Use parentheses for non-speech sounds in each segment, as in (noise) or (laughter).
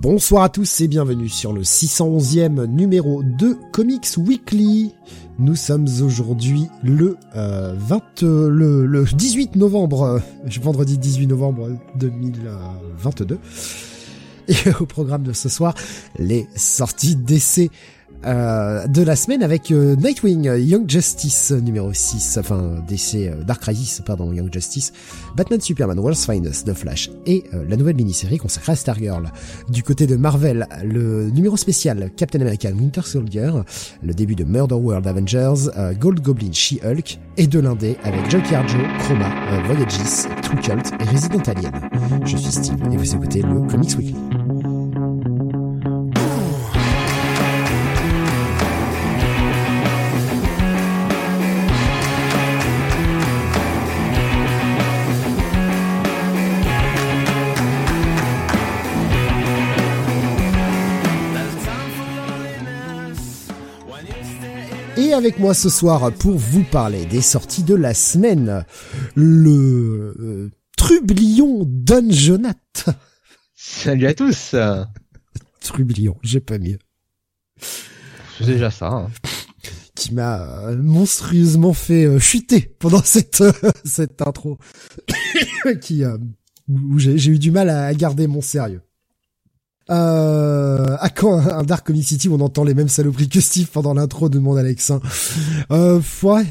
Bonsoir à tous et bienvenue sur le 611e numéro de Comics Weekly. Nous sommes aujourd'hui le, euh, 20, le, le 18 novembre, euh, vendredi 18 novembre 2022. Et (laughs) au programme de ce soir, les sorties d'essai euh, de la semaine avec euh, Nightwing, Young Justice numéro 6, enfin DC euh, Dark Crisis, pardon, Young Justice, Batman Superman, World's Finest, The Flash et la nouvelle mini-série consacrée à Stargirl. Du côté de Marvel, le numéro spécial Captain American Winter Soldier, le début de Murder World Avengers, Gold Goblin She-Hulk et de l'indé avec Junkyard Joe, Chroma, Voyages, True Cult et Resident Alien. Je suis Steve et vous écoutez le Comics Weekly. Avec moi ce soir pour vous parler des sorties de la semaine, le euh, Trublion Dungeonat. Salut à tous. (laughs) Trublion, j'ai pas mieux. C'est déjà ça. Hein. Qui m'a euh, monstrueusement fait euh, chuter pendant (laughs) cette euh, cette intro, (coughs) qui euh, où j'ai eu du mal à garder mon sérieux. Euh, à quand un Dark Comic City où on entend les mêmes saloperies que Steve pendant l'intro demande Alexin. Euh, ouais.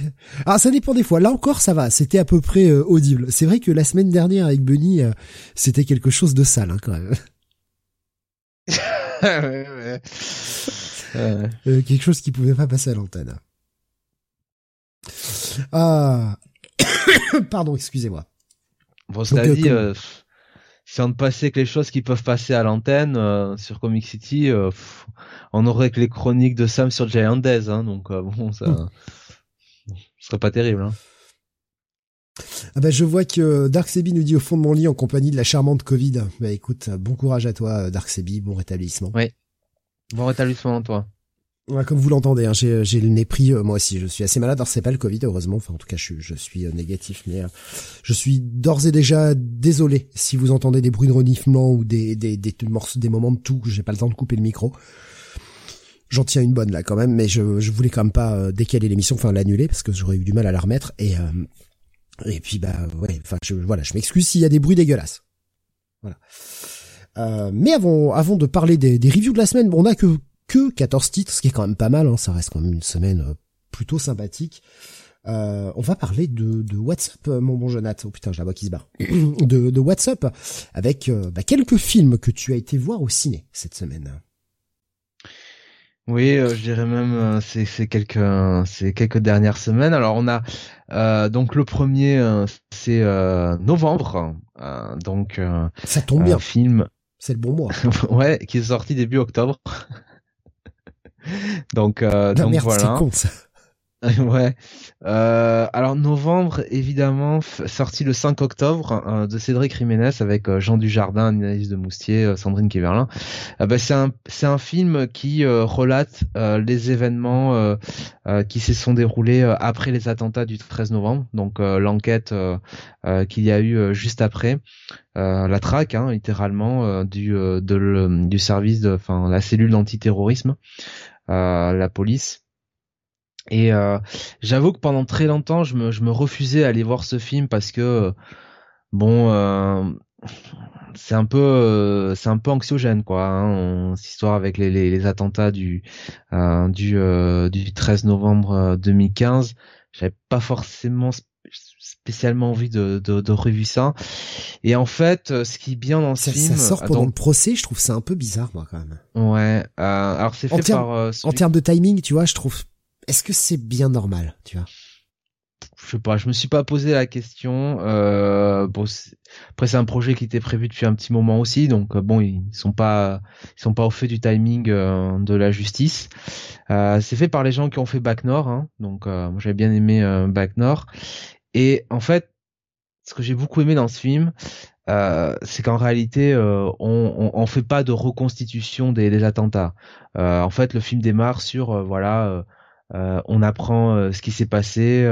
Ah, ça dépend des fois. Là encore, ça va. C'était à peu près euh, audible. C'est vrai que la semaine dernière avec Bunny, euh, c'était quelque chose de sale hein, quand même. (laughs) ouais, ouais. Euh, quelque chose qui pouvait pas passer à l'antenne. Ah. (coughs) Pardon, excusez-moi. Bon, cela dit, euh, si on ne passait que les choses qui peuvent passer à l'antenne euh, sur Comic City, euh, pff, on aurait que les chroniques de Sam sur Giant Days, hein, donc euh, bon, ça, ce serait pas terrible. Hein. Ah bah je vois que Dark Sebi nous dit au fond de mon lit en compagnie de la charmante Covid. Bah écoute, bon courage à toi Dark Sebi, bon rétablissement. Bon rétablissement, toi. Comme vous l'entendez, hein, j'ai j'ai le nez pris euh, moi aussi. Je suis assez malade. Alors c'est pas le Covid heureusement. Enfin en tout cas je, suis- je suis euh, négatif, mais euh, je suis d'ores et déjà désolé si vous entendez des bruits de reniflement ou des des des, morceaux, des moments de tout j'ai pas le temps de couper le micro. J'en tiens une bonne là quand même, mais je je voulais quand même pas euh, décaler l'émission, enfin l'annuler parce que j'aurais eu du mal à la remettre et euh, et puis bah ouais, enfin je voilà, je m'excuse s'il y a des bruits dégueulasses. Voilà. Euh, mais avant avant de parler des, des reviews de la semaine, on a que que 14 titres, ce qui est quand même pas mal, hein, ça reste quand même une semaine euh, plutôt sympathique. Euh, on va parler de, de WhatsApp, euh, mon bon Jonathan. Oh putain, je la vois qui se barre. (coughs) de, de WhatsApp, avec euh, bah, quelques films que tu as été voir au ciné cette semaine. Oui, euh, je dirais même c'est quelques c'est quelques dernières semaines. Alors on a euh, donc le premier c'est euh, novembre, euh, donc euh, Ça tombe bien, un film c'est le bon mois. (laughs) ouais qui est sorti début octobre. (laughs) donc euh, donc merde, c'est voilà. con ça. (laughs) ouais. Euh, alors novembre évidemment sorti le 5 octobre euh, de Cédric Jiménez avec euh, Jean Dujardin, Anaïs de Moustier, euh, Sandrine Kéverlin. Euh, bah, c'est un c'est un film qui relate les événements qui se sont déroulés après les attentats du 13 novembre. Donc l'enquête qu'il y a eu juste après. Euh, la traque, hein, littéralement, euh, du, euh, de le- du service, de, enfin la cellule d'antiterrorisme, la police. Et euh, j'avoue que pendant très longtemps, je me, je me refusais à aller voir ce film parce que euh, bon, euh, c'est un peu, c'est un peu anxiogène quoi. Hein, cette histoire avec les, les, attentats du du du 13 novembre euh, 2015, j'avais pas forcément spécialement envie de, de, de revivre ça. Et en fait, euh, ce qui est bien dans ce Ça, film, ça sort euh, pendant donc- le procès, je trouve ça un peu bizarre moi quand même. ouais, euh, alors c'est fait par euh, En termes de timing, tu vois, je trouve. Est-ce que c'est bien normal, tu vois? Je sais pas, je me suis pas posé la question. Euh, bon, après c'est un projet qui était prévu depuis un petit moment aussi, donc bon, ils sont pas, ils sont pas au fait du timing euh, de la justice. Euh, c'est fait par les gens qui ont fait Back Nord, hein, donc moi j'avais bien aimé Back Nord. Et en fait, ce que j'ai beaucoup aimé dans ce film, c'est qu'en réalité, on, on, on, fait pas de reconstitution des, attentats. en fait, le film démarre sur voilà. on apprend ce qui s'est passé,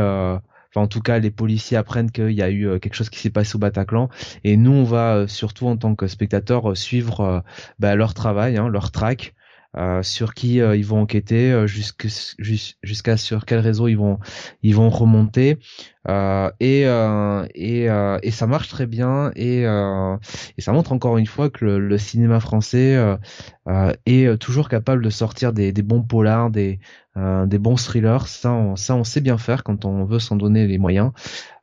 en tout cas, les policiers apprennent qu'il y a eu euh, quelque chose qui s'est passé au Bataclan. Et nous, on va euh, surtout en tant que spectateur euh, suivre bah, leur travail, hein, leur track. Sur qui ils vont enquêter, jusqu'à sur quel réseau ils vont ils vont remonter et et et ça marche très bien et et ça montre encore une fois que le, cinéma français est toujours capable de sortir des, des bons polars, des euh, des bons thrillers. Ça, on, ça, on sait bien faire quand on veut s'en donner les moyens.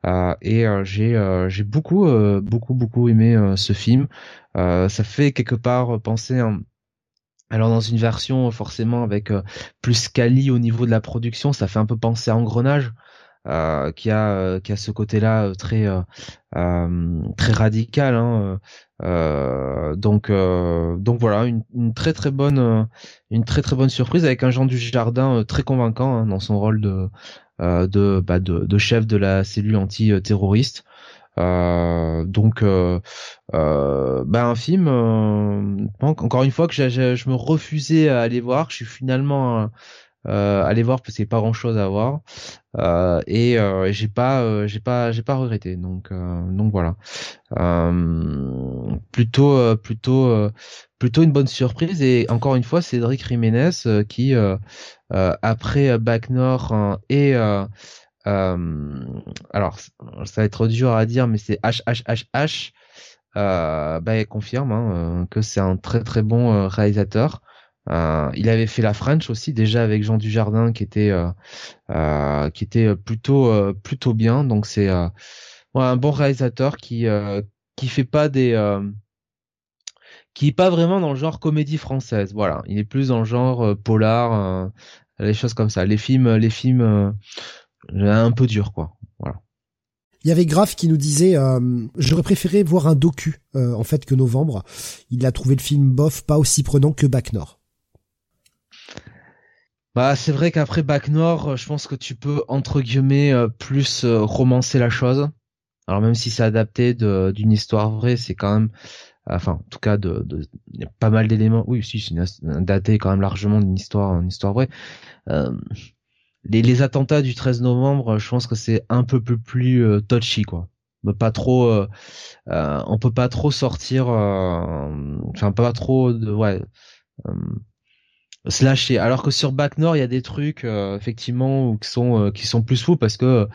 Euh, et euh, j'ai j'ai beaucoup beaucoup beaucoup aimé ce film. ça fait quelque part penser alors dans une version forcément avec plus quali au niveau de la production, ça fait un peu penser à Engrenage. Euh, qui a qui a ce côté-là très très radical. Hein, euh, donc euh, donc voilà une, très très bonne euh, une très très bonne surprise avec un Jean du Jardin très convaincant hein, dans son rôle de, bah, de, de chef de la cellule anti-terroriste. Euh, donc, euh, euh, bah un film, encore une fois que je, me refusais à aller voir, je suis finalement euh, voir parce qu'il n'y a pas grand chose à voir. Euh, et euh, j'ai pas j'ai pas j'ai pas regretté. Donc donc voilà. Plutôt plutôt plutôt une bonne surprise. Et encore une fois Cédric Jiménez qui après Bac Nord et alors ça va être dur à dire mais c'est HHHH euh, bah, il confirme hein, que c'est un très très bon réalisateur euh, il avait fait la French aussi déjà avec Jean Dujardin qui était euh, euh, qui était plutôt plutôt bien. Donc c'est un bon réalisateur qui qui fait pas des qui est pas vraiment dans le genre comédie française. Voilà, il est plus dans le genre polar, les choses comme ça. Les films, les films un peu dur quoi. Voilà. Il y avait Graf qui nous disait j'aurais préféré voir un docu en fait que Novembre. Il a trouvé le film bof pas aussi prenant que Bac Nord. Bah, c'est vrai qu'après Bac Nord, euh, je pense que tu peux entre guillemets euh, plus euh, romancer la chose. Alors même si c'est adapté d'une histoire vraie, c'est quand même, enfin, en tout cas, de, de y a pas mal d'éléments. Oui, si, c'est daté quand même largement d'une histoire, une histoire vraie. Les, les attentats du 13 novembre, je pense que c'est un peu plus, plus touchy, quoi. Mais pas trop, on peut pas trop sortir, enfin pas trop de, ouais slasher. Alors que sur Back Nord, il y a des trucs euh, effectivement qui sont euh, qui sont plus fous parce que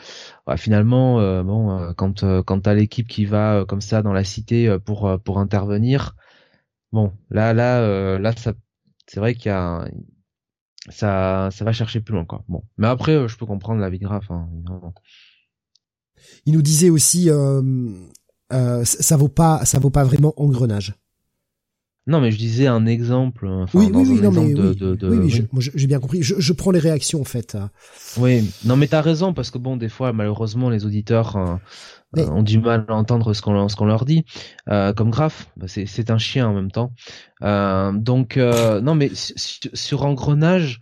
finalement, euh, bon, quand quand t'as l'équipe qui va comme ça dans la cité pour pour intervenir, bon, là là là ça, c'est vrai qu'il y a ça ça va chercher plus loin quoi. Bon, mais après, je peux comprendre la vie grave. Hein, il nous disait aussi, ça vaut pas ça vaut pas vraiment engrenage. Non, mais je disais un exemple. oui, oui, oui, non, mais de, de, de, oui, oui, j'ai bien compris. Je, je, prends les réactions en fait. Oui, non, mais t'as raison parce que bon, des fois, malheureusement, les auditeurs euh, euh, ont du mal à entendre ce qu'on leur dit. Euh, comme Graf, bah, c'est un chien en même temps. Euh, donc non, mais sur engrenage,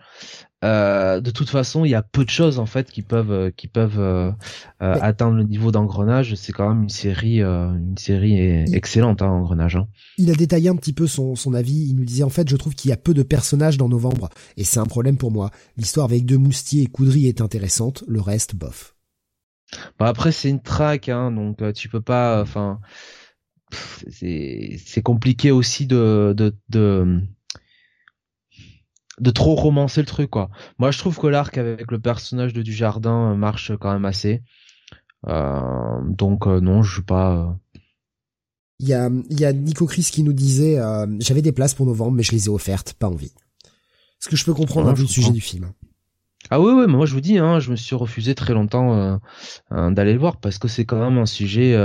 euh, de toute façon, il y a peu de choses en fait qui peuvent euh, qui peuvent euh, atteindre le niveau d'engrenage. C'est quand même une série une série excellente hein, engrenage. Hein. Il a détaillé un petit peu son, son avis. Il nous disait en fait, je trouve qu'il y a peu de personnages dans Novembre et c'est un problème pour moi. L'histoire avec deux moustiers et Coudry est intéressante, le reste bof. Bah après c'est une traque, hein, donc tu peux pas. Enfin, c'est compliqué aussi de de, de de trop romancer le truc quoi. Moi je trouve que l'arc avec le personnage de Dujardin euh, marche quand même assez. Euh, donc euh, non, je suis pas. Il y a il y a Nico Chris qui nous disait j'avais des places pour novembre mais je les ai offertes, pas envie. Ce que je peux comprendre un peu le sujet du film. Ah oui oui, moi je vous dis hein, je me suis refusé très longtemps d'aller le voir parce que c'est quand même un sujet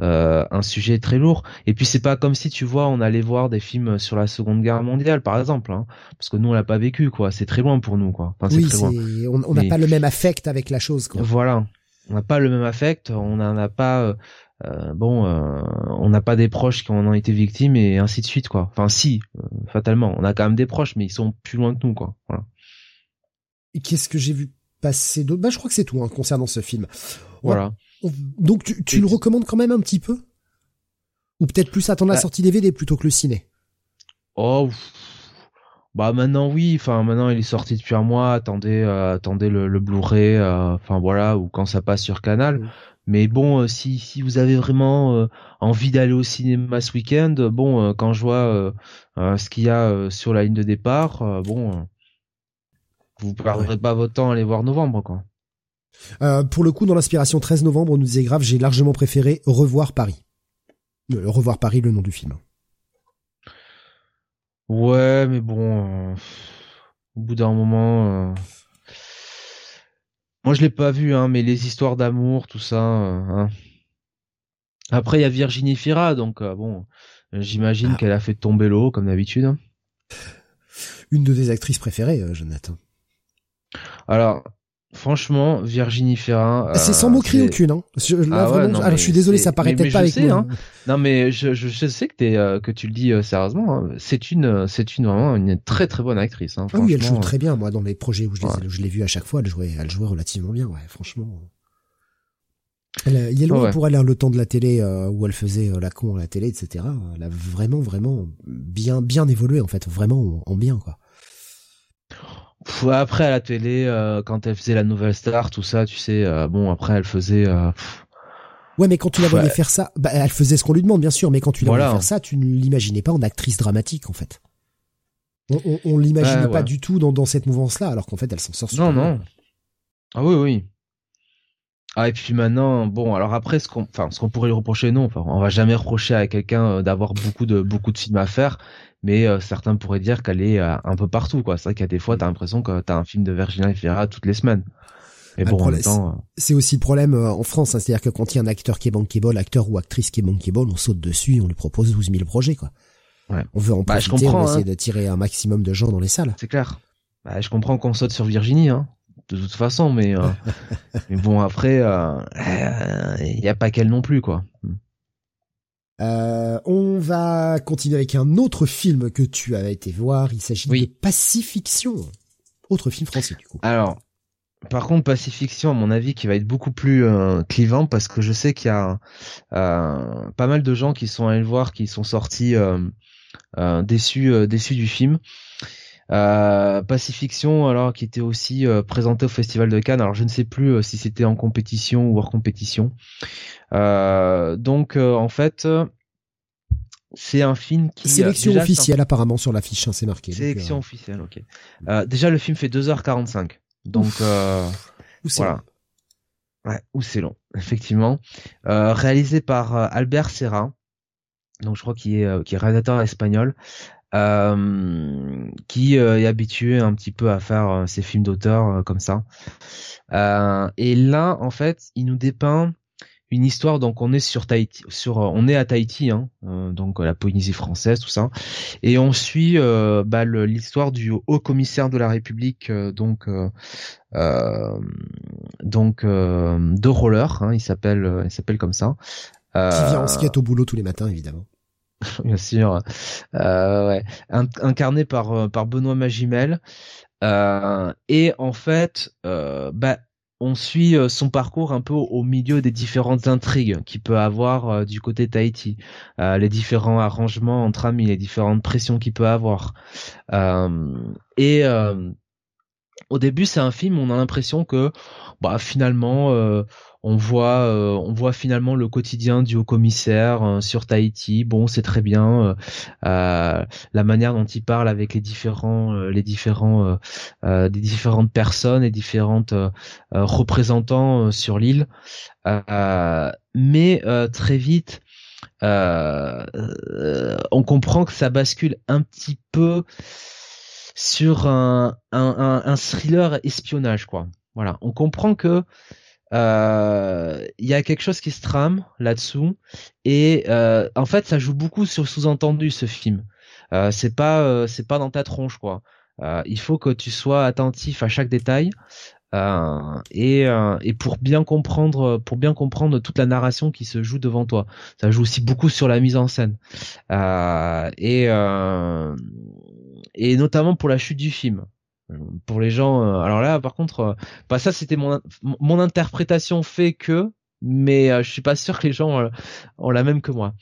euh, un sujet très lourd. Et puis c'est pas comme si tu vois, on allait voir des films sur la Seconde Guerre mondiale, par exemple, hein, parce que nous on l'a pas vécu, quoi. C'est très loin pour nous, quoi. Enfin, oui, très on n'a pas le même affect avec la chose, quoi. Voilà, on n'a pas le même affect, on n'en a pas. Euh, euh bon, euh, on n'a pas des proches qui en ont été victimes et ainsi de suite, quoi. Enfin, si, euh, fatalement, on a quand même des proches, mais ils sont plus loin que nous, quoi. Voilà. Qu'est-ce que j'ai vu passer d'autre? Bah, je crois que c'est tout hein, concernant ce film. Voilà. Donc tu, tu le recommandes quand même un petit peu? Ou peut-être plus attendre la bah sortie DVD plutôt que le ciné? Oh, bah maintenant oui. Enfin maintenant il est sorti depuis un mois. Attendez, euh, attendez le, le Blu-ray. Euh, enfin voilà, ou quand ça passe sur Canal. Mm. Mais bon, euh, si si vous avez vraiment envie d'aller au cinéma ce week-end, bon, quand je vois ce qu'il y a sur la ligne de départ, bon, vous perdrez pas votre temps à aller voir novembre quoi. Euh, pour le coup, dans l'inspiration 13 novembre, on nous disait grave, j'ai largement préféré Revoir Paris. Euh, Revoir Paris, le nom du film. Ouais, mais bon, euh, au bout d'un moment, moi je l'ai pas vu, hein, mais les histoires d'amour, tout ça. Hein. Après, il y a Virginie Fira, donc bon, j'imagine ah. qu'elle a fait tomber l'eau comme d'habitude. Hein. Une de tes actrices préférées, Jonathan. Alors, Franchement, Virginie Ferrin. c'est sans moquerie aucune. Hein. Je, ah alors je suis désolé, ça paraît peut-être pas avec sais, Hein. Non, mais je, je, sais que t'es euh, que tu le dis euh, sérieusement. Hein. C'est une c'est une vraiment une très très bonne actrice. Hein, ah oui, elle joue très bien. Moi, dans les projets où je, l'ai vue à chaque fois, elle jouait elle jouait relativement bien. Ouais, franchement. Elle, il y a loin pour elle le temps de la télé euh, où elle faisait la con à la télé, etc. Elle a vraiment vraiment bien bien évolué en fait, vraiment en bien quoi après à la télé, euh, quand elle faisait la nouvelle star, tout ça, tu sais, euh, bon après elle faisait. Euh, ouais, mais quand tu la voyais faire ça, bah, elle faisait ce qu'on lui demande, bien sûr, mais quand tu la voyais faire ça, tu ne l'imaginais pas en actrice dramatique, en fait. On, on, on l'imaginait pas du tout dans, dans cette mouvance-là, alors qu'en fait, elle s'en sort super Non, non. Ah oui, oui. Ah et puis maintenant, bon, alors après, ce qu'on, enfin, ce qu'on pourrait lui reprocher, non, enfin, on va jamais reprocher à quelqu'un d'avoir beaucoup de beaucoup de films à faire, mais euh, certains pourraient dire qu'elle est euh, un peu partout quoi. C'est vrai qu'il y a des fois t'as l'impression que t'as un film de Virginia Fira toutes les semaines. Mais bon, en temps, euh, c'est aussi le problème en France, hein, c'est-à-dire que quand il y a un acteur qui est bankable, acteur ou actrice qui est bankable, on saute dessus, on lui propose 12 000 projets quoi. Ouais. On veut en bah, profiter, on essayer hein. de tirer un maximum de gens dans les salles. C'est clair. Bah, je comprends qu'on saute sur Virginie, hein, de toute façon, mais (laughs) mais bon après, il n'y a pas qu'elle non plus quoi. Euh, on va continuer avec un autre film que tu as été voir. Il s'agit de Pacifiction. Autre film français du coup. Alors, par contre, Pacifiction, à mon avis, qui va être beaucoup plus euh, clivant parce que je sais qu'il y a euh, pas mal de gens qui sont allés le voir, qui sont sortis déçus, déçus du film. Pacifiction, alors qui était aussi présenté au Festival de Cannes. Alors je ne sais plus si c'était en compétition ou hors compétition. Euh, donc euh, en fait, c'est un film qui sélection officielle apparemment sur l'affiche, hein, c'est marqué. Sélection officielle, ok. Euh, déjà le film fait 2h45, donc euh, voilà. Ouais, ou c'est long, (laughs) effectivement. Euh, réalisé par Albert Serra, donc je crois qu'il est, qui est réalisateur espagnol, euh, qui est habitué un petit peu à faire ses films d'auteur comme ça. et là, en fait, il nous dépeint une histoire donc on est sur Tahiti sur on est à Tahiti hein, euh, donc la Polynésie française tout ça. Et on suit euh, bah, l'histoire du haut commissaire de la République euh, donc donc de roller hein, il s'appelle il s'appelle comme ça. Qui vient en skate au boulot tous les matins évidemment. (laughs) Bien sûr. Ouais. Incarné par par Benoît Magimel. Et en fait bah on suit euh, son parcours un peu au milieu des différentes intrigues qu'il peut avoir euh, du côté Tahiti, euh, les différents arrangements entre amis, les différentes pressions qu'il peut avoir. et au début, c'est un film, on a l'impression que bah, finalement on voit euh, on voit finalement le quotidien du haut commissaire euh, sur Tahiti. Bon c'est très bien euh, la manière dont il parle avec les différents les différents des différentes personnes et différentes représentants sur l'île. Mais très vite on comprend que ça bascule un petit peu sur un, un, un, un thriller espionnage quoi. Voilà. On comprend que euh, il y a quelque chose qui se trame là-dessous et euh, en fait ça joue beaucoup sur sous-entendu ce film. Euh, c'est pas c'est pas dans ta tronche quoi. il faut que tu sois attentif à chaque détail et et pour bien comprendre pour bien comprendre toute la narration qui se joue devant toi. Ça joue aussi beaucoup sur la mise en scène et et notamment pour la chute du film pour les gens. Euh, alors là, par contre, euh, bah ça c'était mon mon interprétation fait que, mais euh, je suis pas sûr que les gens ont la même que moi.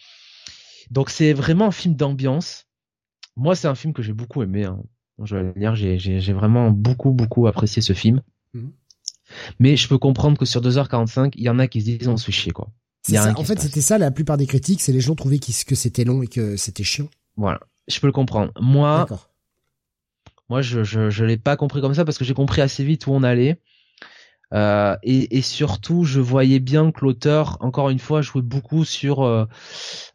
Donc c'est vraiment un film d'ambiance. Moi, c'est un film que j'ai beaucoup aimé. Hein. Je vais dire, j'ai j'ai vraiment beaucoup beaucoup apprécié ce film. Mhm. Mais je peux comprendre que sur 2h45, il y en a qui se disent on se fait chier quoi. en fait, c'était ça la plupart des critiques, c'est les gens trouvaient que c'était long et que c'était chiant. Voilà, je peux le comprendre. Moi, moi, je je, je l'ai pas compris comme ça parce que j'ai compris assez vite où on allait. Euh, et, et, surtout, je voyais bien que l'auteur, encore une fois, jouait beaucoup sur euh,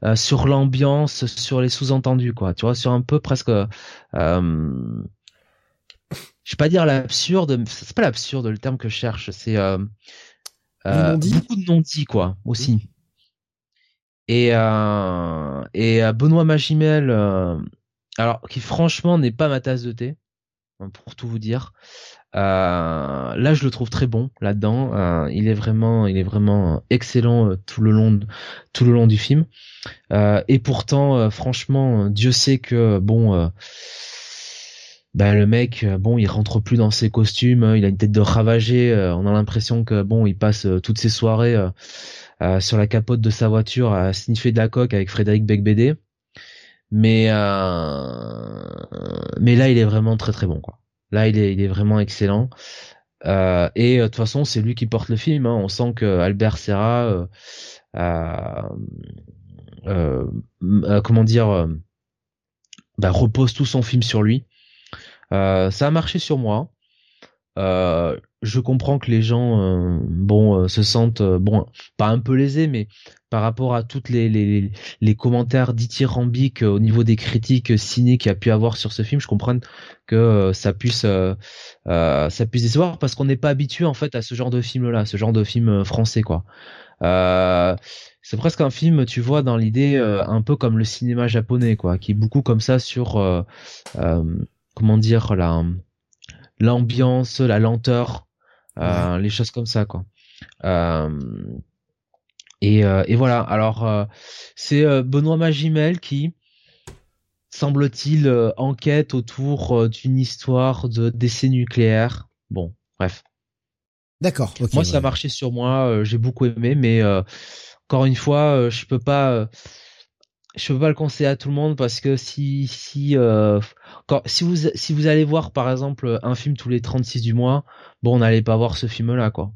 euh, sur l'ambiance, sur les sous-entendus, quoi. Tu vois, sur un peu presque. Euh, je vais pas dire l'absurde, c'est pas l'absurde le terme que je cherche, c'est beaucoup de non-dits, quoi, aussi. Et et Benoît Magimel, alors qui franchement n'est pas ma tasse de thé. Hein, pour tout vous dire. Euh, là, je le trouve très bon là-dedans. Euh, il est vraiment, il est vraiment excellent euh, tout le long, tout le long du film. et pourtant, franchement, Dieu sait que bon. Ben, le mec, bon, il rentre plus dans ses costumes, hein, il a une tête de ravagé. on a l'impression que bon, il passe toutes ses soirées sur la capote de sa voiture à sniffer de la coque avec Frédéric Becbédé mais euh, mais là il est vraiment très très bon quoi. Là il est vraiment excellent. Euh, et euh, de toute façon c'est lui qui porte le film. Hein. On sent que Albert Serra comment dire bah, repose tout son film sur lui. ça a marché sur moi. Je comprends que les gens, bon, se sentent, bon, pas un peu lésés, mais par rapport à toutes les, les, les commentaires dithyrambiques au niveau des critiques ciné qu'il y a pu avoir sur ce film, je comprends que ça puisse, ça puisse décevoir parce qu'on n'est pas habitué en fait à ce genre de film-là, ce genre de film français, quoi. c'est presque un film, tu vois, dans l'idée un peu comme le cinéma japonais, quoi, qui est beaucoup comme ça sur, comment dire, la l'ambiance, la lenteur, euh, les choses comme ça quoi. Euh, et, euh, et, voilà. Alors c'est Benoît Magimel qui semble-t-il enquête autour d'une histoire de décès nucléaire. Bon, bref. D'accord. moi, ça a marché sur moi. j'ai beaucoup aimé, mais encore une fois, je peux pas je peux pas le conseiller à tout le monde parce que si si euh, quand, si vous si vous allez voir par exemple un film tous les 36 du mois, bon, n'allez pas voir ce film là quoi.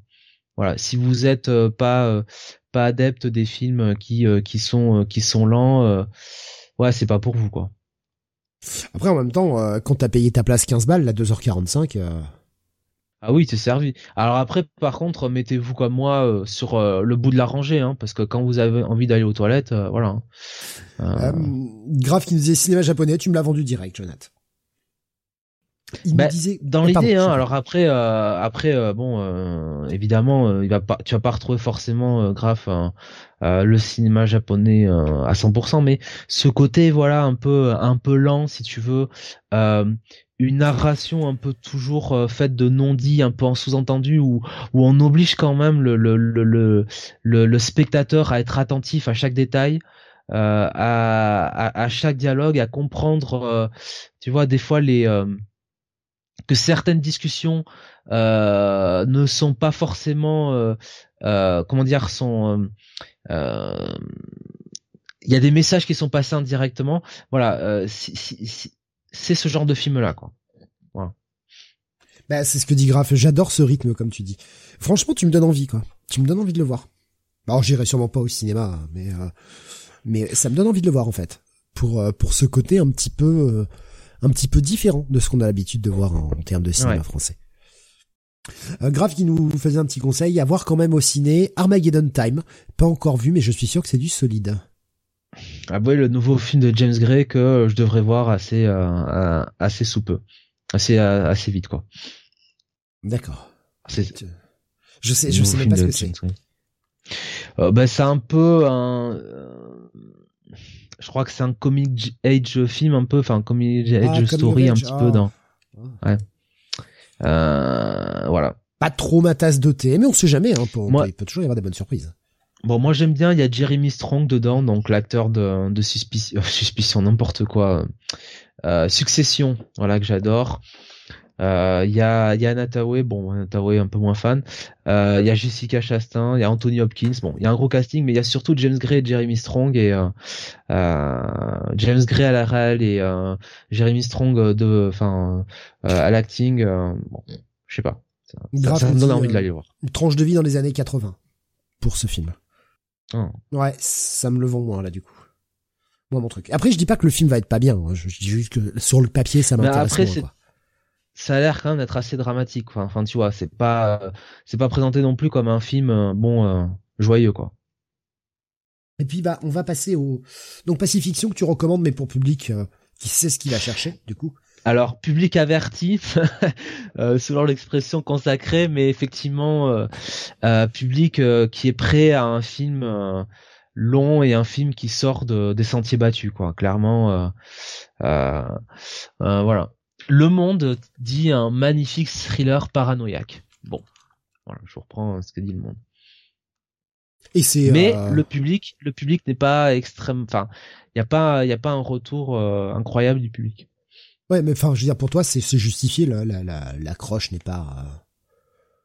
Voilà, si vous êtes euh, pas euh, pas adepte des films qui qui sont qui sont lents ouais, c'est pas pour vous quoi. Après en même temps quand t'as payé ta place 15 balles la 2h45 ah oui, c'est servi. Alors après, par contre, mettez-vous comme moi euh, sur euh, le bout de la rangée, hein, parce que quand vous avez envie d'aller aux toilettes, euh, voilà. Hein. grave qui nous disait cinéma japonais, tu me l'as vendu direct, Jonathan. Il bah, disait dans l'idée, hein, alors après, après, bon, évidemment, il va pas, tu vas pas retrouver forcément grave le cinéma japonais à 100%, mais ce côté, voilà, un peu, un peu lent, si tu veux, une narration un peu toujours euh, faite de non-dits, un peu en sous-entendu, où, où on oblige quand même le, le, le, le, le spectateur à être attentif à chaque détail, euh, à, à, chaque dialogue, à comprendre, euh, tu vois, des fois les que certaines discussions ne sont pas forcément, comment dire, il y a des messages qui sont passés indirectement. Voilà, c'est ce genre de film là quoi. Voilà. Bah, c'est ce que dit Graf. J'adore ce rythme comme tu dis. Franchement, tu me donnes envie quoi. Tu me donnes envie de le voir. Alors j'irai sûrement pas au cinéma, mais euh, mais ça me donne envie de le voir en fait. Pour euh, pour ce côté un petit peu euh, un petit peu différent de ce qu'on a l'habitude de voir en, termes de cinéma français. Graf qui nous faisait un petit conseil à voir quand même au ciné Armageddon Time. Pas encore vu, mais je suis sûr que c'est du solide. Ah ouais, le nouveau film de James Gray que je devrais voir assez euh, assez sous peu, assez euh, assez vite quoi. D'accord. Je sais, je sais même pas ce que c'est. Euh, bah, c'est un peu un. Je crois que c'est un comic age film un peu, enfin un comic age ah, story un petit peu ah. dans. Ouais. Euh, voilà. Pas trop ma tasse de thé, mais on sait jamais. Hein, il peut toujours y avoir des bonnes surprises. Bon, moi j'aime bien. Il y a Jeremy Strong dedans, donc l'acteur de, (laughs) Suspicion n'importe quoi. Euh, Succession, voilà que j'adore. Euh, il y a y a bon Anataway un peu moins fan. Euh, il y a Jessica Chastain, il y a Anthony Hopkins. Bon, il y a un gros casting, mais il y a surtout James Gray et Jeremy Strong et euh, James Gray à la réal et Jeremy Strong de, enfin à l'acting. bon, je sais pas. Ça, ça, me donne envie de l'aller voir. Une tranche de vie dans les années 80 pour ce film. Oh. Ouais, ça me le vend moins là du coup. Moi mon truc. Après je dis pas que le film va être pas bien. Hein. Je, dis juste que sur le papier ça m'intéresse moins. Quoi ça a l'air quand même d'être assez dramatique. Enfin, tu vois, c'est pas, c'est pas présenté non plus comme un film euh, bon euh, joyeux quoi. Et puis bah, on va passer au donc Pacifiction que tu recommandes, mais pour public euh, qui sait ce qu'il a cherché du coup. Alors public averti, (laughs) selon l'expression consacrée, mais effectivement public qui est prêt à un film long et un film qui sort des sentiers battus quoi. Clairement, voilà. Le Monde dit un magnifique thriller paranoïaque. Bon, voilà, je reprends ce que dit Le Monde. Et c'est. Mais euh, le public, le public n'est pas extrême. Enfin, il y a pas, il a pas un retour euh, incroyable du public. Ouais, mais enfin, je veux dire, pour toi, c'est justifié. La, la, l'accroche n'est pas.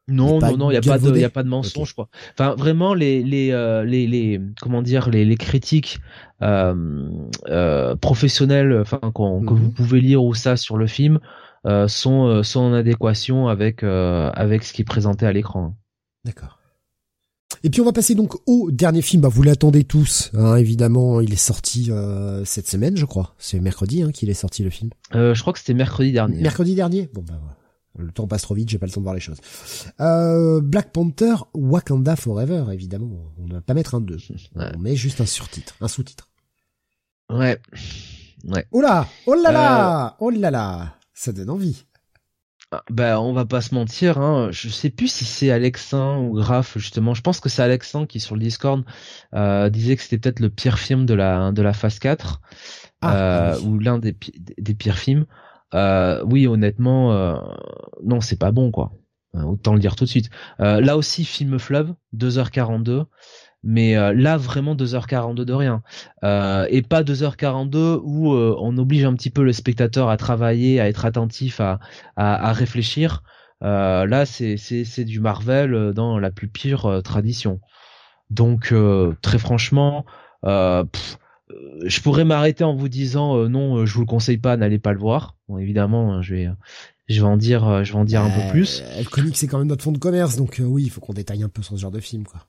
Non, non, non, il y a pas de, y a pas de mensonge, quoi. Enfin, vraiment, les, les, euh, les, les, comment dire, les, les critiques euh, euh, professionnelles, enfin, que vous mhm. pouvez lire ou ça sur le film, sont, sont en adéquation avec, avec ce qui est présenté à l'écran. D'accord. Et puis on va passer donc au dernier film. Bah, vous l'attendez tous, hein, évidemment. Il est sorti cette semaine, je crois. C'est mercredi hein, qu'il est sorti le film. je crois que c'était mercredi dernier. Mercredi dernier? Bon bah voilà. Le temps passe trop vite, j'ai pas le temps de voir les choses. Euh, Black Panther, Wakanda Forever, évidemment. On ne va pas mettre un 2. (laughs) On met juste un surtitre, un sous-titre. Ouais. Ouais. Oh là Oh là là euh, Oh là là Ça donne envie. Ah, bah, on va pas se mentir, hein. Je sais plus si c'est Alexin ou Graf, justement. Je pense que c'est Alexin qui, sur le Discord, euh, disait que c'était peut-être le pire film de la, de la phase 4. Ah, euh, ou l'un des, des pires films. Euh, oui, honnêtement, euh, non, c'est pas bon, quoi. Euh, autant le dire tout de suite. là aussi, film fleuve, 2h42 mais là vraiment 2h42 de rien et pas 2h42 où on oblige un petit peu le spectateur à travailler à être attentif à, à, réfléchir là c'est du Marvel dans la plus pire tradition donc très franchement euh, je pourrais m'arrêter en vous disant euh, non, euh, je vous le conseille pas, n'allez pas le voir. Bon, évidemment, hein, je vais, je vais en dire, je vais en dire un peu plus. Le comic c'est quand même notre fond de commerce, donc oui, il faut qu'on détaille un peu sur ce genre de film, quoi.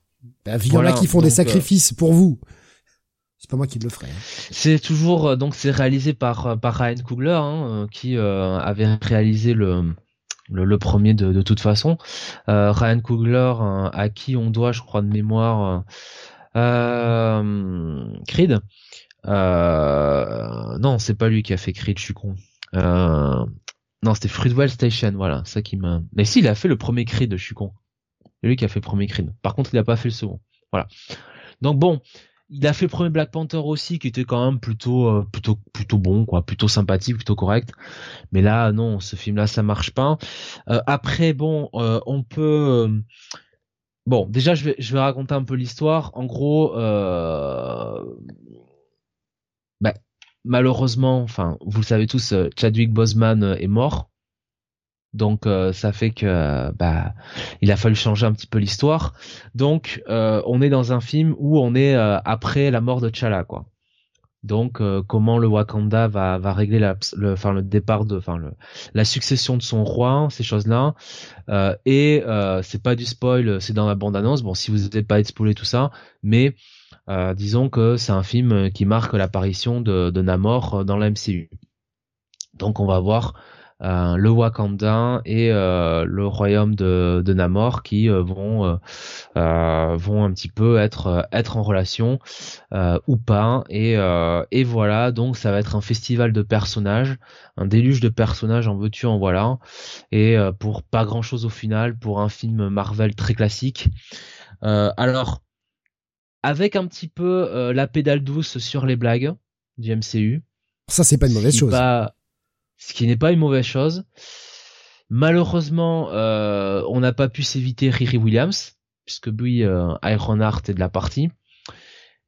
Bah, il y en a qui font des sacrifices pour vous. C'est pas moi qui le ferai. Hein. C'est toujours donc c'est réalisé par par Ryan Coogler hein, qui avait réalisé le le, premier de, de toute façon. Ryan Coogler à qui on doit, je crois de mémoire, Creed. Euh, non, c'est pas lui qui a fait Creed, je suis con. Euh, non, c'était Fruitwell Station, voilà, ça qui m'a. Mais si, il a fait le premier Creed, je suis con. C'est lui qui a fait le premier Creed. Par contre, il a pas fait le second. Voilà. Donc bon, il a fait le premier Black Panther aussi, qui était quand même plutôt, euh, bon, quoi, plutôt sympathique, plutôt correct. Mais là, non, ce film-là, ça marche pas. Euh, après, bon, euh, on peut. Bon, déjà, je vais, raconter un peu l'histoire. En gros, euh, bah, malheureusement, enfin, vous le savez tous, euh, Chadwick Boseman euh, est mort. Donc euh, ça fait que bah il a fallu changer un petit peu l'histoire. Donc on est dans un film où on est après la mort de T'Challa quoi. Donc comment le Wakanda va va régler la, le le départ de enfin la succession de son roi, ces choses-là. et c'est pas du spoil, c'est dans la bande annonce. Bon si vous n'êtes pas spoilé tout ça, mais euh, disons que c'est un film qui marque l'apparition de, Namor dans la MCU. Donc on va voir le Wakanda et le royaume de, de Namor qui vont vont un petit peu être être en relation ou pas. Et et voilà donc ça va être un festival de personnages un déluge de personnages en veux-tu en voilà. Et pour pas grand chose au final pour un film Marvel très classique. Alors avec un petit peu la pédale douce sur les blagues du MCU ça, c'est pas une mauvaise chose. Ce qui n'est pas une mauvaise chose. Malheureusement, euh, on n'a pas pu s'éviter Riri Williams, puisque lui, euh, Ironheart est de la partie.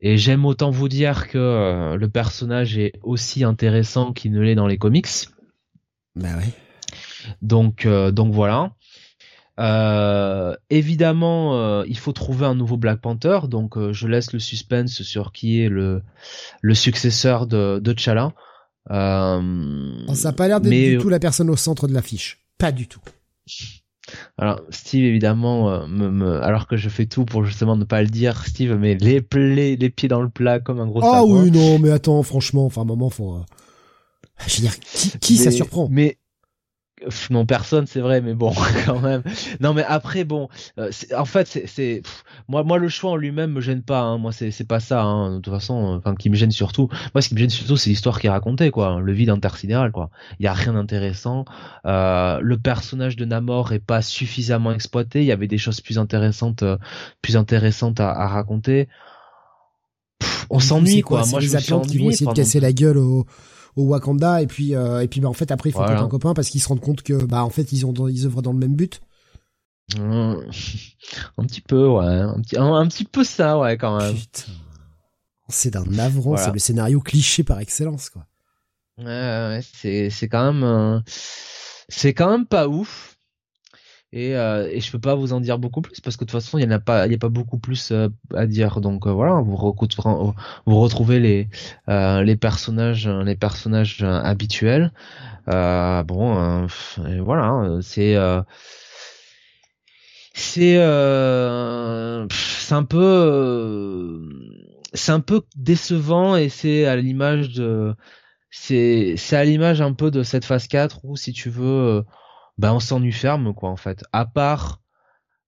Et j'aime autant vous dire que euh, le personnage est aussi intéressant qu'il ne l'est dans les comics. Bah ouais. Donc, euh, donc voilà. Euh, évidemment, il faut trouver un nouveau Black Panther, donc je laisse le suspense sur qui est le, le successeur de, de T'Challa. Euh, ça n'a pas l'air d'être du tout la personne au centre de l'affiche. Pas du tout. Alors Steve évidemment euh, me, alors que je fais tout pour justement ne pas le dire Steve met les les pieds dans le plat comme un gros Ah oui non mais attends franchement enfin un moment faut euh, je veux dire qui, ça surprend? mais non personne c'est vrai mais bon (laughs) quand même. Non mais après bon euh, en fait c'est moi moi le choix en lui-même me gêne pas hein. moi c'est c'est pas ça hein. de toute façon enfin qui me gêne surtout moi ce qui me gêne surtout c'est l'histoire qui est racontée quoi. Le vide intersidéral quoi. Il y a rien d'intéressant. Euh, le personnage de Namor est pas suffisamment exploité. Il y avait des choses plus intéressantes euh, plus intéressantes à, raconter. On s'ennuie quoi, moi je me suis qui vont essayer de casser la gueule au au Wakanda et puis euh, et puis bah en fait après il faut être un copain parce qu'ils se rendent compte que bah en fait ils ont ils œuvrent dans le même but. (laughs) un petit peu ouais, un petit un, petit peu ça ouais quand même. C'est d'un navrant, c'est le scénario cliché par excellence quoi. Ouais, ouais c'est c'est quand même euh, c'est quand même pas ouf et, euh, et je peux pas vous en dire beaucoup plus parce que de toute façon il y en a pas il y a pas beaucoup plus euh, à dire. Donc euh, voilà vous vous retrouvez les euh, les personnages les personnages habituels. Bon voilà c'est c'est c'est un peu c'est un peu décevant et c'est à l'image de c'est c'est à l'image un peu de cette phase 4 où si tu veux bah on s'ennuie ferme quoi en fait. À part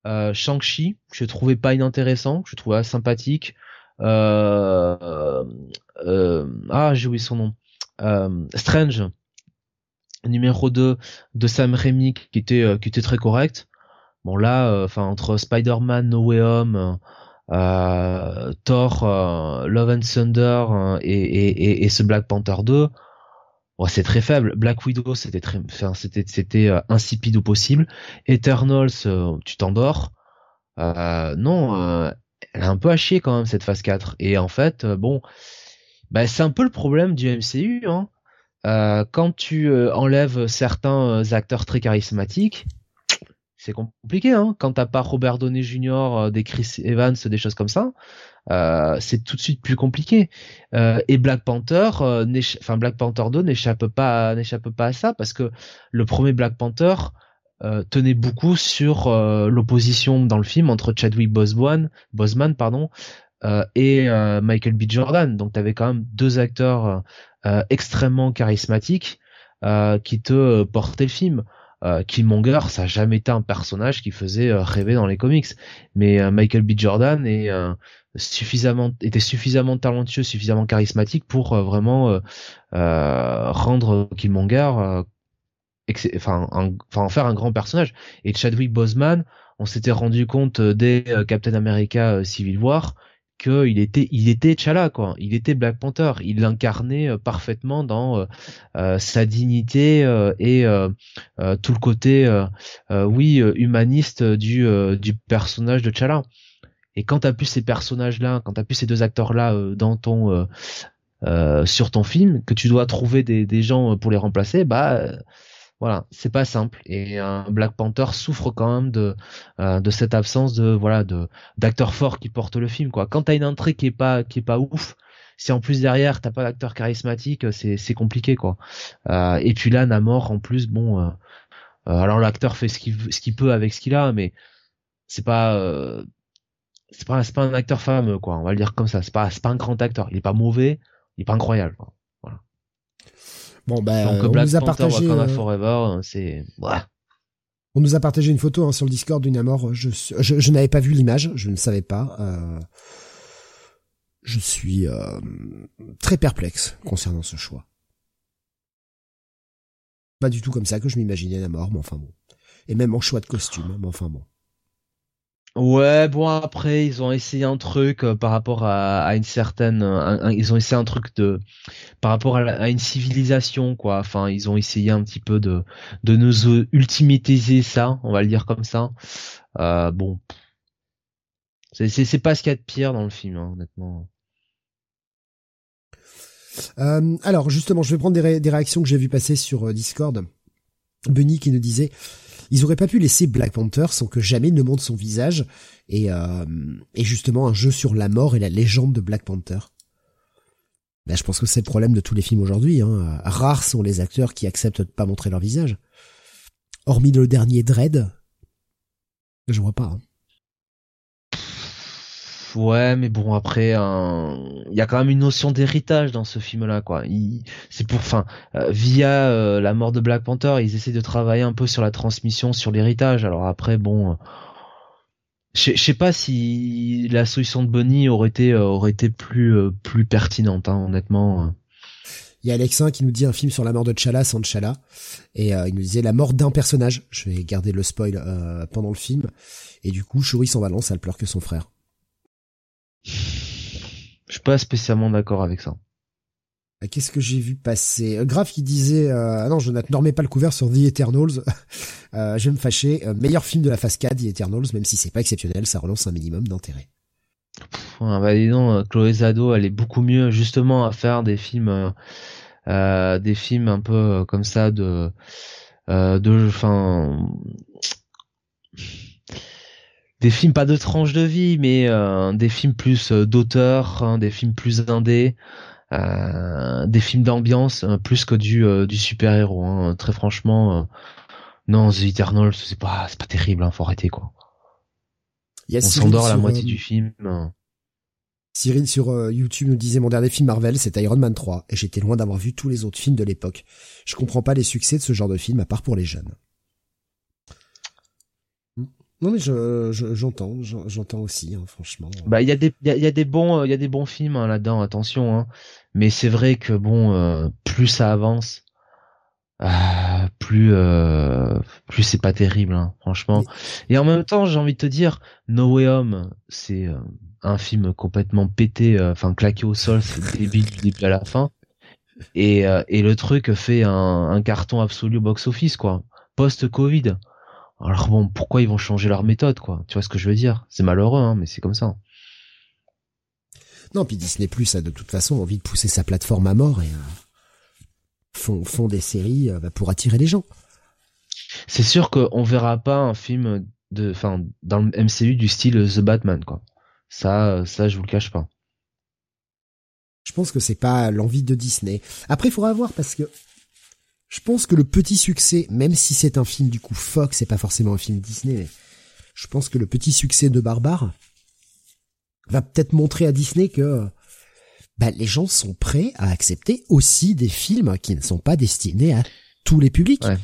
euh, Shang-Chi, je trouvais pas inintéressant, je trouvais sympathique. Euh, euh, ah j'ai oublié son nom. Euh, Strange, numéro 2 de Sam Raimi qui était euh, qui était très correct. Bon là, euh, enfin entre Spider-Man No Way Home, Thor, Love and Thunder et, et, et, et, ce Black Panther 2, c'est très faible. Black Widow, c'était très, enfin, c'était, c'était euh, insipide au possible. Eternals, euh, tu t'endors. Euh, non, elle a un peu à chier quand même cette phase 4. Et en fait, bon, bah, c'est un peu le problème du MCU. Hein. quand tu enlèves certains acteurs très charismatiques, c'est compliqué. Hein. Quand t'as pas Robert Downey Jr., des Chris Evans, des choses comme ça, euh, c'est tout de suite plus compliqué. Euh, et Black Panther, euh, enfin Black Panther 2 n'échappe pas, n'échappe pas à ça parce que le premier Black Panther tenait beaucoup sur l'opposition dans le film entre Chadwick Boseman, et Michael B. Jordan. Donc tu avais quand même deux acteurs extrêmement charismatiques qui te portaient le film. Killmonger, ça a jamais été un personnage qui faisait rêver dans les comics, mais Michael B. Jordan est suffisamment était suffisamment talentueux, suffisamment charismatique pour euh, vraiment euh, euh, rendre Killmonger enfin en faire un grand personnage. Et Chadwick Boseman, on s'était rendu compte dès Captain America Civil War qu'il était il était T'Challa quoi, il était Black Panther, il l'incarnait parfaitement dans sa dignité et tout le côté oui humaniste du du personnage de T'Challa. Et quand t'as plus ces personnages-là, quand t'as plus ces deux acteurs-là euh, dans ton euh, euh, sur ton film, que tu dois trouver des, des gens pour les remplacer, bah voilà, c'est pas simple. Et Black Panther souffre quand même de de cette absence de voilà de d'acteurs forts qui portent le film quoi. Quand t'as une entrée qui est pas qui est pas ouf, si en plus derrière t'as pas d'acteur charismatique, c'est c'est compliqué quoi. et puis là Namor en plus bon. alors l'acteur fait ce qu'il ce qu'il peut avec ce qu'il a, mais c'est pas c'est pas c'est pas un acteur fameux quoi on va le dire comme ça c'est pas c'est pas un grand acteur il est pas mauvais il est pas incroyable. Bon, bah, on Black nous a Panther, partagé. Wakanda euh, Forever, c'est ouais. On nous a partagé une photo hein, sur le Discord d'une Namor. Je, je, je n'avais pas vu l'image, je ne savais pas. Euh, je suis euh, très perplexe concernant ce choix. Pas du tout comme ça que je m'imaginais Namor, mais enfin bon. Et même en choix de costume, mais enfin bon. Ouais, bon après ils ont essayé un truc euh, par rapport à, une certaine, un- ils ont essayé un truc de par rapport à, une civilisation quoi. Enfin ils ont essayé un petit peu de de nous euh, ultimatiser ça, on va le dire comme ça. Euh, bon, c'est c'est pas ce qu'il y a de pire dans le film hein, honnêtement. Euh, alors justement, je vais prendre des, ré- des réactions que j'ai vues passer sur euh, Discord. Bunny qui nous disait ils auraient pas pu laisser Black Panther sans que jamais ne montre son visage et, euh, et justement un jeu sur la mort et la légende de Black Panther. Là, je pense que c'est le problème de tous les films aujourd'hui. Hein. Rares sont les acteurs qui acceptent de pas montrer leur visage. Hormis le dernier Dread, je vois pas. hein. Ouais, mais bon après, il y a quand même une notion d'héritage dans ce film-là, quoi. C'est pour, enfin, euh, via euh, la mort de Black Panther, ils essaient de travailler un peu sur la transmission, sur l'héritage. Alors après, bon, euh, je sais- pas si la solution de Bonnie aurait été aurait été plus plus pertinente, hein, honnêtement. Il y a Alexin qui nous dit un film sur la mort de T'Challa sans T'Challa. Et il nous disait la mort d'un personnage. Je vais garder le spoil pendant le film. Et du coup, Shuri s'en balance, elle pleure que son frère. Je suis pas spécialement d'accord avec ça. Euh, Qu'est-ce que j'ai vu passer? Euh, Graf qui disait euh, ah non ne remets pas le couvert sur The Eternals. (laughs) Euh, je vais me fâcher. Euh, meilleur film de la phase 4 The Eternals même si c'est pas exceptionnel ça relance un minimum d'intérêt. Ouais, bah dis donc, euh, Chloé Zado, elle est beaucoup mieux justement à faire des films, des films un peu comme ça de, de, enfin, des films pas de tranche de vie, mais euh, des films plus euh, d'auteur, hein, des films plus indés, euh, des films d'ambiance euh, plus que du euh, du super héros. Hein. Très franchement, euh, non, The Eternals, c'est pas, c'est pas terrible, hein, faut arrêter quoi. il y a On s'endort à la moitié du film. hein. Cyril sur YouTube nous disait mon dernier film Marvel c'est Iron Man 3 et j'étais loin d'avoir vu tous les autres films de l'époque je comprends pas les succès de ce genre de film à part pour les jeunes non mais je je- j'entends j'en- j'entends aussi hein, franchement Bah il y a des il y a, il y a des bons euh, il y a des bons films hein, là-dedans attention hein. mais c'est vrai que bon euh, plus ça avance euh, plus euh, plus c'est pas terrible hein, franchement. Et en même temps j'ai envie de te dire No Way Home c'est euh, un film complètement pété euh, enfin claqué au sol c'est (laughs) débile du début à la fin. Et euh, et le truc fait un, un carton absolu au box office quoi. Post Covid alors bon pourquoi ils vont changer leur méthode quoi? Tu vois ce que je veux dire? C'est malheureux hein, mais c'est comme ça Non, puis Disney Plus a de toute façon envie de pousser sa plateforme à mort et euh, font, font des séries euh, pour attirer les gens. c'est sûr qu'on verra pas un film de, enfin, dans le MCU du style The Batman, quoi. Ça, euh, ça, je vous le cache pas. Je pense que c'est pas l'envie de Disney. Après, il faudra voir parce que je pense que le petit succès, même si c'est un film du coup Fox, c'est pas forcément un film Disney, mais je pense que le petit succès de Barbare va peut-être montrer à Disney que bah, les gens sont prêts à accepter aussi des films qui ne sont pas destinés à tous les publics. Ouais.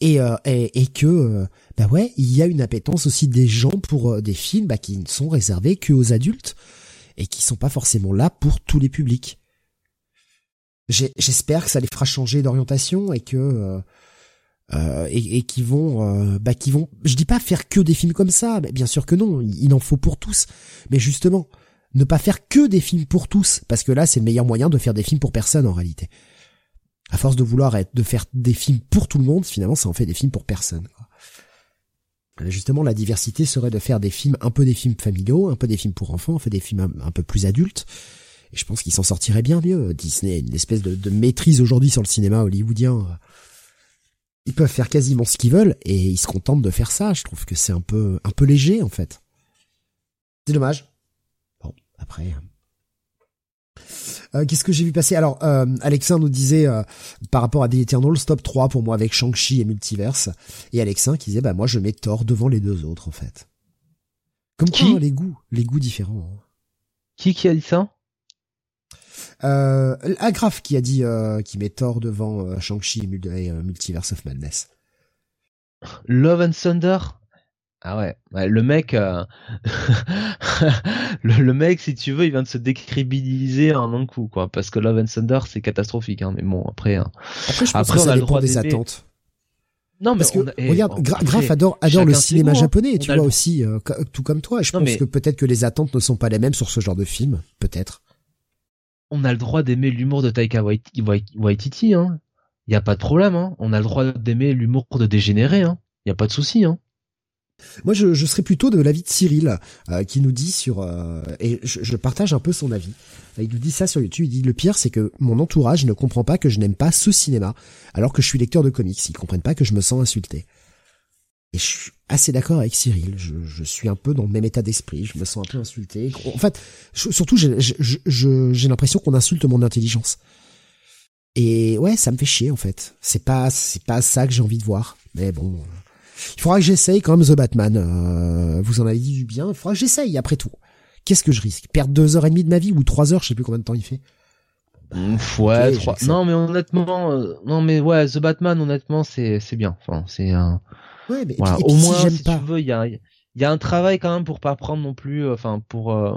Et, euh, et, et que euh, bah ouais, il y a une appétence aussi des gens pour euh, des films bah, qui ne sont réservés que aux adultes et qui sont pas forcément là pour tous les publics. J'espère que ça les fera changer d'orientation et que euh, euh, et, et vont euh, bah qui vont je dis pas faire que des films comme ça mais bien sûr que non il, en faut pour tous. Mais justement ne pas faire que des films pour tous parce que là c'est le meilleur moyen de faire des films pour personne en réalité. À force de vouloir être de faire des films pour tout le monde finalement ça en fait des films pour personne. Là, justement la diversité serait de faire des films un peu des films familiaux un peu des films pour enfants un peu des films un peu plus adultes et je pense qu'ils s'en sortiraient bien mieux Disney a une espèce de, de maîtrise aujourd'hui sur le cinéma hollywoodien ils peuvent faire quasiment ce qu'ils veulent et ils se contentent de faire ça. Je trouve que c'est un peu un peu léger en fait. C'est dommage. Bon, après. Euh, Qu'est-ce que j'ai vu passer? Alors, euh, Alexin nous disait euh, par rapport à The Eternals, top 3 pour moi avec Shang-Chi et Multiverse. Et Alexin qui disait, bah moi je mets Thor devant les deux autres en fait. Comme quoi, Qui? hein, les goûts, les goûts différents. hein. Qui qui a dit ça? Euh, Agraf qui a dit, euh, qui met Thor devant euh, Shang-Chi et euh, Multiverse of Madness. Love and Thunder? Ah ouais, ouais le mec, euh, (laughs) le, le, mec, si tu veux, il vient de se décrédibiliser en un coup, quoi. Parce que Love and Thunder, c'est catastrophique, hein. Mais bon, après, hein. après, je pense après, que on a le droit des attentes. Non, mais parce que a, regarde, Graf adore adore le cinéma japonais, tu vois aussi, euh, tout comme toi. Je non, pense mais... que peut-être que les attentes ne sont pas les mêmes sur ce genre de film, peut-être. On a le droit d'aimer l'humour de Taika Waititi, hein. Y a pas de problème, hein. On a le droit d'aimer l'humour de dégénérer, hein. Y a pas de souci, hein. Moi, je, serais plutôt de l'avis de Cyril, euh, qui nous dit sur euh, et je, partage un peu son avis. Il nous dit ça sur YouTube. Il dit le pire, c'est que mon entourage ne comprend pas que je n'aime pas ce cinéma, alors que je suis lecteur de comics. Ils comprennent pas que je me sens insulté. Et je assez d'accord avec Cyril. Je, je, suis un peu dans le même état d'esprit. Je me sens un peu insulté. En fait, surtout, j'ai l'impression qu'on insulte mon intelligence. Et ouais, ça me fait chier en fait. C'est pas, c'est pas ça que j'ai envie de voir. Mais bon, il faudra que j'essaye quand même The Batman. Euh, vous en avez dit du bien. Il faudra que j'essaye après tout. Qu'est-ce que je risque? Perdre deux heures et demie de ma vie ou trois heures? Je sais plus combien de temps il fait. ouais, okay, trois. Non, mais honnêtement, euh, non, mais ouais, The Batman, honnêtement, c'est c'est bien. Enfin, c'est un. Ouais, mais voilà. et puis, au moins, si, si tu veux, il y a il y a un travail quand même pour pas prendre non plus. euh, Enfin, pour euh,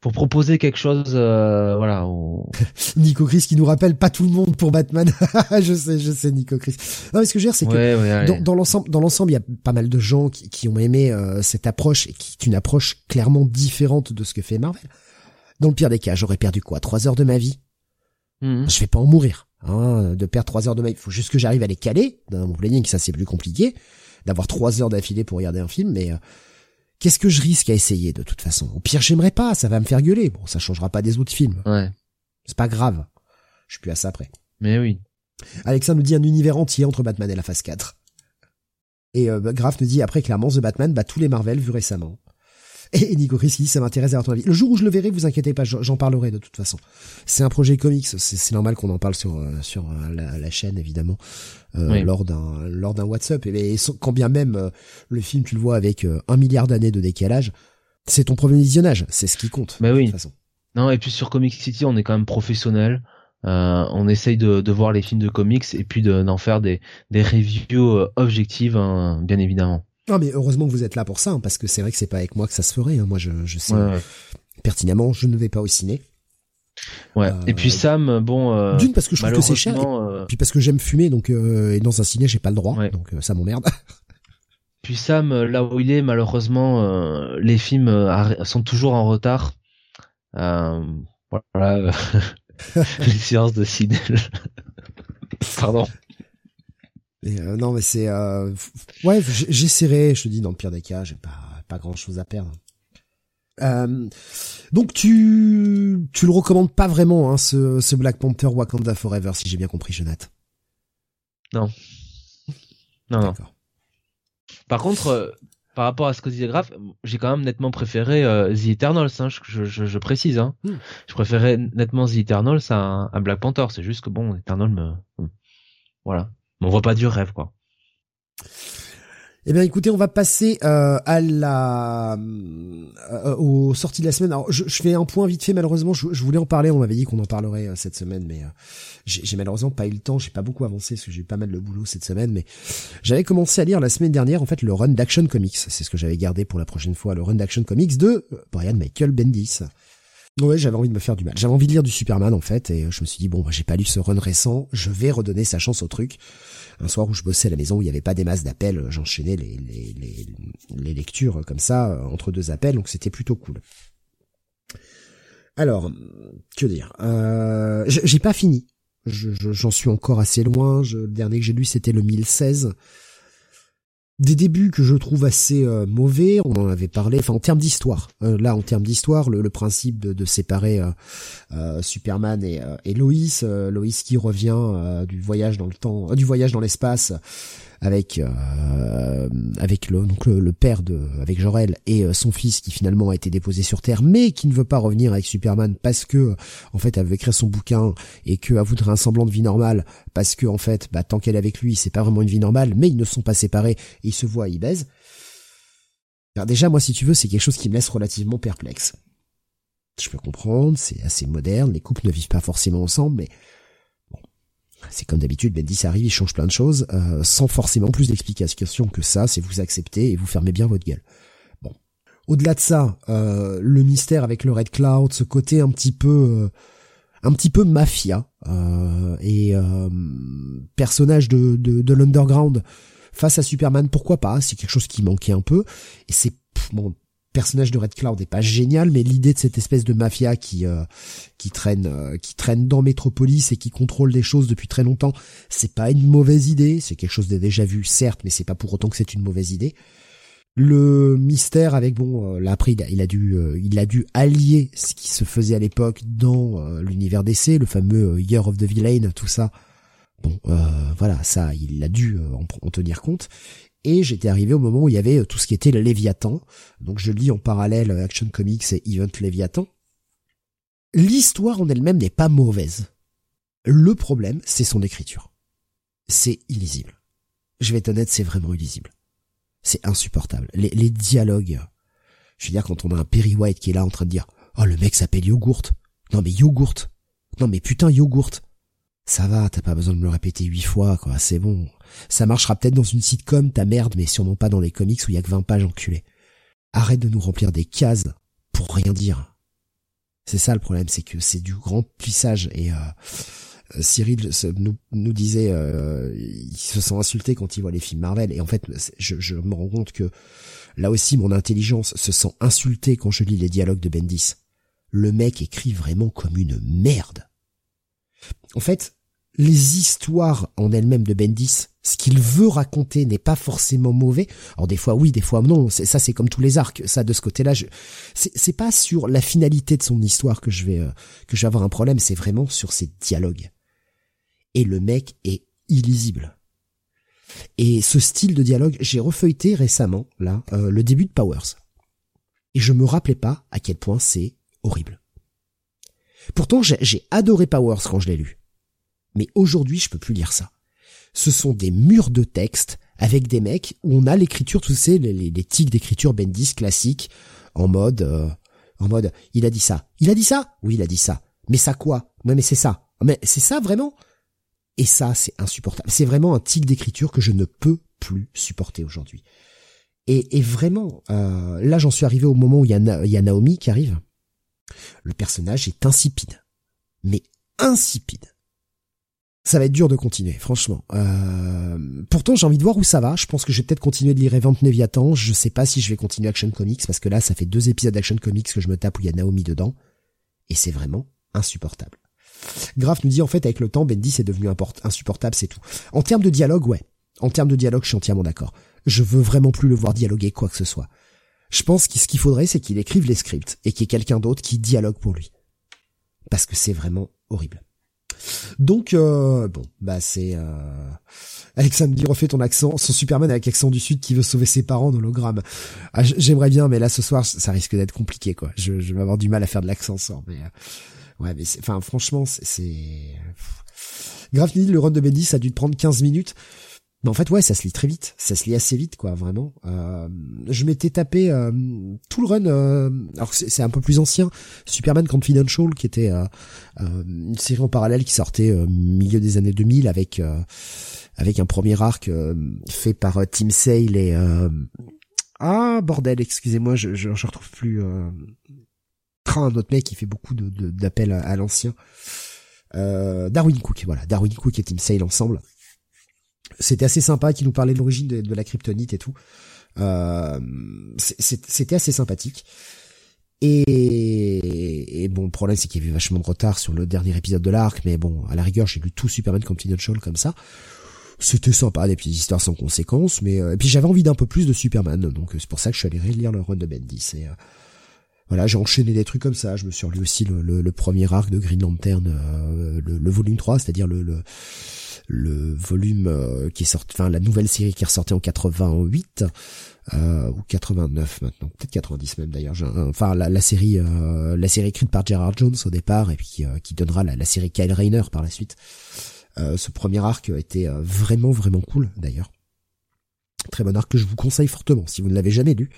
pour proposer quelque chose, euh, voilà. Au... (laughs) Nico Chris qui nous rappelle pas tout le monde pour Batman. (laughs) je sais, je sais, Nico Chris. Non, mais ce que je veux dire, c'est que Ouais, dans, dans l'ensemble, dans l'ensemble, il y a pas mal de gens qui, qui ont aimé euh, cette approche et qui est une approche clairement différente de ce que fait Marvel. Dans le pire des cas, j'aurais perdu quoi? Trois heures de ma vie? Mhm. Je vais pas en mourir. Hein, de perdre trois heures de ma. Il faut juste que j'arrive à les caler. Dans mon planning, ça c'est plus compliqué. D'avoir trois heures d'affilée pour regarder un film, mais euh, qu'est-ce que je risque à essayer de toute façon? Au pire, j'aimerais pas, ça va me faire gueuler. Bon, ça changera pas des autres films. Ouais. C'est pas grave. Je suis plus à ça après. Mais oui. Alexa nous dit un univers entier entre Batman et la phase 4. Et euh, Graf nous dit après clairement The Batman bat tous les Marvel vus récemment. Et Nico Chris qui dit ça m'intéresse d'avoir ton avis. Le jour où je le verrai, vous inquiétez pas, j'en parlerai de toute façon. C'est un projet comics, c'est normal qu'on en parle sur euh, sur euh, la, la, chaîne évidemment euh, Oui. lors d'un lors d'un WhatsApp. Et, et quand bien même euh, le film tu le vois avec euh, un milliard d'années de décalage, c'est ton premier visionnage, c'est ce qui compte. Bah de oui. toute façon. Non, et puis sur Comic City, on est quand même professionnel. Euh, on essaye de, de voir les films de comics et puis de- d'en faire des, des reviews objectives, hein, bien évidemment. Non mais heureusement que vous êtes là pour ça, hein, parce que c'est vrai que c'est pas avec moi que ça se ferait. hein. Moi je, je sais Ouais, pertinemment, je ne vais pas au ciné. Ouais. Euh, Et puis Sam, bon, euh, D'une parce que je trouve que c'est cher, et euh, puis parce que j'aime fumer, donc euh, et dans un ciné j'ai pas le droit, Ouais. donc ça m'emmerde. (laughs) puis Sam, là où il est, malheureusement, les films sont toujours en retard. Voilà, (laughs) (laughs) les séances de ciné. Pardon. Et, euh, non mais c'est euh, ouais j'essaierai je te dis dans le pire des cas j'ai pas pas grand chose à perdre euh, donc tu tu le recommandes pas vraiment hein, ce, ce Black Panther Wakanda Forever si j'ai bien compris Jonathan Non, non. d'accord Par contre, par rapport à ce que disait Graf, j'ai quand même nettement préféré The Eternals, hein, je, je, je- précise. Hein. Hmm. Je préférais nettement The Eternals à, à Black Panther. C'est juste que bon, Eternals me... hmm. Voilà. On voit pas du rêve, quoi. Eh bien, écoutez, on va passer euh, à la euh, aux sorties de la semaine. Alors, je, fais un point vite fait. Malheureusement, je, voulais en parler. On m'avait dit qu'on en parlerait euh, cette semaine, mais euh, j'ai malheureusement pas eu le temps. J'ai pas beaucoup avancé parce que j'ai eu pas mal de boulot cette semaine. Mais j'avais commencé à lire la semaine dernière, en fait, le run d'Action Comics. C'est ce que j'avais gardé pour la prochaine fois, le run d'Action Comics de Brian Michael Bendis. Ouais, j'avais envie de me faire du mal. J'avais envie de lire du Superman en fait, et je me suis dit bon, bah, j'ai pas lu ce run récent, je vais redonner sa chance au truc. Un soir où je bossais à la maison où il y avait pas des masses d'appels, j'enchaînais les, lectures comme ça euh, entre deux appels, donc c'était plutôt cool. Alors, que dire euh, J'ai pas fini. Je- je- J'en suis encore assez loin. Le dernier que j'ai lu, c'était le 1016 des débuts que je trouve assez euh, mauvais, on en avait parlé, enfin en termes d'histoire. Euh, là, en termes d'histoire, le, principe de, séparer euh, euh, Superman et, et Lois, Lois qui revient du voyage dans le temps, du voyage dans l'espace avec euh, avec le donc le, le père de avec Jor-El et euh, son fils qui finalement a été déposé sur Terre, mais qui ne veut pas revenir avec Superman parce que en fait elle veut écrire son bouquin et qu'elle voudrait un semblant de vie normale parce que en fait bah, tant qu'elle est avec lui c'est pas vraiment une vie normale, mais ils ne sont pas séparés et ils se voient, ils baisent. Alors déjà moi si tu veux c'est quelque chose qui me laisse relativement perplexe. Je peux comprendre, c'est assez moderne, les couples ne vivent pas forcément ensemble, mais c'est comme d'habitude, Bendis arrive, il change plein de choses, euh, sans forcément plus d'explications que ça, c'est vous acceptez et vous fermez bien votre gueule. Bon. Au-delà de ça, euh, le mystère avec le Red Cloud, ce côté un petit peu... Euh, un petit peu mafia et personnage de, de, de l'underground face à Superman, pourquoi pas C'est quelque chose qui manquait un peu. Et c'est bon, personnage de Red Cloud est pas génial, mais l'idée de cette espèce de mafia qui euh, qui traîne euh, qui traîne dans Metropolis et qui contrôle des choses depuis très longtemps, c'est pas une mauvaise idée. C'est quelque chose de déjà vu, certes, mais c'est pas pour autant que c'est une mauvaise idée. Le mystère avec bon, euh, là il a, dû il a dû allier ce qui se faisait à l'époque dans l'univers d'essai, le fameux Year of the Villain, tout ça. Bon, voilà, ça, il a dû en tenir compte et j'étais arrivé au moment où il y avait euh, tout ce qui était le Léviathan. Donc je lis en parallèle euh, Action Comics et Event Léviathan. L'histoire en elle-même n'est pas mauvaise. Le problème, c'est son écriture. C'est illisible. Je vais être honnête, c'est vraiment illisible. C'est insupportable. Les, les, dialogues. Je veux dire, quand on a un Perry White qui est là en train de dire « Oh, le mec s'appelle Yogourt. Non mais Yogourt. Non mais putain Yogourt. Ça va, t'as pas besoin de me le répéter huit fois, quoi, c'est bon. Ça marchera peut-être dans une sitcom, ta merde, mais sûrement pas dans les comics où il y a que 20 pages enculées. Arrête de nous remplir des cases pour rien dire. C'est ça le problème, c'est que c'est du grand puissage et euh, euh Cyril nous, disait euh, il se sent insulté quand il voit les films Marvel et en fait je, je me rends compte que là aussi mon intelligence se sent insultée quand je lis les dialogues de Bendis. Le mec écrit vraiment comme une merde. En fait, les histoires en elles-mêmes de Bendis, ce qu'il veut raconter n'est pas forcément mauvais. Alors des fois oui, des fois non. Ça c'est comme tous les arcs. Ça de ce côté-là, je... c'est pas sur la finalité de son histoire que je vais euh, que je vais avoir un problème. C'est vraiment sur ses dialogues. Et le mec est illisible. Et ce style de dialogue, j'ai refeuilleté récemment là euh, le début de Powers. Et je me rappelais pas à quel point c'est horrible. Pourtant j'ai adoré Powers quand je l'ai lu. Mais aujourd'hui, je peux plus lire ça. Ce sont des murs de texte avec des mecs où on a l'écriture, tu sais, les, tics d'écriture Bendis classiques, en mode, euh, en mode, il a dit ça. Il a dit ça? Oui, il a dit ça. Mais ça quoi? Ouais, mais c'est ça. Mais c'est ça vraiment? Et ça, c'est insupportable. C'est vraiment un tic d'écriture que je ne peux plus supporter aujourd'hui. Et, vraiment, euh, là, j'en suis arrivé au moment où il y a Naomi qui arrive. Le personnage est insipide. Mais insipide ça va être dur de continuer, franchement. Euh, pourtant, j'ai envie de voir où ça va. Je pense que je vais peut-être continuer de lire Event Neviathan. Je sais pas si je vais continuer Action Comics parce que là, ça fait deux épisodes d'Action Comics que je me tape où il y a Naomi dedans. Et c'est vraiment insupportable. Graf nous dit en fait avec le temps, Bendy c'est devenu insupportable, c'est tout. En termes de dialogue, ouais. En termes de dialogue, je suis entièrement d'accord. Je veux vraiment plus le voir dialoguer quoi que ce soit. Je pense que ce qu'il faudrait, c'est qu'il écrive les scripts et qu'il y ait quelqu'un d'autre qui dialogue pour lui. Parce que c'est vraiment horrible. Donc euh, bon, bah c'est euh... Alexandre dit refait ton accent, son Superman avec accent du sud qui veut sauver ses parents d'hologramme. Ah, J'aimerais bien, mais là ce soir ça risque d'être compliqué quoi. Je, je, vais avoir du mal à faire de l'accent sans, mais euh... ouais, mais enfin franchement c'est grave le run de Bendy ça a dû te prendre 15 minutes. Mais en fait, ouais, ça se lit très vite. Ça se lit assez vite, quoi, vraiment. Euh, je m'étais tapé euh, tout le run. Euh, alors c'est un peu plus ancien, Superman Confidential, qui était une série en parallèle qui sortait milieu des années 2000 avec avec un premier arc fait par Tim Sale et ah bordel, excusez-moi, je, je, je retrouve plus. un autre mec qui fait beaucoup d'appels à, à l'ancien. Darwin Cook, voilà, Darwin Cook et Tim Sale ensemble c'était assez sympa qui nous parlait de l'origine de, la kryptonite et tout. Euh, c'était assez sympathique. Et, bon, le problème c'est qu'il y avait vachement de retard sur le dernier épisode de l'arc, mais bon, à la rigueur, j'ai lu tout Superman Confidential comme ça. C'était sympa, des petites histoires sans conséquences, mais euh, et puis j'avais envie d'un peu plus de Superman, donc c'est pour ça que je suis allé relire le run de Bendis. Euh, voilà, j'ai enchaîné des trucs comme ça. Je me suis relu aussi le, premier arc de Green Lantern, euh, le, volume 3, c'est-à-dire le, volume euh, qui est sorti, enfin la nouvelle série qui est ressortie en 88 euh, ou 89 maintenant, peut-être 90 même d'ailleurs. Enfin la, la série, euh, la série écrite par Gerard Jones au départ et puis qui donnera la, la, série Kyle Rayner par la suite. ce premier arc été vraiment vraiment cool d'ailleurs. Très bon arc que je vous conseille fortement si vous ne l'avez jamais lu.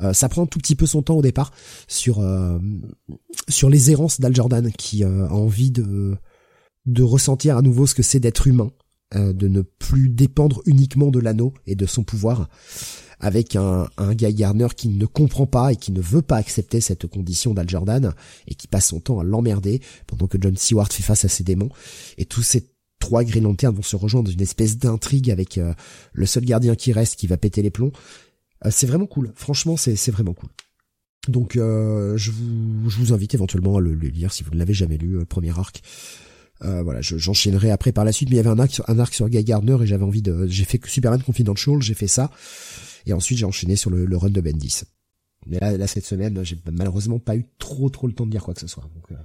Euh, ça prend tout petit peu son temps au départ sur euh, sur les errances d'Al Jordan qui euh, a envie de de ressentir à nouveau ce que c'est d'être humain, de ne plus dépendre uniquement de l'anneau et de son pouvoir, avec un, un Guy Gardner qui ne comprend pas et qui ne veut pas accepter cette condition d'Al Jordan et qui passe son temps à l'emmerder pendant que John Seward fait face à ses démons et tous ces trois Green Lantern vont se rejoindre dans une espèce d'intrigue avec euh, le seul gardien qui reste qui va péter les plombs. Euh, c'est vraiment cool. Franchement, c'est vraiment cool. Donc euh, je vous je vous invite éventuellement à le, lire si vous ne l'avez jamais lu, premier arc. voilà, j'enchaînerai après par la suite, mais il y avait un arc, un arc sur Guy Gardner et j'avais envie de, j'ai fait Superman Confidential, j'ai fait ça, et ensuite j'ai enchaîné sur le, run de Bendis. Mais là, là cette semaine, j'ai malheureusement pas eu trop trop le temps de dire quoi que ce soit. Donc,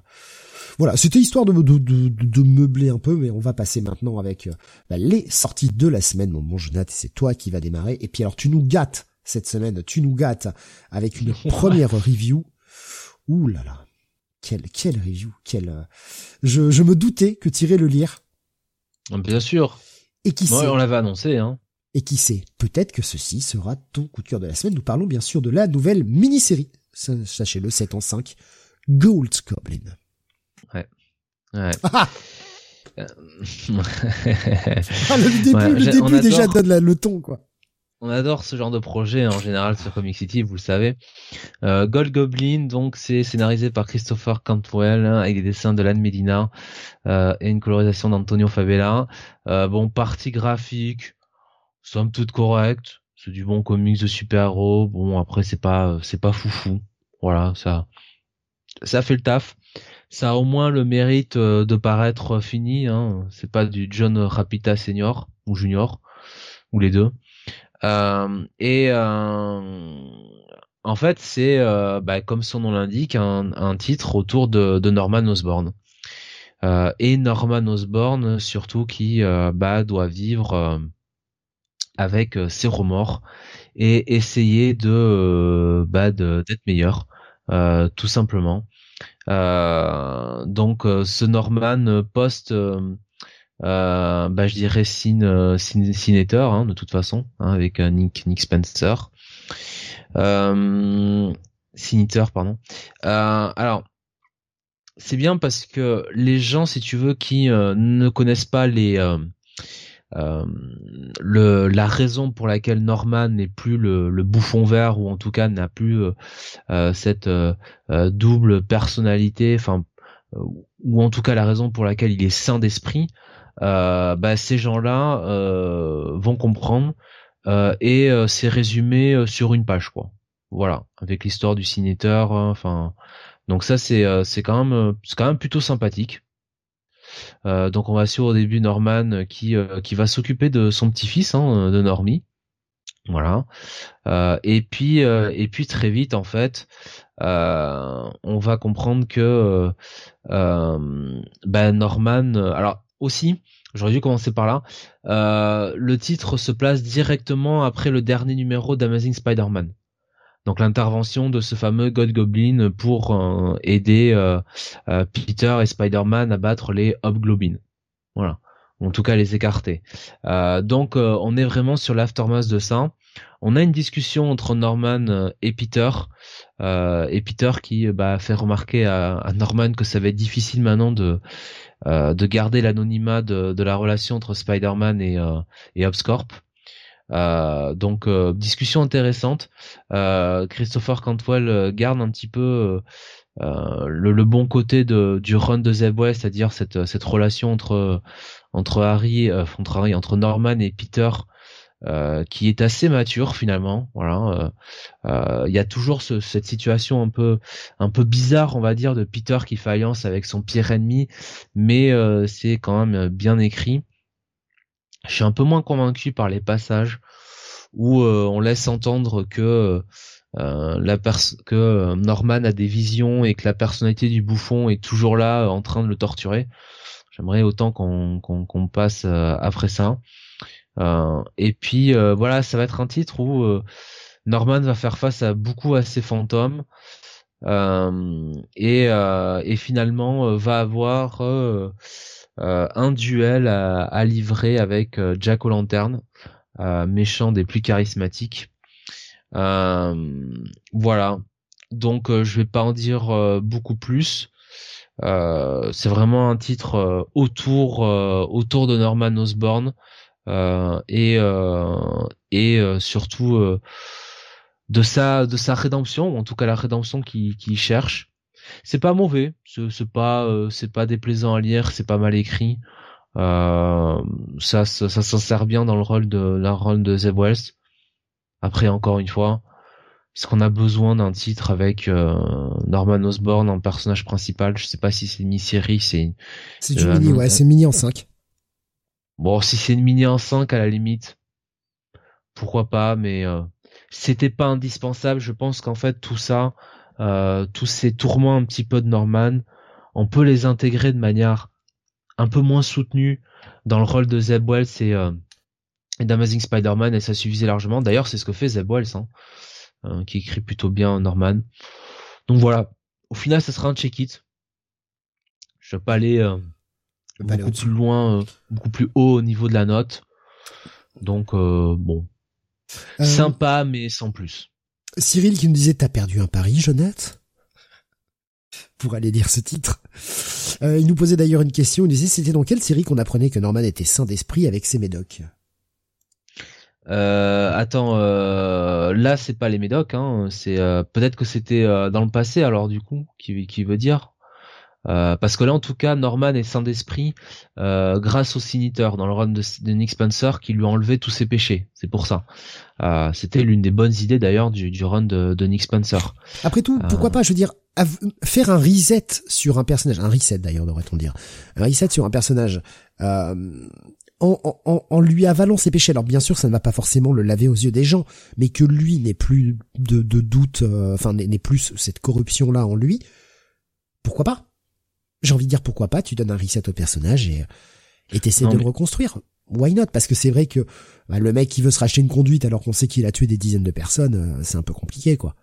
voilà, c'était histoire de, de, de, de, meubler un peu, mais on va passer maintenant avec euh, bah, les sorties de la semaine. Mon bon Jonathan, c'est toi qui va démarrer. Et puis alors, tu nous gâtes cette semaine, tu nous gâtes avec une (laughs) première review. Ouh là là, quelle, quelle review, quelle... Euh, je, je me doutais que tu irais le lire. Bien sûr. Et qui sait On l'avait annoncé, hein. Et qui sait, peut-être que ceci sera ton coup de cœur de la semaine. Nous parlons bien sûr de la nouvelle mini-série, sachez-le, 7 en 5, Gold Goblin. Ouais. Ah, (laughs) (laughs) ah le début, le début déjà donne le ton, quoi. On adore ce genre de projet en général sur Comic City, vous le savez. Euh, Gold Goblin, donc c'est scénarisé par Christopher Cantwell hein, avec des dessins de Lan Medina euh, et une colorisation d'Antonio Fabella. Euh, bon, partie graphique, somme toute correcte. C'est du bon comics de super-héros. Bon, après c'est pas c'est pas foufou. Voilà, ça ça fait le taf ça a au moins le mérite euh, de paraître fini. Hein. C'est pas du John Rapita senior ou junior ou les deux. Euh, et euh, en fait, c'est bah, comme son nom l'indique, un, titre autour de, Norman Osborn. et Norman Osborn, surtout, qui bah, doit vivre avec ses remords et essayer de bah, d'être meilleur, tout simplement. Euh, donc euh, ce Norman post euh, bah, je dirais Sin, Sin, hein, de toute façon hein, avec Nick Nick Spencer. Euh, pardon. Alors c'est bien parce que les gens si tu veux qui ne connaissent pas les euh, la raison pour laquelle Norman n'est plus le, bouffon vert ou en tout cas n'a plus euh, euh cette double personnalité, enfin ou en tout cas la raison pour laquelle il est sain d'esprit, bah, ces gens-là vont comprendre et c'est résumé sur une page quoi. Voilà, avec l'histoire du cinéteur, enfin donc ça c'est c'est quand même c'est quand même plutôt sympathique. Euh, donc on va suivre au début Norman euh, qui euh, qui va s'occuper de son petit-fils, hein, de Normie. Voilà. et puis et puis très vite en fait, on va comprendre que ben Norman. alors aussi, j'aurais dû commencer par là. le titre se place directement après le dernier numéro d'Amazing Spider-Man donc l'intervention de ce fameux God Goblin pour euh, aider euh, euh, Peter et Spider-Man à battre les Hobgoblins. Voilà. En tout cas, les écarter. donc, on est vraiment sur l'aftermath de ça. On a une discussion entre Norman et Peter, et Peter qui bah, fait remarquer à, Norman que ça va être difficile maintenant de de garder l'anonymat de, la relation entre Spider-Man et, et. Euh, donc euh, discussion intéressante. Euh, Christopher Cantwell garde un petit peu le, bon côté de, du run de Zeb West, c'est-à-dire cette, cette relation entre entre Harry, entre Harry, entre Norman et Peter. qui est assez mature finalement. Voilà, il y a toujours cette situation un peu un peu bizarre, on va dire, de Peter qui fait alliance avec son pire ennemi, mais c'est quand même bien écrit. Je suis un peu moins convaincu par les passages où euh, on laisse entendre que euh, la que euh, Norman a des visions et que la personnalité du bouffon est toujours là en train de le torturer. J'aimerais autant qu'on passe après ça. et puis voilà, ça va être un titre où Norman va faire face à beaucoup à ses fantômes et, et finalement va avoir euh, un duel à, livrer avec euh, Jack O'Lantern. méchants des plus charismatiques. voilà. Donc je vais pas en dire beaucoup plus. c'est vraiment un titre autour autour de Norman Osborn et et surtout de sa de sa rédemption, en tout cas la rédemption qu'il qui cherche. C'est pas mauvais, c'est pas euh, c'est pas déplaisant à lire, c'est pas mal écrit. Euh, ça, ça, ça s'en sert bien dans le rôle de la rôle de Zeb Wells. Après encore une fois, est-ce qu'on a besoin d'un titre avec euh, Norman Osborn en personnage principal Je sais pas si c'est une mini-série, c'est c'est une mini, ouais, c'est mini en 5. Bon, si c'est une mini en 5 à la limite, pourquoi pas, mais c'était pas indispensable. Je pense qu'en fait tout ça, euh, tous ces tourments un petit peu de Norman, on peut les intégrer de manière un peu moins soutenue dans le rôle de Zeb Wells et, euh, d'Amazing Spider-Man et ça suffisait largement. D'ailleurs, c'est ce que fait Zeb Wells, hein, euh, qui écrit plutôt bien Norman. Donc voilà, au final, ça sera un check-it. Je vais pas aller beaucoup plus loin, beaucoup plus haut au niveau de la note. Donc bon, sympa mais sans plus. Cyril qui nous disait t'as perdu un pari, Jonathan pour aller lire ce titre. Euh, il nous posait d'ailleurs une question, il disait c'était dans quelle série qu'on apprenait que Norman était saint d'esprit avec ses médocs? Euh, attends, euh, là c'est pas les médocs, hein, c'est euh, peut-être que c'était dans le passé alors du coup, qui veut dire? Euh, parce que là, en tout cas, Norman est saint d'esprit euh, grâce au Siniteur dans le run de, Nick Spencer qui lui a enlevé tous ses péchés. C'est pour ça. Euh, C'était l'une des bonnes idées d'ailleurs du, du, run de, de, Nick Spencer. Après tout, pourquoi pas Je veux dire, faire un reset sur un personnage, un reset d'ailleurs devrait-on dire, un reset sur un personnage. En, en, en, lui avalant ses péchés. Alors bien sûr, ça ne va pas forcément le laver aux yeux des gens, mais que lui n'ait plus de, de doute, enfin n'ait plus cette corruption là en lui. Pourquoi pas? J'ai envie de dire pourquoi pas, tu donnes un reset au personnage et et t'essaies de le reconstruire. Why not? Parce que c'est vrai que bah, le mec qui veut se racheter une conduite alors qu'on sait qu'il a tué des dizaines de personnes, euh, c'est un peu compliqué quoi.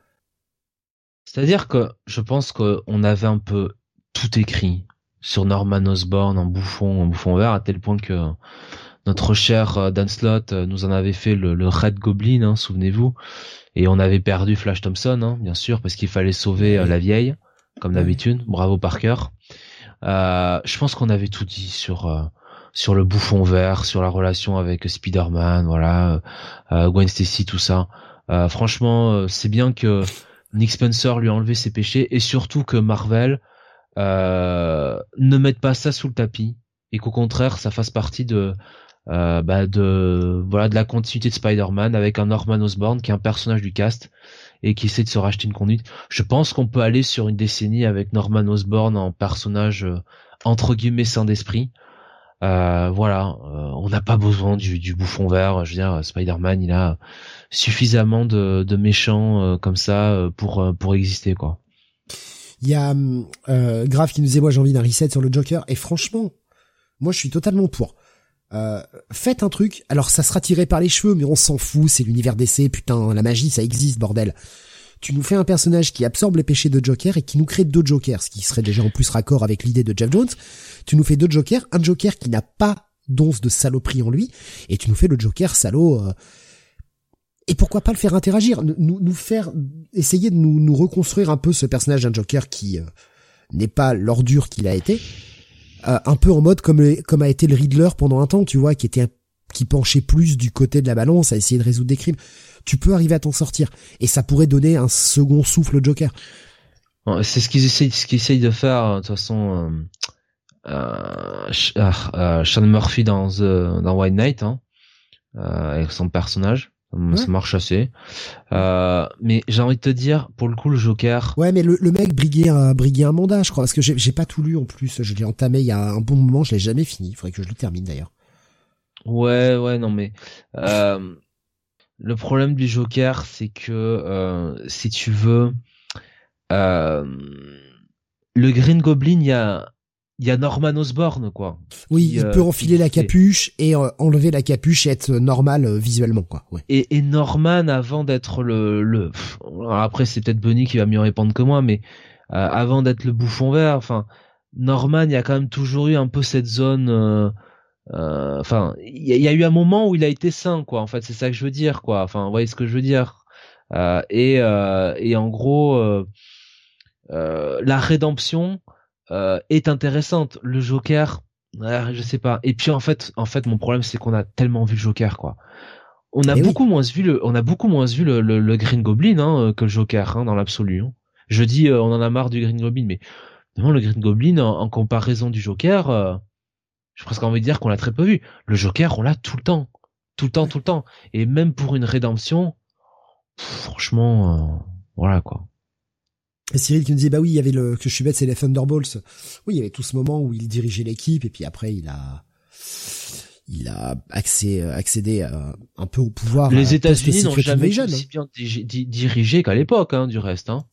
C'est-à-dire que je pense qu'on avait un peu tout écrit sur Norman Osborn en bouffon, en bouffon vert, à tel point que notre cher euh, Dan Slott euh, nous en avait fait le, Red Goblin, hein, souvenez-vous, et on avait perdu Flash Thompson, hein, bien sûr, parce qu'il fallait sauver la vieille, comme d'habitude. Bravo Parker. Euh, je pense qu'on avait tout dit sur euh, sur le bouffon vert, sur la relation avec Spider-Man, voilà, euh, Gwen Stacy, tout ça. franchement, c'est bien que Nick Spencer lui a enlevé ses péchés et surtout que Marvel ne mette pas ça sous le tapis et qu'au contraire ça fasse partie de bah de voilà de la continuité de Spider-Man avec un Norman Osborn qui est un personnage du cast et qui essaie de se racheter une conduite. Je pense qu'on peut aller sur une décennie avec Norman Osborn en personnage euh, entre guillemets saint d'esprit. Euh, voilà, euh, on n'a pas besoin du, bouffon vert. Je veux dire, Spider-Man, il a suffisamment de, méchants comme ça pour pour exister quoi. Il y a Grave qui nous disait moi j'ai envie d'un reset sur le Joker et franchement, moi je suis totalement pour. Euh, faites un truc, alors ça sera tiré par les cheveux, mais on s'en fout, c'est l'univers d'essai, putain, la magie, ça existe, bordel. Tu nous fais un personnage qui absorbe les péchés de Joker et qui nous crée deux Jokers, ce qui serait déjà en plus raccord avec l'idée de Jeff Jones. Tu nous fais deux Jokers, un Joker qui n'a pas d'once de saloperie en lui, et tu nous fais le Joker salaud. Euh, et pourquoi pas le faire interagir, nous, nous faire essayer de nous, nous reconstruire un peu ce personnage d'un Joker qui euh, n'est pas l'ordure qu'il a été euh, un peu en mode comme comme a été le Riddler pendant un temps, tu vois, qui était qui penchait plus du côté de la balance à essayer de résoudre des crimes. Tu peux arriver à t'en sortir et ça pourrait donner un second souffle au Joker. C'est ce qu'ils essayent, ce qu'ils essayent de faire de toute façon. Euh, euh, euh Sean Murphy dans The, dans White Knight, hein, avec son personnage. Ça marche assez. Euh, mais j'ai envie de te dire, pour le coup, le Joker. Ouais, mais le, le mec briguait un, briguait un mandat, je crois, parce que j'ai pas tout lu en plus. Je l'ai entamé il y a un bon moment, je l'ai jamais fini. Il faudrait que je le termine d'ailleurs. Ouais, ouais, non, mais euh, le problème du Joker, c'est que euh, si tu veux, euh, le Green Goblin, il y a il y a Norman Osborn quoi. Oui, il peut euh, enfiler la capuche et euh, enlever la capuche et être normal euh, visuellement quoi. Ouais. Et, et, Norman avant d'être le, le après c'est peut-être Bunny qui va mieux répondre que moi mais avant d'être le bouffon vert, enfin Norman il y a quand même toujours eu un peu cette zone Enfin, il y, a eu un moment où il a été sain, quoi. En fait, c'est ça que je veux dire, quoi. Enfin, vous voyez ce que je veux dire. et et en gros, la rédemption est intéressante. Le Joker, je sais pas. Et puis en fait, en fait, mon problème c'est qu'on a tellement vu le Joker, quoi. On a beaucoup moins vu le, on a beaucoup moins vu le, le, Green Goblin hein, que le Joker hein, dans l'absolu. Hein. Je dis, euh, on en a marre du Green Goblin, mais non, le Green Goblin en, comparaison du Joker, euh, j'ai presque envie de dire qu'on l'a très peu vu. Le Joker, on l'a tout le temps, tout le temps, tout le temps, et même pour une rédemption, franchement, euh, voilà quoi. Et Cyril qui nous disait bah oui il y avait le que je suis bête c'est les Thunderbolts oui il y avait tout ce moment où il dirigeait l'équipe et puis après il a il a accès, accédé euh, un peu au pouvoir. Les États-Unis n'ont jamais été aussi bien dirigé qu'à l'époque, hein, du reste, hein.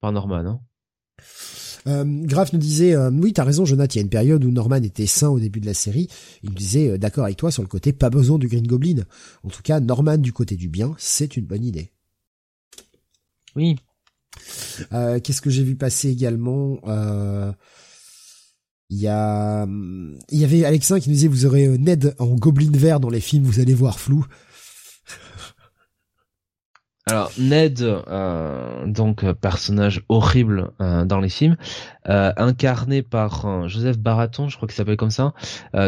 Par Norman, hein. Euh, Graf nous disait, euh, oui, t'as raison, Jonathan, il y a une période où Norman était sain au début de la série. Il nous disait, euh, d'accord avec toi sur le côté, pas besoin du Green Goblin. En tout cas, Norman du côté du bien, c'est une bonne idée. Oui. Qu'est-ce que j'ai vu passer également il y a, il y avait Alexin qui nous disait vous aurez euh, Ned en gobelin vert dans les films, vous allez voir flou. (laughs) Alors Ned, euh, donc euh, personnage horrible dans les films, incarné par Joseph Baraton, je crois qu'il s'appelle comme ça,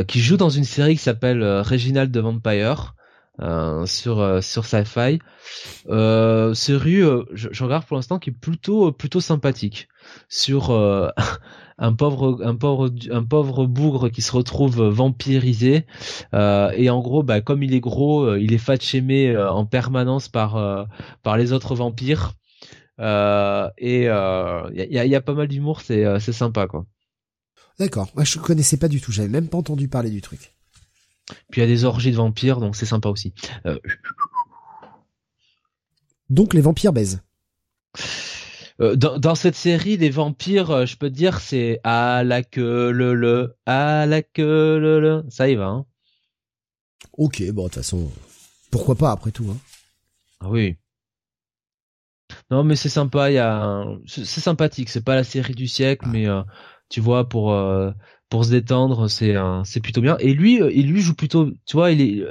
qui joue dans une série qui s'appelle Reginald the Vampire sur sur Sci-Fi. série, je, je, regarde pour l'instant qui est plutôt plutôt sympathique sur (laughs) un pauvre un pauvre un pauvre bougre qui se retrouve vampirisé. Euh, et en gros bah comme il est gros euh, il est fat euh, en permanence par par les autres vampires. Et il y a, y, a, pas mal d'humour c'est c'est sympa quoi. D'accord. Moi je connaissais pas du tout. J'avais même pas entendu parler du truc puis il y a des orgies de vampires donc c'est sympa aussi donc les vampires baisent euh, dans, cette série, les vampires, euh, je peux te dire, c'est à la queue le le, à la queue le le. Ça y va. Hein. Ok, bon de toute façon, pourquoi pas après tout. Hein. Ah oui. Non, mais c'est sympa. Il y a, c'est sympathique. C'est pas la série du siècle, ah. mais euh, tu vois, pour pour se détendre, c'est c'est plutôt bien. Et lui, il lui joue plutôt. Tu vois, il est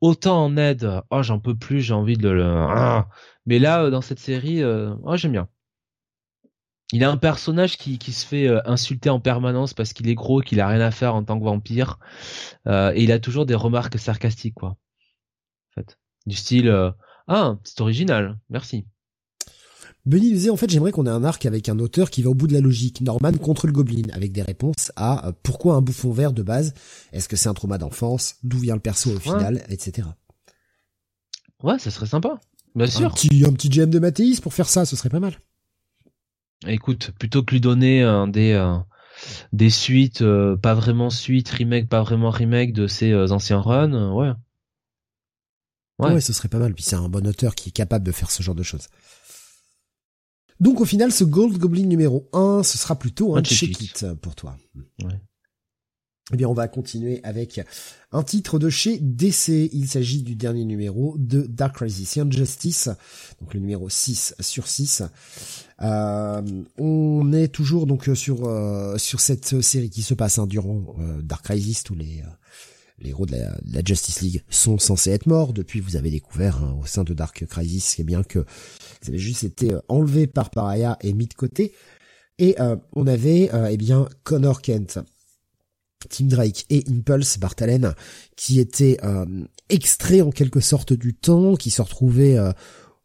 autant en aide. Oh, j'en peux plus. J'ai envie de le. Ah. Mais là, dans cette série, oh, j'aime bien il a un personnage qui, se fait euh, insulter en permanence parce qu'il est gros, qu'il a rien à faire en tant que vampire, euh, et il a toujours des remarques sarcastiques, quoi. Fait, du style euh, ah c'est original, merci. Benny disait en fait j'aimerais qu'on ait un arc avec un auteur qui va au bout de la logique. Norman contre le Goblin avec des réponses à pourquoi un bouffon vert de base, est-ce que c'est un trauma d'enfance, d'où vient le perso au final, etc. Ouais, ça serait sympa. Bien sûr. Un petit, un petit GM de Mathéis pour faire ça, ce serait pas mal. Écoute, plutôt que lui donner un des euh, des suites, euh, pas vraiment suites, remake, pas vraiment remake de ses euh, anciens runs, ouais. ouais. Ouais, ce serait pas mal. Puis c'est un bon auteur qui est capable de faire ce genre de choses. Donc au final, ce Gold Goblin numéro 1, ce sera plutôt un, check-it pour toi. Ouais. Eh bien, on va continuer avec un titre de chez DC. Il s'agit du dernier numéro de Dark Crisis Justice, donc le numéro 6 sur 6. Euh, on est toujours donc sur euh, sur cette série qui se passe hein, durant euh, Dark Crisis. Tous les les héros de la, Justice League sont censés être morts. Depuis, vous avez découvert hein, au sein de Dark Crisis, c'est bien que vous avez juste été enlevés par Paraya et mis de côté. Et on avait eh bien Connor Kent Tim Drake et Impulse Bartalen qui étaient euh, extraits en quelque sorte du temps, qui se retrouvaient euh,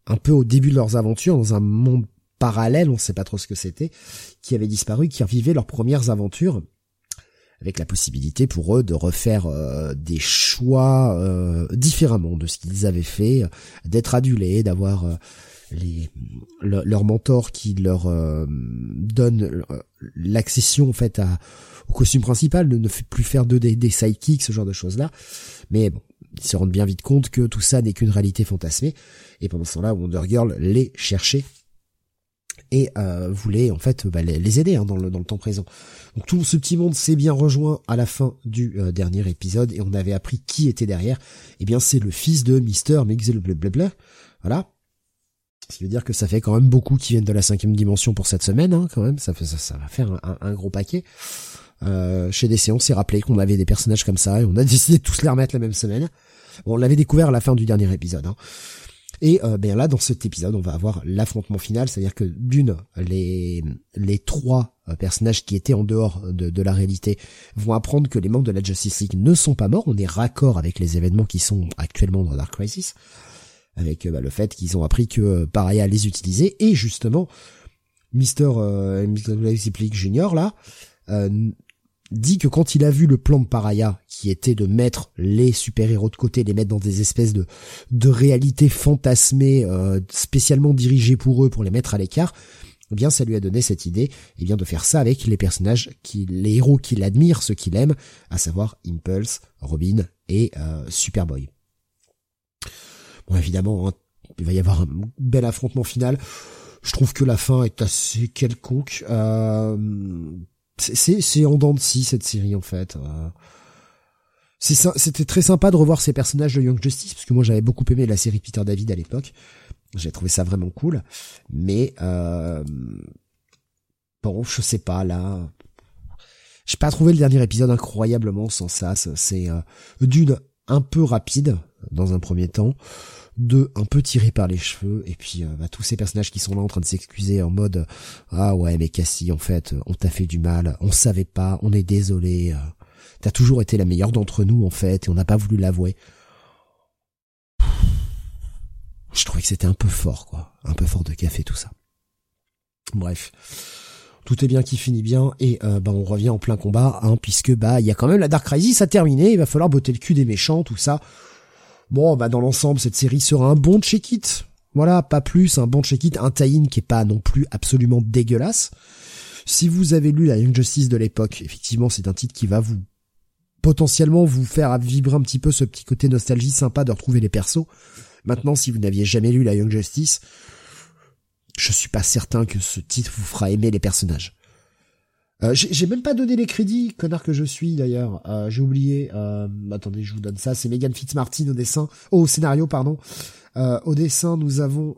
un peu au début de leurs aventures dans un monde parallèle, on ne sait pas trop ce que c'était, qui avaient disparu, qui revivaient leurs premières aventures avec la possibilité pour eux de refaire euh, des choix différemment de ce qu'ils avaient fait, d'être adulés, d'avoir les leur mentor qui leur donne l'accession en fait au costume principal, ne, ne plus faire de, des, des sidekicks, ce genre de choses-là. Mais bon, ils se rendent bien vite compte que tout ça n'est qu'une réalité fantasmée. Et pendant ce temps-là, Wonder Girl les cherchait et euh, voulait en fait bah, les, aider hein, dans, le, dans le temps présent. Donc tout ce petit monde s'est bien rejoint à la fin du euh, dernier épisode et on avait appris qui était derrière. Eh bien c'est le fils de Mister blablabla. Voilà. Ce qui veut dire que ça fait quand même beaucoup qui viennent de la cinquième dimension pour cette semaine, hein, quand même. Ça fait ça, ça va faire un, gros paquet. chez DC, on s'est rappelé qu'on avait des personnages comme ça et on a (laughs) décidé de tous les remettre la même semaine. on l'avait découvert à la fin du dernier épisode. Hein. Et euh, ben là, dans cet épisode, on va avoir l'affrontement final, c'est-à-dire que d'une, les les trois euh, personnages qui étaient en dehors de, de, la réalité vont apprendre que les membres de la Justice League ne sont pas morts. On est raccord avec les événements qui sont actuellement dans Dark Crisis, avec euh, bah, le fait qu'ils ont appris que Paraya les utilisait et justement, Mister euh, Junior là dit que quand il a vu le plan de Paraya, qui était de mettre les super-héros de côté, les mettre dans des espèces de, de réalités fantasmées, euh, spécialement dirigées pour eux, pour les mettre à l'écart, eh bien ça lui a donné cette idée, eh bien de faire ça avec les personnages qui, les héros qu'il admire, ceux qu'il aime, à savoir Impulse, Robin et euh, Superboy. Bon évidemment, hein, il va y avoir un bel affrontement final. Je trouve que la fin est assez quelconque. Euh, c'est c'est en dents de scie cette série en fait. Euh. C'était très sympa de revoir ces personnages de Young Justice parce que moi j'avais beaucoup aimé la série Peter David à l'époque. J'ai trouvé ça vraiment cool, mais euh, bon, je sais pas là. J'ai pas trouvé le dernier épisode incroyablement sans ça. C'est euh, d'une un peu rapide dans un premier temps de un peu tiré par les cheveux. Et puis euh, bah, tous ces personnages qui sont là en train de s'excuser en mode ah ouais mais Cassie en fait on t'a fait du mal on savait pas on est désolé euh, t'as toujours été la meilleure d'entre nous en fait et on n'a pas voulu l'avouer. Je trouvais que c'était un peu fort quoi. Un peu fort de café tout ça. Bref. Tout est bien qui finit bien et euh, bah on revient en plein combat hein, puisque bah il y a quand même la Dark Crisis à terminer. Il va falloir botter le cul des méchants tout ça Bon, bah dans l'ensemble, cette série sera un bon check-it. Voilà, pas plus, un bon check-it, un tie-in qui est pas non plus absolument dégueulasse. Si vous avez lu la Young Justice de l'époque, effectivement, c'est un titre qui va vous potentiellement vous faire vibrer un petit peu ce petit côté nostalgie sympa de retrouver les persos. Maintenant, si vous n'aviez jamais lu la Young Justice, je suis pas certain que ce titre vous fera aimer les personnages. Euh, j'ai même pas donné les crédits, connard que je suis d'ailleurs. Euh, j'ai oublié. Euh, attendez, je vous donne ça. C'est Megan Fitzmartin au dessin, au scénario, pardon. au dessin, nous avons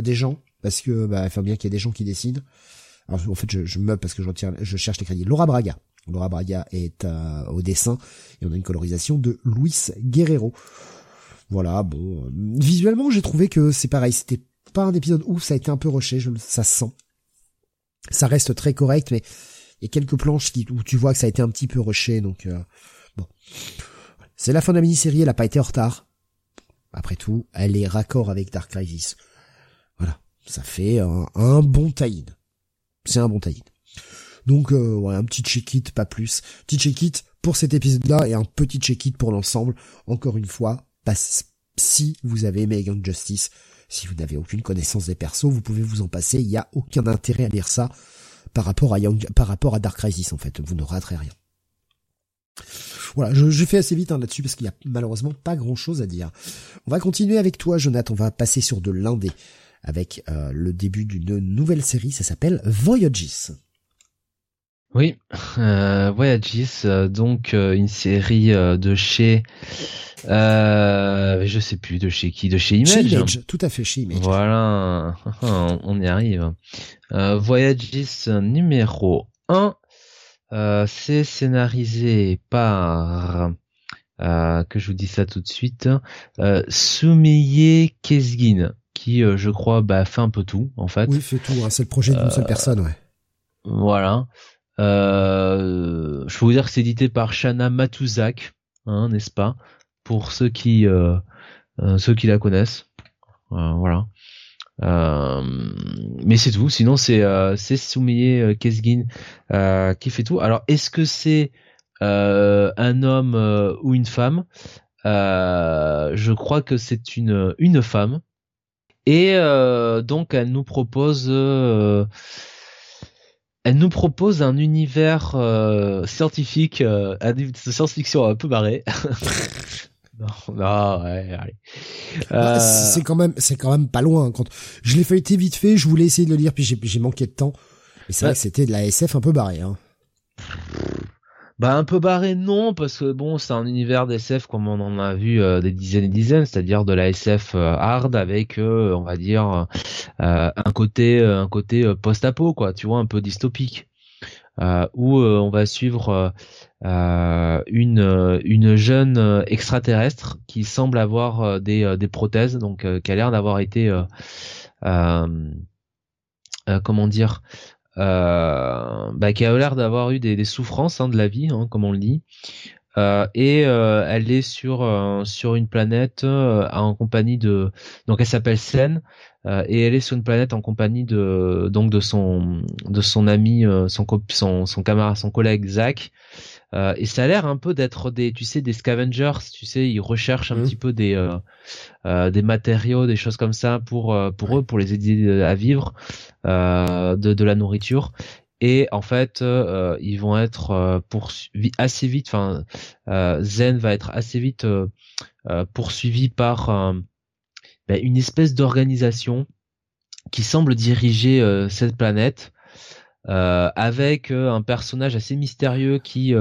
des gens parce que bah, il faut bien qu'il y ait des gens qui. Alors en fait, je, je parce que je retire, je cherche les crédits. Laura Braga. Laura Braga est au dessin et on a une colorisation de Luis Guerrero. Voilà, bon, visuellement, j'ai trouvé que c'est pareil. C'était pas un épisode où ça a été un peu rushé, je, ça sent ça reste très correct, mais il y a quelques planches qui, où tu vois que ça a été un petit peu rushé, donc euh, bon. C'est la fin de la mini-série, elle a pas été en retard. Après tout, elle est raccord avec Dark Crisis. Voilà, ça fait un, bon tie C'est un bon tie Donc euh, un petit check-it, pas plus. Petit check-it pour cet épisode-là et un petit check-it pour l'ensemble. Encore une fois, si vous avez aimé Young Justice, si vous n'avez aucune connaissance des persos, vous pouvez vous en passer. Il n'y a aucun intérêt à lire ça par rapport à Dark Crisis en fait. Vous ne raterez rien. Voilà, je, je fais assez vite hein, là-dessus parce qu'il y a malheureusement pas grand-chose à dire. On va continuer avec toi, Jonathan. On va passer sur de l'indé avec euh, le début d'une nouvelle série. Ça s'appelle Voyages. Oui, (laughs) euh, Voyages, euh, donc euh, une série de chez je sais plus de chez qui, de chez Image. tout à fait chez Image. Voilà, (laughs) on y arrive. Voyages numéro 1, euh, c'est scénarisé par, que je vous dis ça tout de suite, Sumiye Kesgin, qui je crois bah, fait un peu tout en fait. Oui, fait tout, hein. c'est le projet d'une seule personne, ouais. Voilà. Je peux vous dire que c'est édité par Shana Matuzak, hein, n'est-ce pas pour ceux qui euh, euh, ceux qui la connaissent. Euh, voilà. mais c'est tout. Sinon, c'est c'est Soumiye Kesgin qui fait tout. Alors, est-ce que c'est un homme ou une femme? Je crois que c'est une une femme. Et donc, elle nous propose elle nous propose un univers scientifique, un science-fiction un peu barré. (laughs) Non, non, ouais, allez. Bah, euh... C'est quand même, c'est quand même pas loin. Quand je l'ai feuilleté vite fait, je voulais essayer de le lire, puis j'ai manqué de temps. Et c'est vrai que c'était de la SF un peu barré. Hein. Bah un peu barré non parce que bon c'est un univers d'SF comme on en a vu euh, des dizaines et dizaines, c'est-à-dire de la SF euh, hard avec euh, on va dire un côté un côté post-apo quoi, tu vois un peu dystopique. où on va suivre une une jeune extraterrestre qui semble avoir des des prothèses, donc qui a l'air d'avoir été comment dire bah, qui a l'air d'avoir eu des, des souffrances hein, de la vie, hein, comme on le dit, euh, et euh, elle est sur euh, sur une planète en compagnie de donc elle s'appelle Sen et elle est sur une planète en compagnie de donc de son de son ami son son son camarade son collègue Zach et ça a l'air un peu d'être des tu sais des scavengers tu sais ils recherchent un mmh. petit peu des des matériaux des choses comme ça pour pour eux pour les aider à vivre de de la nourriture. Et en fait euh, ils vont être euh, poursuivis assez vite enfin euh, Zen va être assez vite poursuivi par ben, une espèce d'organisation qui semble diriger cette planète avec un personnage assez mystérieux qui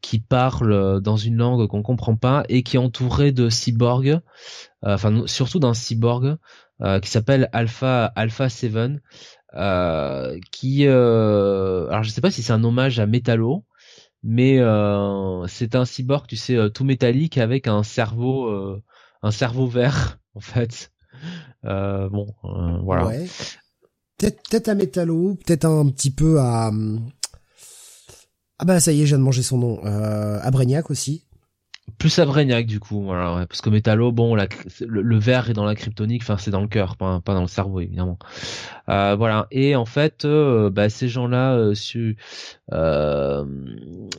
qui parle dans une langue qu'on comprend pas et qui est entouré de cyborgs enfin surtout d'un cyborg qui s'appelle Alpha Alpha 7 euh, qui, euh, alors je sais pas si c'est un hommage à Metallo, mais euh, c'est un cyborg, tu sais, tout métallique avec un cerveau, un cerveau vert (laughs) en fait. bon, voilà. Ouais. Peut-être à Metallo, peut-être un petit peu à ah bah ça y est, je viens de manger son nom. Euh, à aussi plus à du coup voilà parce que Metallo bon la, le, verre est dans la kryptonique enfin c'est dans le cœur pas, dans le cerveau évidemment euh, voilà et en fait euh, bah, ces gens là euh, su,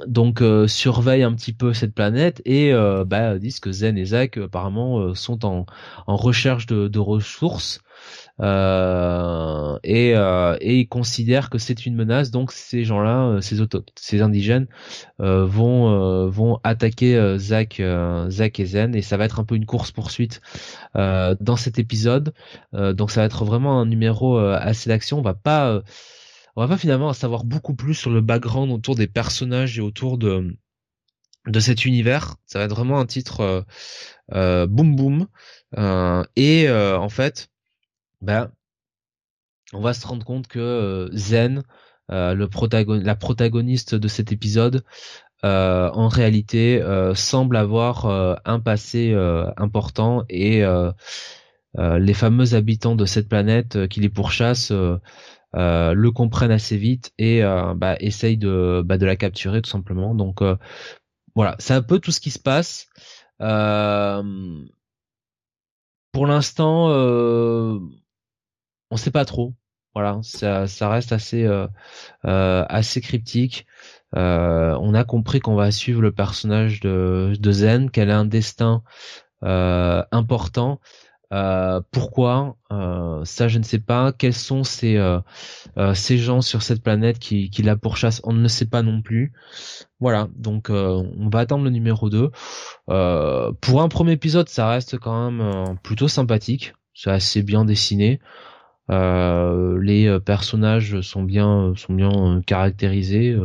donc surveillent un petit peu cette planète et bah, disent que Zen et Zach apparemment sont en, recherche de ressources euh, et, euh, et ils considèrent que c'est une menace. Donc ces gens-là, euh, ces auto ces indigènes euh, vont vont attaquer Zach, Zach et Zen, et ça va être un peu une course poursuite dans cet épisode. donc ça va être vraiment un numéro assez d'action. On va pas on va pas finalement savoir beaucoup plus sur le background autour des personnages et autour de de cet univers. Ça va être vraiment un titre euh, boom boom. et en fait, ben, on va se rendre compte que euh, Zen, euh, la protagoniste de cet épisode, euh, en réalité semble avoir un passé important et les fameux habitants de cette planète qui les pourchassent le comprennent assez vite et bah, essayent de, bah, de la capturer tout simplement. Donc voilà, c'est un peu tout ce qui se passe. pour l'instant, on sait pas trop. Voilà, ça, reste assez euh, euh, cryptique. Euh, on a compris qu'on va suivre le personnage de, de Zen, qu'elle a un destin important. pourquoi? Ça, je ne sais pas. Quels sont ces ces gens sur cette planète qui, qui la pourchassent? On ne sait pas non plus. Voilà, donc on va attendre le numéro 2. pour un premier épisode, ça reste quand même plutôt sympathique. C'est assez bien dessiné. Euh, les euh, personnages sont bien sont bien euh, caractérisés.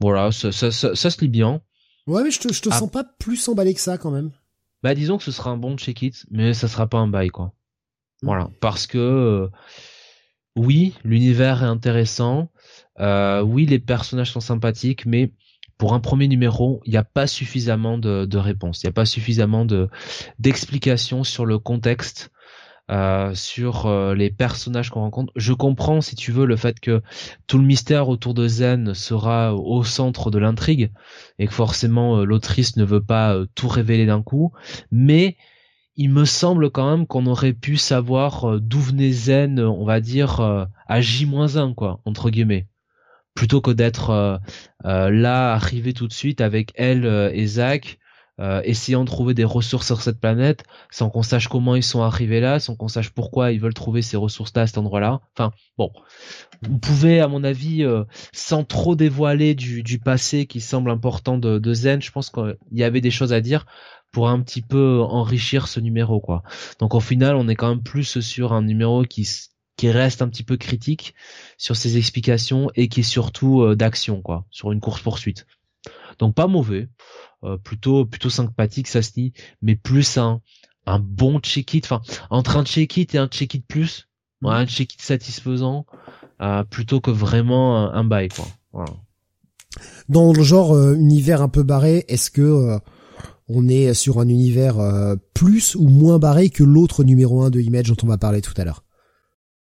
voilà, ça, ça, ça, se lit bien. Ouais, mais je te, je te ah. sens pas plus emballé que ça quand même. Bah disons que ce sera un bon check-it, mais ça sera pas un bail quoi. Mm. Voilà, parce que oui, l'univers est intéressant, euh, oui, les personnages sont sympathiques, mais pour un premier numéro, il n'y a pas suffisamment de, de réponses, il n'y a pas suffisamment de d'explications sur le contexte euh, sur euh, les personnages qu'on rencontre. Je comprends, si tu veux, le fait que tout le mystère autour de Zen sera au centre de l'intrigue et que forcément euh, l'autrice ne veut pas tout révéler d'un coup, mais il me semble quand même qu'on aurait pu savoir d'où venait Zen, on va dire, à J-1, quoi, entre guillemets plutôt que d'être là arrivé tout de suite avec elle et Zach euh, essayant de trouver des ressources sur cette planète sans qu'on sache comment ils sont arrivés là, sans qu'on sache pourquoi ils veulent trouver ces ressources-là à cet endroit-là. Enfin, bon, vous pouvez, à mon avis, euh, sans trop dévoiler du, du, passé qui semble important de, de Zen, je pense qu'il y avait des choses à dire pour un petit peu enrichir ce numéro, quoi. Donc au final, on est quand même plus sur un numéro qui qui reste un petit peu critique sur ses explications et qui est surtout euh, d'action, quoi, sur une course poursuite. Donc pas mauvais. Euh, plutôt plutôt sympathique ça se dit mais plus un un bon check-it enfin entre un check-it et un check-it plus un check-it satisfaisant euh, plutôt que vraiment un, bail quoi. Dans le genre euh, univers un peu barré, est-ce que euh, on est sur un univers plus ou moins barré que l'autre numéro 1 de Image dont on va parler tout à l'heure?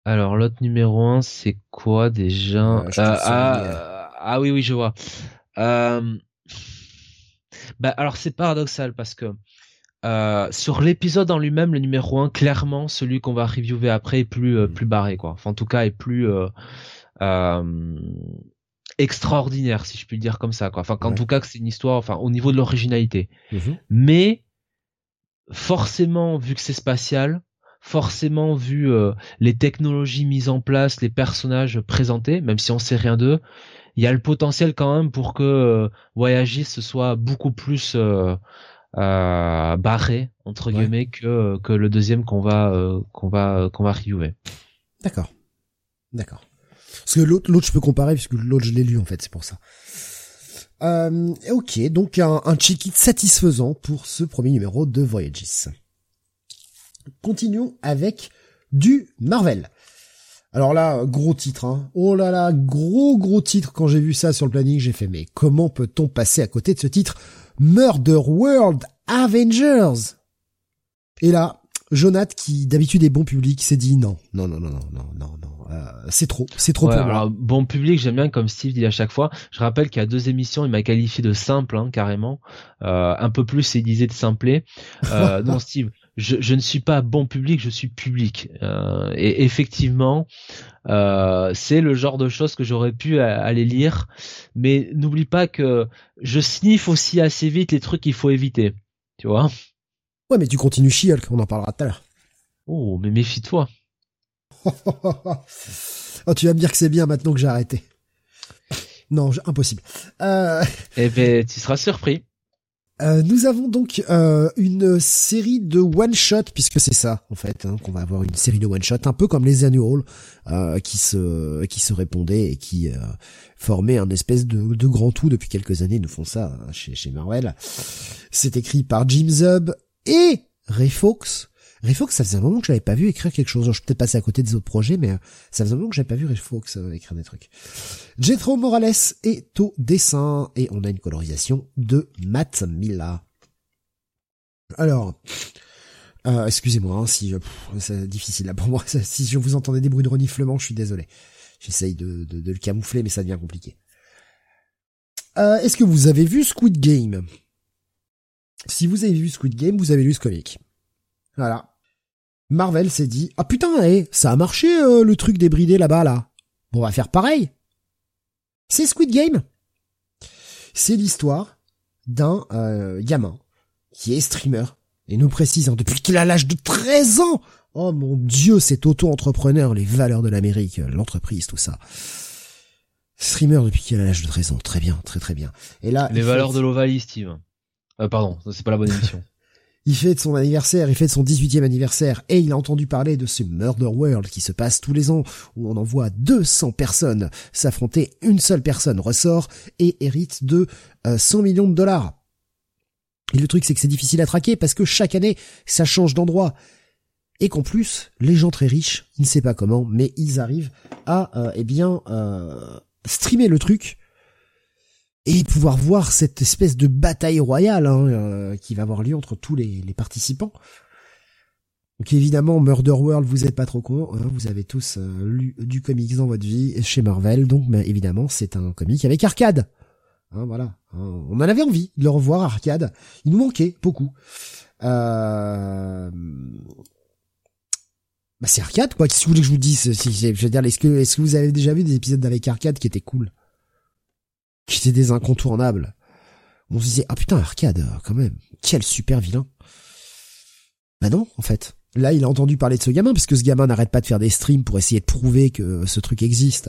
Alors l'autre numéro 1 c'est quoi déjà? Ah, ah, oui oui je vois. Bah alors c'est paradoxal parce que euh, sur l'épisode en lui-même, le numéro 1, clairement, celui qu'on va reviewer après est plus euh, plus barré quoi. Enfin, en tout cas, est plus euh, extraordinaire, si je puis le dire comme ça quoi. Enfin, en tout cas, que c'est une histoire, enfin, au niveau de l'originalité. Mhm. Mais forcément, vu que c'est spatial, forcément vu les technologies mises en place, les personnages présentés, même si on sait rien d'eux, il y a le potentiel quand même pour que ce soit beaucoup plus euh, barré entre guillemets que que le deuxième qu'on va euh, qu'on va qu'on va reviewer. D'accord, d'accord. Parce que l'autre l'autre je peux comparer puisque l'autre je l'ai lu en fait c'est pour ça. Euh, ok, donc un, un check satisfaisant pour ce premier numéro de Voyages continuons avec du Marvel. Alors là, gros titre, hein. Oh là là, gros gros titre. Quand j'ai vu ça sur le planning, j'ai fait, mais comment peut-on passer à côté de ce titre? Murder World Avengers! Et là, Jonath, qui d'habitude est bon public, s'est dit non, non, non, non, non, non, non, non. Euh, c'est trop, c'est trop ouais, alors. Bon public, j'aime bien comme Steve dit à chaque fois. Je rappelle qu'il y a deux émissions, il m'a qualifié de simple, hein, carrément. Euh, un peu plus, il disait de simplé. Euh, (laughs) non, Steve, je, je, ne suis pas bon public, je suis public. Euh, et effectivement, euh, c'est le genre de choses que j'aurais pu aller lire. Mais n'oublie pas que je sniffe aussi assez vite les trucs qu'il faut éviter. Tu vois Ouais, mais tu continues She-Hulk, on en parlera tout à l'heure. Oh, mais méfie-toi. (laughs) oh, tu vas me dire que c'est bien maintenant que j'ai arrêté. Non, impossible. Euh... Eh ben, (laughs) tu seras surpris. Euh, nous avons donc euh, une série de one shot puisque c'est ça en fait hein, qu'on va avoir une série de one shot un peu comme les annuals euh, qui se qui se répondaient et qui euh, formaient un espèce de, de grand tout depuis quelques années. Nous font ça hein, chez chez Marvel. C'est écrit par Jim Zub et Ray Fawkes. Fawkes, ça faisait un moment que je l'avais pas vu écrire quelque chose. Je suis peut-être passé à côté des autres projets, mais ça faisait un moment que j'avais pas vu Ray Fawkes écrire des trucs. Jethro Morales est au dessin et on a une colorisation de Matt Milla. Alors, euh, excusez-moi hein, si c'est difficile là pour moi. (laughs) Si je vous entendais des bruits de reniflement, je suis désolé. J'essaye de, de, le camoufler, mais ça devient compliqué. Euh, Est-ce que vous avez vu Squid Game? Si vous avez vu Squid Game, vous avez lu ce comic. Voilà. Marvel s'est dit ah putain, eh, ça a marché euh, le truc débridé là-bas là. on va faire pareil. C'est Squid Game. C'est l'histoire d'un euh, gamin qui est streamer. Et nous précise, hein, depuis qu'il a l'âge de 13 ans Oh mon dieu, cet auto-entrepreneur, les valeurs de l'Amérique, l'entreprise, tout ça. Streamer depuis qu'il a l'âge de 13 ans, très bien, très très bien. Et là, les valeurs de l'Ovalie, Steve. Euh, pardon, c'est pas la bonne émission. (laughs) il fait de son anniversaire, il fait de son 18e anniversaire, et il a entendu parler de ce Murder World qui se passe tous les ans, où on envoie 200 personnes s'affronter, une seule personne ressort et hérite de 100 euh, millions de dollars. Et le truc c'est que c'est difficile à traquer parce que chaque année ça change d'endroit. Et qu'en plus, les gens très riches, il ne sait pas comment, mais ils arrivent à euh, eh bien euh, streamer le truc et pouvoir voir cette espèce de bataille royale hein, euh, qui va avoir lieu entre tous les, participants. Donc évidemment, Murder World, vous êtes pas trop con, hein, vous avez tous euh, lu du comics dans votre vie chez Marvel, donc évidemment c'est un comic avec arcade. Hein, voilà, on en avait envie de le revoir arcade, il nous manquait beaucoup. Euh... Bah c'est arcade quoi, que vous voulez que je vous dise? Je veux dire, est-ce que, est-ce que vous avez déjà vu des épisodes avec arcade qui étaient cool? Qui étaient des incontournables. On se disait, ah putain, Arcade, quand même, quel super vilain. Bah non, en fait. Là, il a entendu parler de ce gamin, parce que ce gamin n'arrête pas de faire des streams pour essayer de prouver que ce truc existe.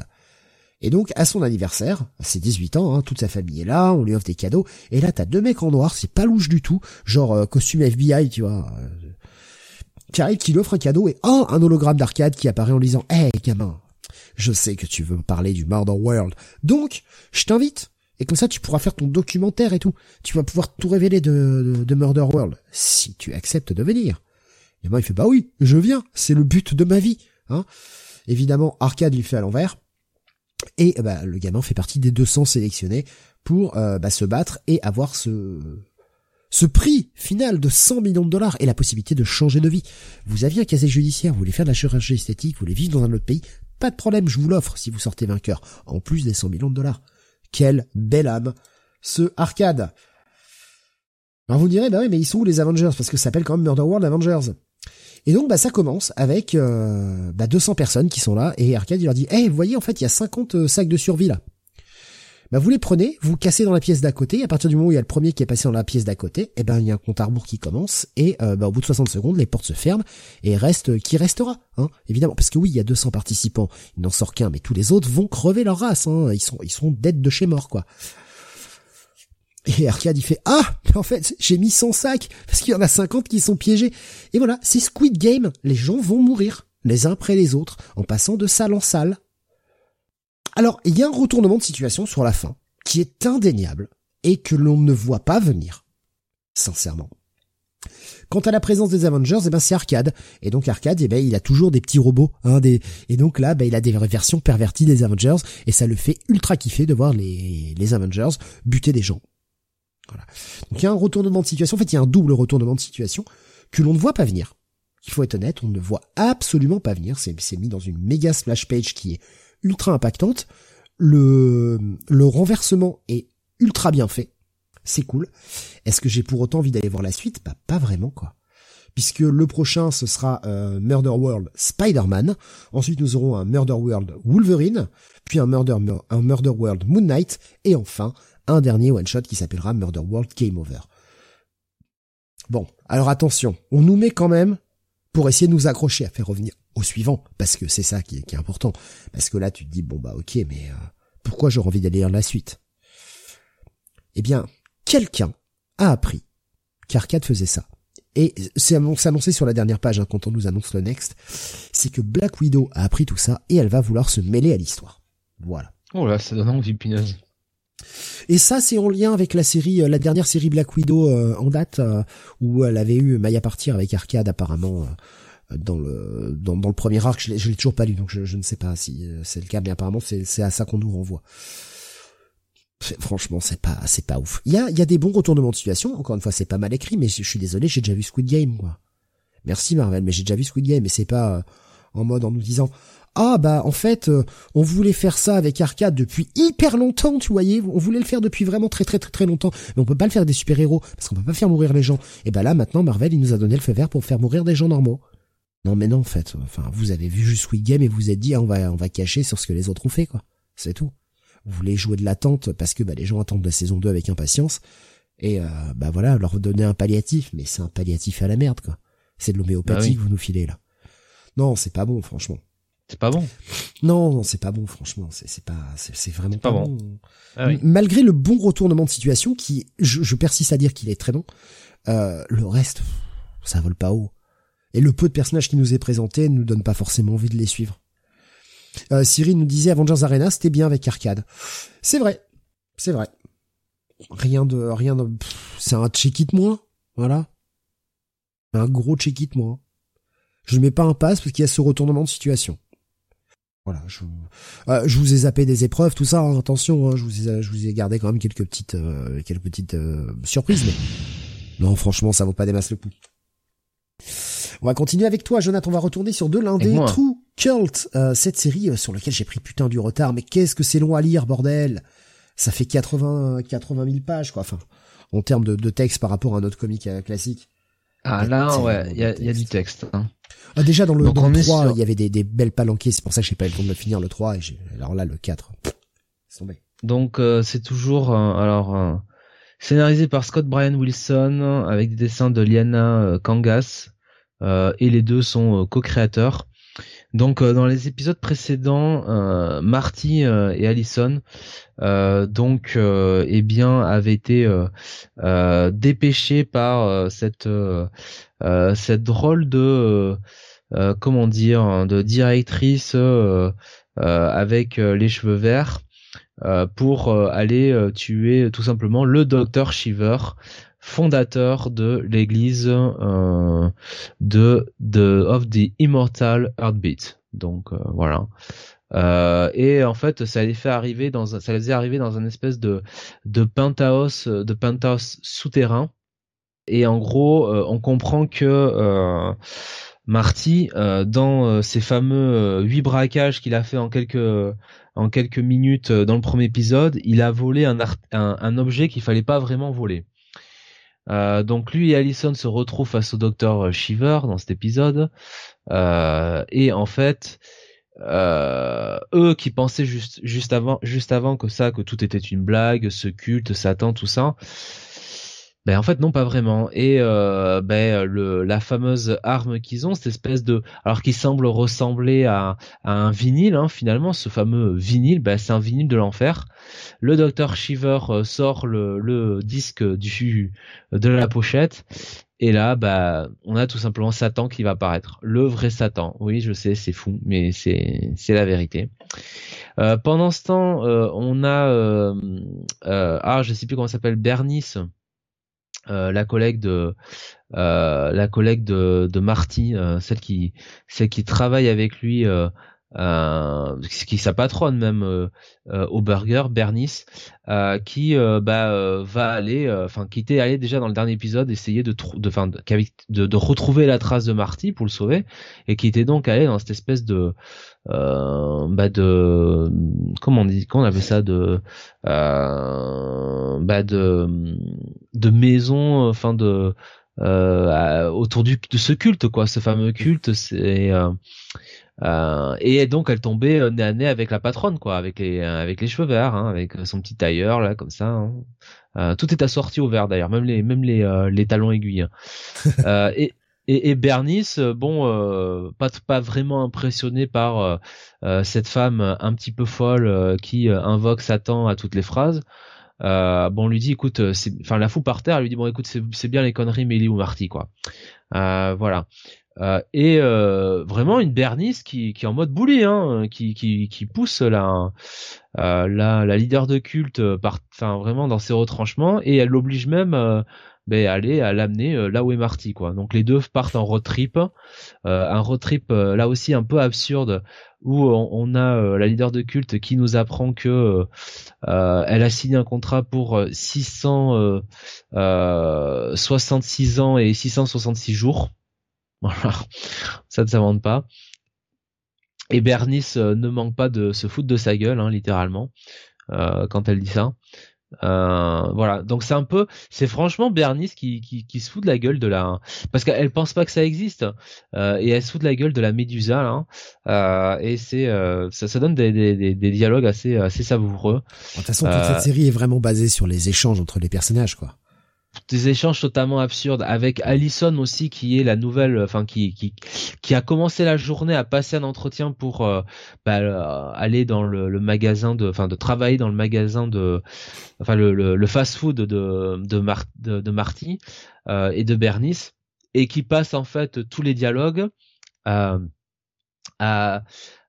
Et donc, à son anniversaire, à ses 18 ans, hein, toute sa famille est là, on lui offre des cadeaux, et là, t'as deux mecs en noir, c'est pas louche du tout, genre euh, costume FBI, tu vois, euh, qui arrive, qui lui offre un cadeau, et oh, un hologramme d'arcade qui apparaît en lui disant, hé, gamin, je sais que tu veux me parler du Murder World. Donc, je t'invite. Et comme ça, tu pourras faire ton documentaire et tout. Tu vas pouvoir tout révéler de, de, Murder World. Si tu acceptes de venir. Et moi, il fait, bah oui, je viens. C'est le but de ma vie. Hein. Évidemment, Arcade lui fait à l'envers. Et bah, le gamin fait partie des 200 sélectionnés pour bah, se battre et avoir ce ce prix final de 100 millions de dollars et la possibilité de changer de vie. Vous aviez un casier judiciaire, vous voulez faire de la chirurgie esthétique, vous voulez vivre dans un autre pays, pas de problème, je vous l'offre si vous sortez vainqueur, en plus des 100 millions de dollars. Quelle belle âme, ce arcade. Alors vous direz, bah oui, mais ils sont où les Avengers? Parce que ça s'appelle quand même Murder World Avengers. Et donc bah ça commence avec euh, bah, 200 personnes qui sont là et Arcade il leur dit, hey, vous voyez en fait il y a 50 euh, sacs de survie là bah vous les prenez, vous cassez dans la pièce d'à côté, à partir du moment où il y a le premier qui est passé dans la pièce d'à côté, et eh ben il y a un compte à rebours qui commence, et euh, bah, au bout de 60 secondes, les portes se ferment, et reste qui restera, hein, évidemment, parce que oui, il y a 200 participants, il n'en sort qu'un, mais tous les autres vont crever leur race, hein, ils sont ils sont dead de chez mort, quoi. Et Arcade il fait ah en fait j'ai mis 100 sacs parce qu'il y en a 50 qui sont piégés. Et voilà c'est Squid Game. Les gens vont mourir les uns après les autres en passant de salle en salle alors, il y a un retournement de situation sur la fin, qui est indéniable, et que l'on ne voit pas venir. Sincèrement. Quant à la présence des Avengers, eh ben c'est Arcade. Et donc Arcade, eh ben il a toujours des petits robots, hein, des... et donc là, ben, il a des versions perverties des Avengers, et ça le fait ultra kiffer de voir les, les Avengers buter des gens. Voilà. Donc il y a un retournement de situation. En fait, il y a un double retournement de situation que l'on ne voit pas venir. Il faut être honnête, on ne voit absolument pas venir. C'est mis dans une méga splash page qui est ultra impactante. Le, le renversement est ultra bien fait. C'est cool. Est-ce que j'ai pour autant envie d'aller voir la suite? Bah pas vraiment quoi. Puisque le prochain ce sera euh, Murder World Spider-Man. Ensuite nous aurons un Murder World Wolverine, puis un Murder un Murder World Moon Knight et enfin un dernier one shot qui s'appellera Murder World Game Over. Bon, alors attention, on nous met quand même pour essayer de nous accrocher à faire revenir au suivant, parce que c'est ça qui est, important. Parce que là, tu te dis, bon bah ok, mais euh, pourquoi j'aurais envie d'aller lire la suite? Eh bien, quelqu'un a appris qu'Arcade faisait ça. Et c'est annoncé sur la dernière page, hein, quand on nous annonce le next, c'est que Black Widow a appris tout ça et elle va vouloir se mêler à l'histoire. Voilà. Oh là, ça donne envie, pineuse. Et ça, c'est en lien avec la série, euh, la dernière série Black Widow euh, en date, où elle avait eu Maya partir avec Arcade apparemment dans le dans, le premier arc. Je l'ai toujours pas lu, donc je, ne sais pas si euh, c'est le cas, mais apparemment c'est à ça qu'on nous renvoie. Franchement, c'est pas c'est pas ouf. Il y a y a des bons retournements de situation. Encore une fois, c'est pas mal écrit, mais je, suis désolé, j'ai déjà vu Squid Game, moi. Merci Marvel, mais j'ai déjà vu Squid Game, et c'est pas euh, en mode en nous disant ah bah en fait euh, on voulait faire ça avec Arcade depuis hyper longtemps, tu voyais, on voulait le faire depuis vraiment très très très très longtemps, mais on peut pas le faire des super-héros parce qu'on peut pas faire mourir les gens. Et bah là maintenant Marvel il nous a donné le feu vert pour faire mourir des gens normaux. Non mais non en fait, enfin vous avez vu juste Squid Game et vous êtes dit ah, on va on va cacher sur ce que les autres ont fait quoi. C'est tout. Vous voulez jouer de l'attente parce que bah, les gens attendent la saison 2 avec impatience et euh, bah voilà leur donner un palliatif mais c'est un palliatif à la merde quoi. C'est de l'homéopathie bah que vous nous filez là. Non, c'est pas bon franchement. C'est pas bon. Non, non, c'est pas bon franchement, c'est c'est pas c'est vraiment pas, bon. Ah Malgré le bon retournement de situation qui je, je persiste à dire qu'il est très bon, euh, le reste ça vole pas haut. Et le peu de personnages qui nous est présenté ne nous donne pas forcément envie de les suivre. Euh, Cyril nous disait Avengers Arena, c'était bien avec Arcade. C'est vrai. C'est vrai. Rien de, rien de, c'est un check-it moins. Voilà. Un gros check-it moins. Je ne mets pas un pass parce qu'il y a ce retournement de situation. Voilà, je, euh, je vous ai zappé des épreuves, tout ça. Hein, attention, hein, je vous ai, je vous ai gardé quand même quelques petites, euh, quelques petites euh, surprises, mais non, franchement, ça vaut pas des masses le coup. On va continuer avec toi, Jonathan. On va retourner sur de l'indé True Cult, euh, cette série euh, sur laquelle j'ai pris putain du retard. Mais qu'est-ce que c'est long à lire, bordel Ça fait 80, 80 000 pages, quoi. Enfin, en termes de, texte par rapport à un autre comique euh, classique. Ah là, ouais, il y a, du texte. Hein. Ah, déjà dans le, dans 3, il y avait des, des belles palanquées. C'est pour ça que j'ai pas eu le temps de finir le 3. Et alors là, le 4, c'est tombé. Donc c'est toujours alors scénarisé par Scott Brian Wilson avec des dessins de Liana Kangas et les deux sont euh, co-créateurs. Donc euh, dans les épisodes précédents, Marty et Allison donc eh bien avaient été dépêchés par cette cette drôle de comment dire de directrice avec les cheveux verts pour aller tuer tout simplement le docteur Shiver fondateur de l'église euh, de, de of the Immortal Heartbeat. Donc voilà. Euh, et en fait, ça les fait arriver dans, ça les faisait arriver dans un espèce de de penthouse, de penthouse souterrain. Et en gros, euh, on comprend que euh, Marty, dans ces fameux huit braquages qu'il a fait en quelques en quelques minutes dans le premier épisode, il a volé un, un, un objet qu'il fallait pas vraiment voler. Euh, donc lui et Allison se retrouvent face au docteur Shiver dans cet épisode. Euh, et en fait euh, eux qui pensaient juste juste avant juste avant que ça que tout était une blague ce culte Satan tout ça ben en fait non pas vraiment et euh, ben le la fameuse arme qu'ils ont cette espèce de alors qui semble ressembler à, à un vinyle hein, finalement ce fameux vinyle ben c'est un vinyle de l'enfer le docteur Shiver euh, sort le, le disque du de la pochette et là, bah, on a tout simplement Satan qui va apparaître. Le vrai Satan. Oui, je sais, c'est fou, mais c'est c'est la vérité. Euh, pendant ce temps, euh, on a euh, euh, ah, je sais plus comment s'appelle Bernice, la collègue de la collègue de, de Marty, celle qui celle qui travaille avec lui euh, qui sa patronne même euh, euh, au burger Bernice euh, qui bah, va aller enfin qui était allé déjà dans le dernier épisode essayer de de, fin, de, de, retrouver la trace de Marty pour le sauver et qui était donc allé dans cette espèce de bah de comment on dit comment on appelle ça de bah de de maison enfin de autour du de ce culte quoi ce fameux culte c'est euh, et donc elle tombait euh, nez à nez avec la patronne quoi, avec les euh, avec les cheveux verts, hein, avec son petit tailleur là comme ça. Hein. tout est assorti au vert d'ailleurs, même les même les les talons aiguilles. Hein. (laughs) et, et, et Bernice, bon, pas pas vraiment impressionné par cette femme un petit peu folle qui invoque Satan à toutes les phrases. bon, on lui dit, écoute, enfin la fout par terre. Elle lui dit, bon, écoute, c'est bien les conneries, mais il est où Marty, quoi. voilà. Euh, et euh, vraiment une Bernice qui, qui est en mode bully, hein, qui, qui, qui pousse la, euh, la, la leader de culte, par, enfin vraiment dans ses retranchements, et elle l'oblige même ben, à aller à l'amener là où est Marty, quoi. Donc les deux partent en road trip, un road trip là aussi un peu absurde où on, a la leader de culte qui nous apprend que elle a signé un contrat pour 666 ans et 666 jours (laughs) voilà, ça ne s'invente pas. Et Bernice euh, ne manque pas de se foutre de sa gueule, hein, littéralement, euh, quand elle dit ça. Euh, voilà, donc c'est un peu, c'est franchement Bernice qui, qui, qui, se fout de la gueule de la, parce qu'elle pense pas que ça existe euh, et elle se fout de la gueule de la Médusa là, euh, et c'est ça, ça donne des, des, des, dialogues assez assez savoureux. De toute façon, toute cette série est vraiment basée sur les échanges entre les personnages, quoi des échanges totalement absurdes avec Allison aussi qui est la nouvelle enfin qui qui qui a commencé la journée à passer un entretien pour euh, bah, euh, aller dans le, magasin de enfin de travailler dans le magasin de enfin le, le, fast-food de de, Mar de, de Marty euh, et de Bernice et qui passe en fait tous les dialogues à euh,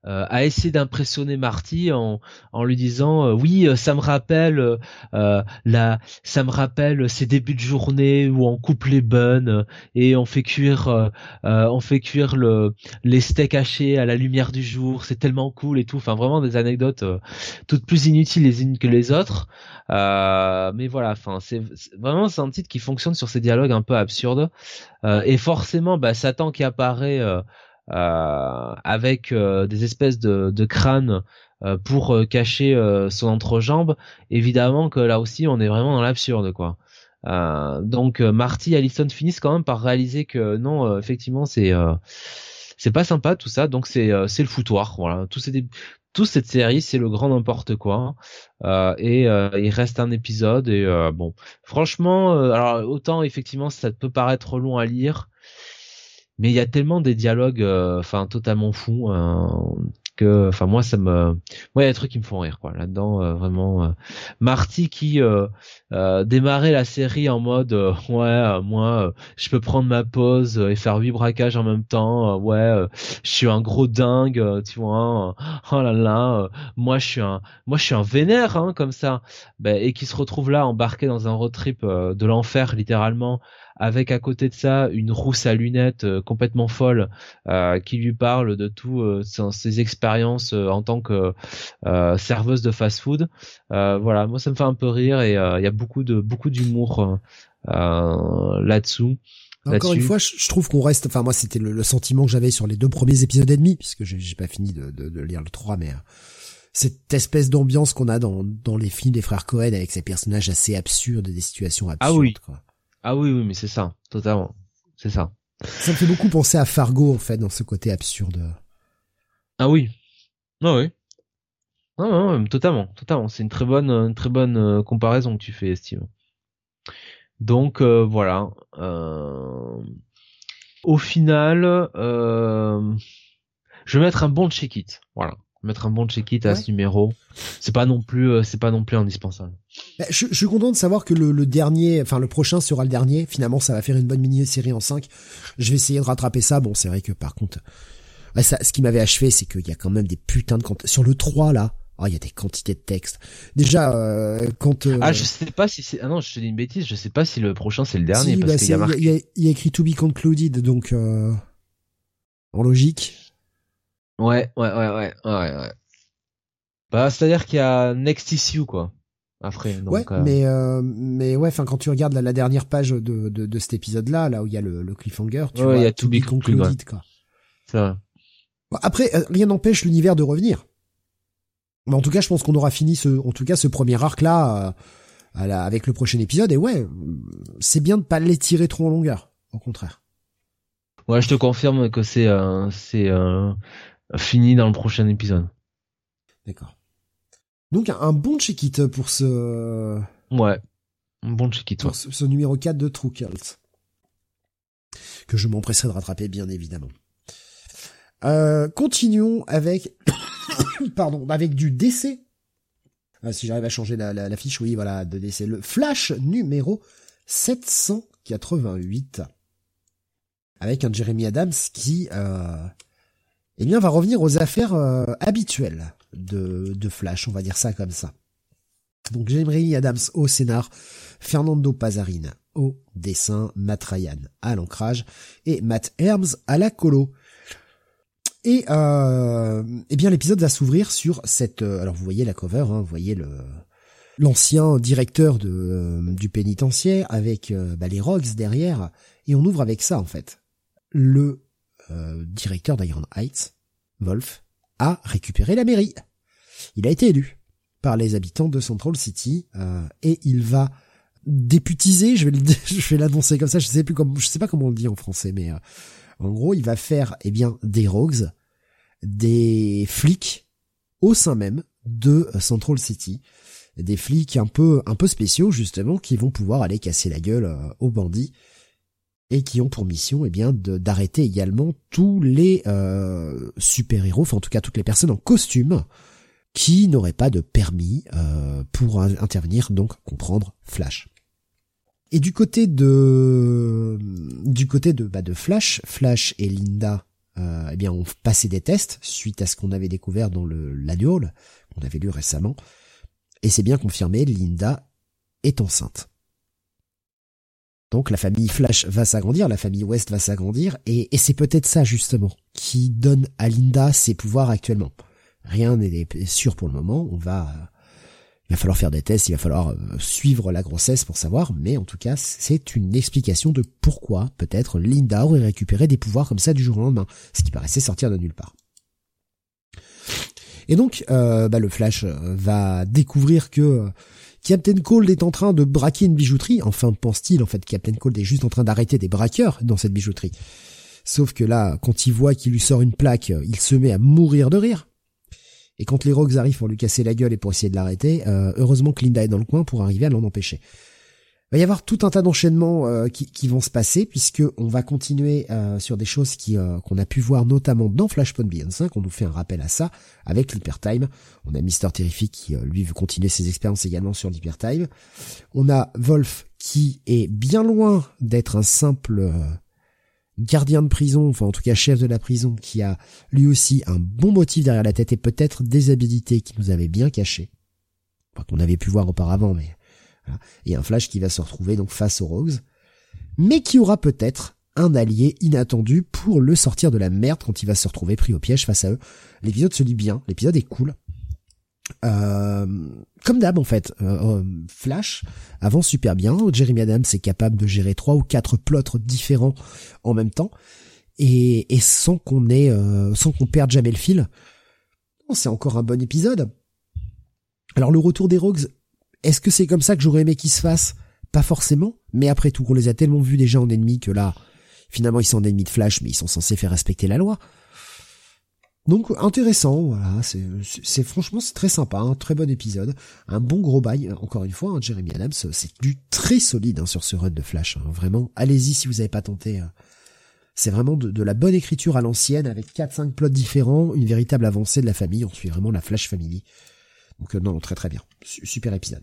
a essayé d'impressionner Marty en, en lui disant euh, oui euh, ça me rappelle la ça me rappelle ces débuts de journée où on coupe les buns et on fait cuire on fait cuire le les steaks hachés à la lumière du jour c'est tellement cool et tout. Enfin vraiment des anecdotes toutes plus inutiles les unes que les autres. Mais voilà enfin c'est vraiment c'est un titre qui fonctionne sur ces dialogues un peu absurdes. Et forcément bah Satan qui apparaît euh, avec euh, des espèces de, de crânes euh, pour cacher son entrejambe, évidemment que là aussi on est vraiment dans l'absurde quoi. donc Marty et Allison finissent quand même par réaliser que non, effectivement c'est c'est pas sympa tout ça, donc c'est c'est le foutoir. Voilà, tout c'est toute cette série, c'est le grand n'importe quoi. Euh, et il reste un épisode et bon, franchement, alors autant effectivement ça peut paraître long à lire, mais il y a tellement des dialogues euh, enfin totalement fous hein, que enfin moi ça me moi il y a des trucs qui me font rire quoi là-dedans euh, vraiment euh. Marty qui démarrait la série en mode (laughs) ouais moi je peux prendre ma pause et faire huit braquages en même temps ouais je suis un gros dingue tu vois hein. oh là là moi je suis un moi je suis un vénère hein, comme ça ben, et qui se retrouve là embarqué dans un road trip de l'enfer littéralement avec à côté de ça une rousse à lunettes complètement folle qui lui parle de tout ses expériences en tant que serveuse de fast-food. voilà, moi ça me fait un peu rire et il y a beaucoup de beaucoup d'humour là-dessous. Encore une fois, je, trouve qu'on reste. Enfin, moi, c'était le, sentiment que j'avais sur les deux premiers épisodes et demi, puisque j'ai pas fini de, de, lire le 3, mais euh, cette espèce d'ambiance qu'on a dans, dans les films des frères Cohen avec ces personnages assez absurdes, des situations absurdes. Ah oui. Quoi. Ah oui, oui, mais c'est ça, totalement. C'est ça. Ça me fait beaucoup penser à Fargo, en fait, dans ce côté absurde. Ah oui. Ah oui. Non, non, totalement, totalement. C'est une très bonne, une très bonne euh, comparaison que tu fais, Steve. Donc euh, voilà. Euh, au final, euh, je vais mettre un bon check-it. Voilà, mettre un bon check-it à ce numéro. C'est pas non plus, c'est pas non plus indispensable. Bah, je, je, suis content de savoir que le, dernier, enfin le prochain sera le dernier. Finalement, ça va faire une bonne mini-série en 5. Je vais essayer de rattraper ça. Bon, c'est vrai que par contre, ça, ce qui m'avait achevé, c'est qu'il y a quand même des putains de sur le 3 là. Oh, il y a des quantités de textes. Déjà, euh, quand... Euh, ah, je sais pas si c'est... Ah non, je te dis une bêtise, je sais pas si le prochain c'est le dernier. parce bah, qu'il y, a marqué... y, a, y, a écrit to be concluded, donc... Euh, en logique. Ouais, ouais, ouais, ouais, ouais, ouais. Bah, c'est-à-dire qu'il y a next issue, quoi. Après, donc, ouais, euh, mais euh, mais ouais, enfin quand tu regardes la, la, dernière page de, de, de cet épisode-là, là où il y a le, le cliffhanger, tu vois, il y a to be concluded, quoi. C'est vrai. Bon, après, rien n'empêche l'univers de revenir. Mais en tout cas, je pense qu'on aura fini ce, en tout cas, ce premier arc là, euh, avec le prochain épisode. Et ouais, c'est bien de pas l'étirer trop en longueur. Au contraire. Ouais, je te confirme que c'est euh, c'est euh, fini dans le prochain épisode. D'accord. Donc un bon check-it pour ce. Ouais, un bon check-it. Pour ce, numéro 4 de True Cult. Que je m'empresserai de rattraper, bien évidemment. continuons avec (coughs) pardon, avec du décès. Ah, si j'arrive à changer la, fiche, oui, voilà, de décès. Le Flash numéro 788. Avec un Jeremy Adams qui, euh, eh bien, va revenir aux affaires euh, habituelles de, Flash, on va dire ça comme ça. Donc Jeremy Adams au scénar, Fernando Pazarine au dessin, Matt Ryan à l'ancrage et Matt Herms à la colo. Et euh, eh bien l'épisode va s'ouvrir sur cette. Euh, alors vous voyez la cover, hein, vous voyez le l'ancien directeur euh, du pénitentiaire avec bah, les Rogues derrière, et on ouvre avec ça en fait. Le directeur d'Iron Heights, Wolf, a récupéré la mairie. Il a été élu par les habitants de Central City et il va députiser, je vais le, (laughs) l'annoncer comme ça, je sais plus comment, je sais pas comment on le dit en français, mais en gros, il va faire, eh bien, des rogues, des flics au sein même de Central City, des flics un peu, un peu spéciaux justement, qui vont pouvoir aller casser la gueule euh, aux bandits et qui ont pour mission, eh bien, d'arrêter également tous les euh, super héros, enfin en tout cas toutes les personnes en costume qui n'auraient pas de permis euh, pour intervenir, donc comprendre Flash. Et du côté de du côté de bah, de Flash, Flash et Linda, euh, eh bien ont passé des tests suite à ce qu'on avait découvert dans le l'annual qu'on avait lu récemment, et c'est bien confirmé, Linda est enceinte. Donc la famille Flash va s'agrandir, la famille West va s'agrandir, et, c'est peut-être ça justement qui donne à Linda ses pouvoirs actuellement. Rien n'est sûr pour le moment, on va il va falloir faire des tests, il va falloir euh, suivre la grossesse pour savoir, mais en tout cas, c'est une explication de pourquoi peut-être Linda aurait récupéré des pouvoirs comme ça du jour au lendemain, ce qui paraissait sortir de nulle part. Et donc, euh, bah, le Flash euh, va découvrir que Captain Cold est en train de braquer une bijouterie. Enfin, pense-t-il, en fait, Captain Cold est juste en train d'arrêter des braqueurs dans cette bijouterie. Sauf que là, quand il voit qu'il lui sort une plaque, il se met à mourir de rire. Et quand les Rogues arrivent pour lui casser la gueule et pour essayer de l'arrêter, euh, heureusement que Linda est dans le coin pour arriver à l'en empêcher. Il va y avoir tout un tas d'enchaînements euh, qui, vont se passer puisque on va continuer euh, sur des choses qui qu'on a pu voir notamment dans Flashpoint Beyond 5. On nous fait un rappel à ça avec l'Hypertime. On a Mister Terrific qui lui veut continuer ses expériences également sur l'Hypertime. On a Wolf qui est bien loin d'être un simple gardien de prison, enfin en tout cas chef de la prison, qui a lui aussi un bon motif derrière la tête et peut-être des habilités qui nous avaient bien cachées, qu'on avait pu voir auparavant, mais et un Flash qui va se retrouver donc face aux Rogues. mais qui aura peut-être un allié inattendu pour le sortir de la merde quand il va se retrouver pris au piège face à eux. L'épisode se lit bien, l'épisode est cool. Euh, comme d'hab en fait, euh, euh, Flash avance super bien. Jeremy Adams est capable de gérer trois ou quatre plots différents en même temps et, sans qu'on ait, sans qu'on perde jamais le fil. C'est encore un bon épisode. Alors le retour des Rogues, est-ce que c'est comme ça que j'aurais aimé qu'il se fasse Pas forcément, mais après tout, on les a tellement vus déjà en ennemis que là, finalement ils sont en ennemis de Flash, mais ils sont censés faire respecter la loi. Donc intéressant, voilà, c'est franchement c'est très sympa, un très bon épisode, un bon gros bail. Encore une fois, hein, Jeremy Adams, c'est du très solide hein, sur ce run de Flash. Hein, vraiment, allez-y si vous n'avez pas tenté. Euh. c'est vraiment de, la bonne écriture à l'ancienne avec 4-5 plots différents, une véritable avancée de la famille. On suit vraiment la Flash Family. Donc euh, non, très très bien, super épisode.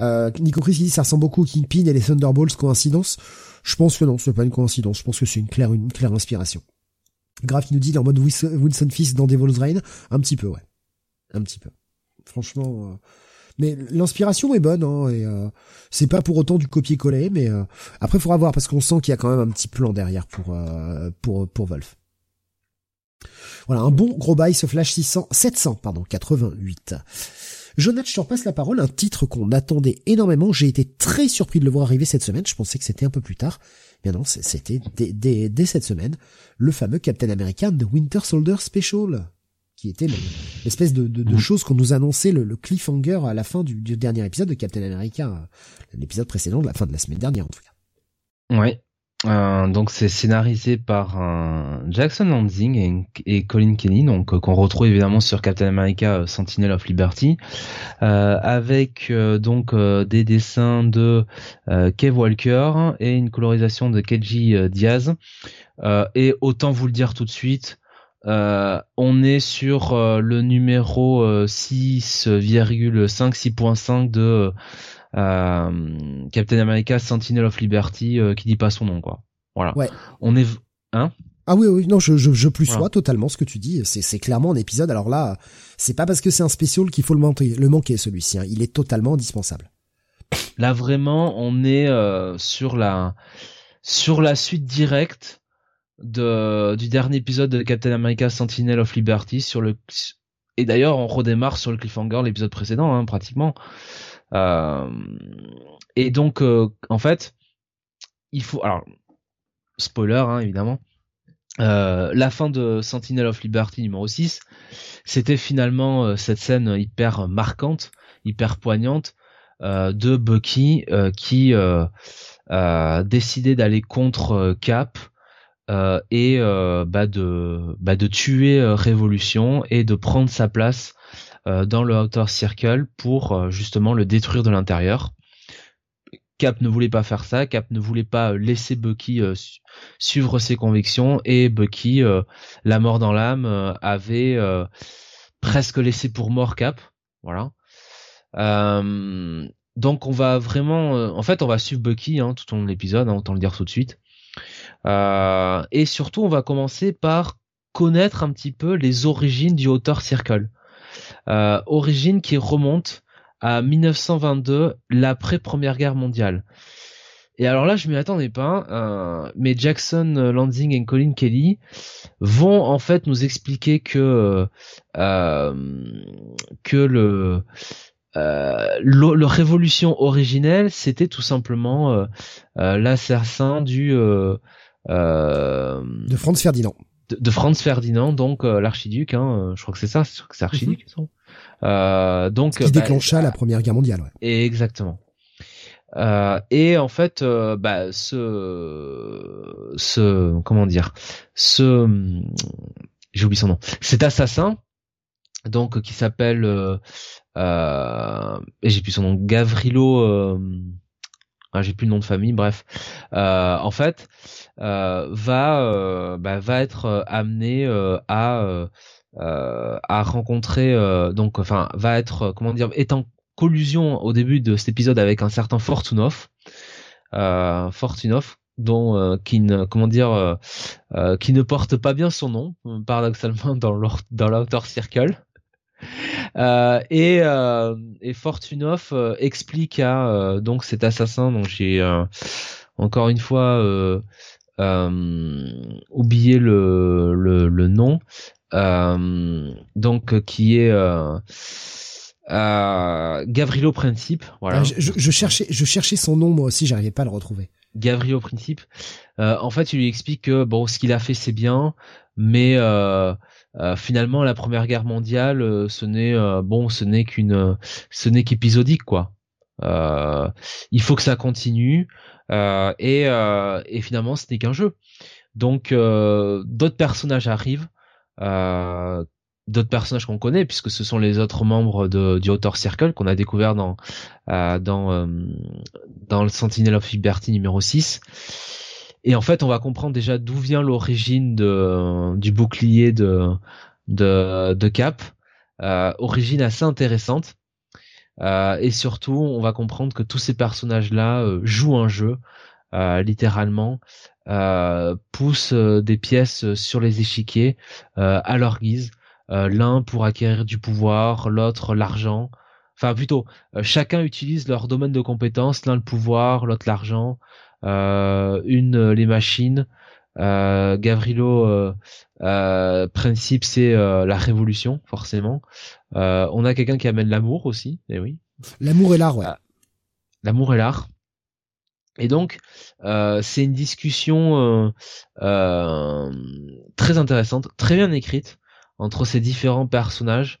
Euh, Nico Chris dit ça ressemble beaucoup au Kingpin et les Thunderbolts coïncidence? Je pense que non, c'est pas une coïncidence. Je pense que c'est une claire une claire inspiration. Grave qui nous dit en mode Wilson Fist dans Devil's Reign. Un petit peu, ouais. Un petit peu. Franchement. Euh, mais l'inspiration est bonne, hein, et euh, c'est pas pour autant du copier-coller, mais après faudra voir parce qu'on sent qu'il y a quand même un petit plan derrière pour pour pour Wolf. Voilà, un bon gros bail ce Flash 600, 700, pardon, 88. Jonathan, je te repasse la parole, un titre qu'on attendait énormément. J'ai été très surpris de le voir arriver cette semaine. Je pensais que c'était un peu plus tard. Mais non, c'était dès, cette semaine, le fameux Captain America de Winter Soldier Special, qui était l'espèce de, de, de, mm. chose qu'on nous annonçait, le, cliffhanger à la fin du, dernier épisode de Captain America, euh, l'épisode précédent de la fin de la semaine dernière en tout cas. Ouais, euh, donc c'est scénarisé par Jackson Lansing et, Colin Kenny, donc euh, qu'on retrouve évidemment sur Captain America Sentinel of Liberty, avec donc des dessins de Kev Walker et une colorisation de Keji Diaz. et autant vous le dire tout de suite, on est sur le numéro 6,5 6.5 de euh, Captain America Sentinel of Liberty euh, qui dit pas son nom quoi. Voilà. Ouais. On est hein? Ah oui, oui, non, je, je, je plus sois totalement ce que tu dis. C'est, c'est clairement un épisode. Alors là, c'est pas parce que c'est un spécial qu'il faut le manquer, le manquer celui-ci. Hein. Il est totalement indispensable. Là vraiment, on est euh, sur la sur la suite directe de du dernier épisode de Captain America Sentinel of Liberty sur le et d'ailleurs on redémarre sur le cliffhanger l'épisode précédent hein, pratiquement. Euh, et donc, euh, en fait, il faut. Alors, spoiler, hein, évidemment. Euh, la fin de Sentinel of Liberty numéro 6, c'était finalement cette scène hyper marquante, hyper poignante de Bucky qui décidait d'aller contre Cap et bah de bah de tuer Révolution et de prendre sa place euh, dans le Outer Circle pour euh, justement le détruire de l'intérieur. Cap ne voulait pas faire ça, Cap ne voulait pas laisser Bucky euh, suivre ses convictions et Bucky, la mort dans l'âme, avait presque laissé pour mort Cap. Voilà. donc on va vraiment, en fait, on va suivre Bucky hein, tout au long de l'épisode, hein, autant le dire tout de suite. et surtout, on va commencer par connaître un petit peu les origines du Outer Circle. Euh, origine qui remonte à 1922, l'après Première Guerre mondiale. Et alors là, je m'y attendais pas, euh, mais Jackson Lansing et Colin Kelly vont en fait nous expliquer que euh, que le révolution originelle, c'était tout simplement l'assassin de Franz Ferdinand de, Franz Ferdinand, donc euh, l'archiduc, hein, euh, je crois que c'est ça, c'est archiduc. Mm euh, donc qui déclencha bah, la Première Guerre mondiale. Ouais. Exactement. Euh, et en fait, bah, ce, ce, comment dire, ce, j'ai oublié son nom, cet assassin, donc qui s'appelle, euh, et j'ai plus son nom, Gavrilo, ah, j'ai plus le nom de famille, bref. en fait, euh, va euh, bah, va être euh, amené à à rencontrer donc enfin va être comment dire est en collusion au début de cet épisode avec un certain Fortunov Fortunov dont qui ne comment dire qui ne porte pas bien son nom paradoxalement dans l'auteur dans l'Outer Circle. Euh, et, euh, et Fortunov explique à donc cet assassin dont j'ai encore une fois euh, oublié le, le, le nom, donc qui est Gavrilo Principe. Voilà. Ah, je, je, cherchais, je cherchais son nom moi aussi, j'arrivais pas à le retrouver. Gavrilo Principe. en fait, il lui explique que bon, ce qu'il a fait c'est bien, mais euh, euh, finalement la Première Guerre mondiale, euh, ce n'est bon, ce n'est qu'une, ce n'est qu'épisodique quoi. il faut que ça continue et, et finalement ce n'est qu'un jeu. Donc d'autres personnages arrivent, d'autres personnages qu'on connaît puisque ce sont les autres membres du Author Circle qu'on a découvert dans dans dans le Sentinel of Liberty numéro 6 et en fait, on va comprendre déjà d'où vient l'origine du bouclier de, de, de Cap. Euh, origine assez intéressante. Euh, et surtout, on va comprendre que tous ces personnages-là euh, jouent un jeu, euh, littéralement, euh, poussent des pièces sur les échiquiers à leur guise. L'un pour acquérir du pouvoir, l'autre l'argent. Enfin, plutôt, chacun utilise leur domaine de compétences, l'un le pouvoir, l'autre l'argent. Euh, une euh, les machines. Euh, Gavrilo principe c'est la révolution forcément. on a quelqu'un qui amène l'amour aussi, et eh oui. L'amour et l'art, ouais. L'amour et l'art. Et donc, euh, c'est une discussion euh, très intéressante, très bien écrite entre ces différents personnages.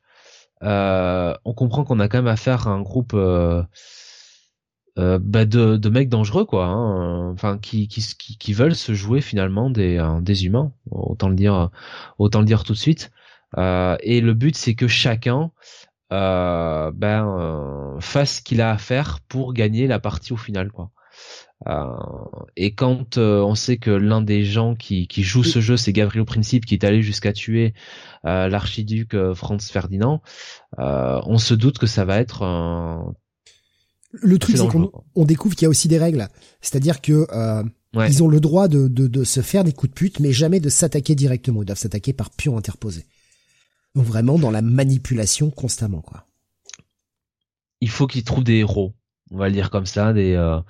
Euh, on comprend qu'on a quand même affaire à un groupe euh, bah de, de mecs dangereux quoi hein, enfin qui, qui, qui veulent se jouer finalement des euh, des humains. Autant le dire autant le dire tout de suite. Euh, et le but c'est que chacun euh, ben fasse ce qu'il a à faire pour gagner la partie au final quoi. Et quand on sait que l'un des gens qui, qui joue ce jeu, c'est Gavrilo Principe, qui est allé jusqu'à tuer l'archiduc Franz Ferdinand, on se doute que ça va être un le truc, c'est qu'on on découvre qu'il y a aussi des règles. C'est-à-dire que euh, ils ont le droit de, de, de, se faire des coups de pute, mais jamais de s'attaquer directement. Ils doivent s'attaquer par pion interposé. Donc vraiment dans la manipulation constamment, quoi. Il faut qu'ils trouvent des héros, on va le dire comme ça, des euh,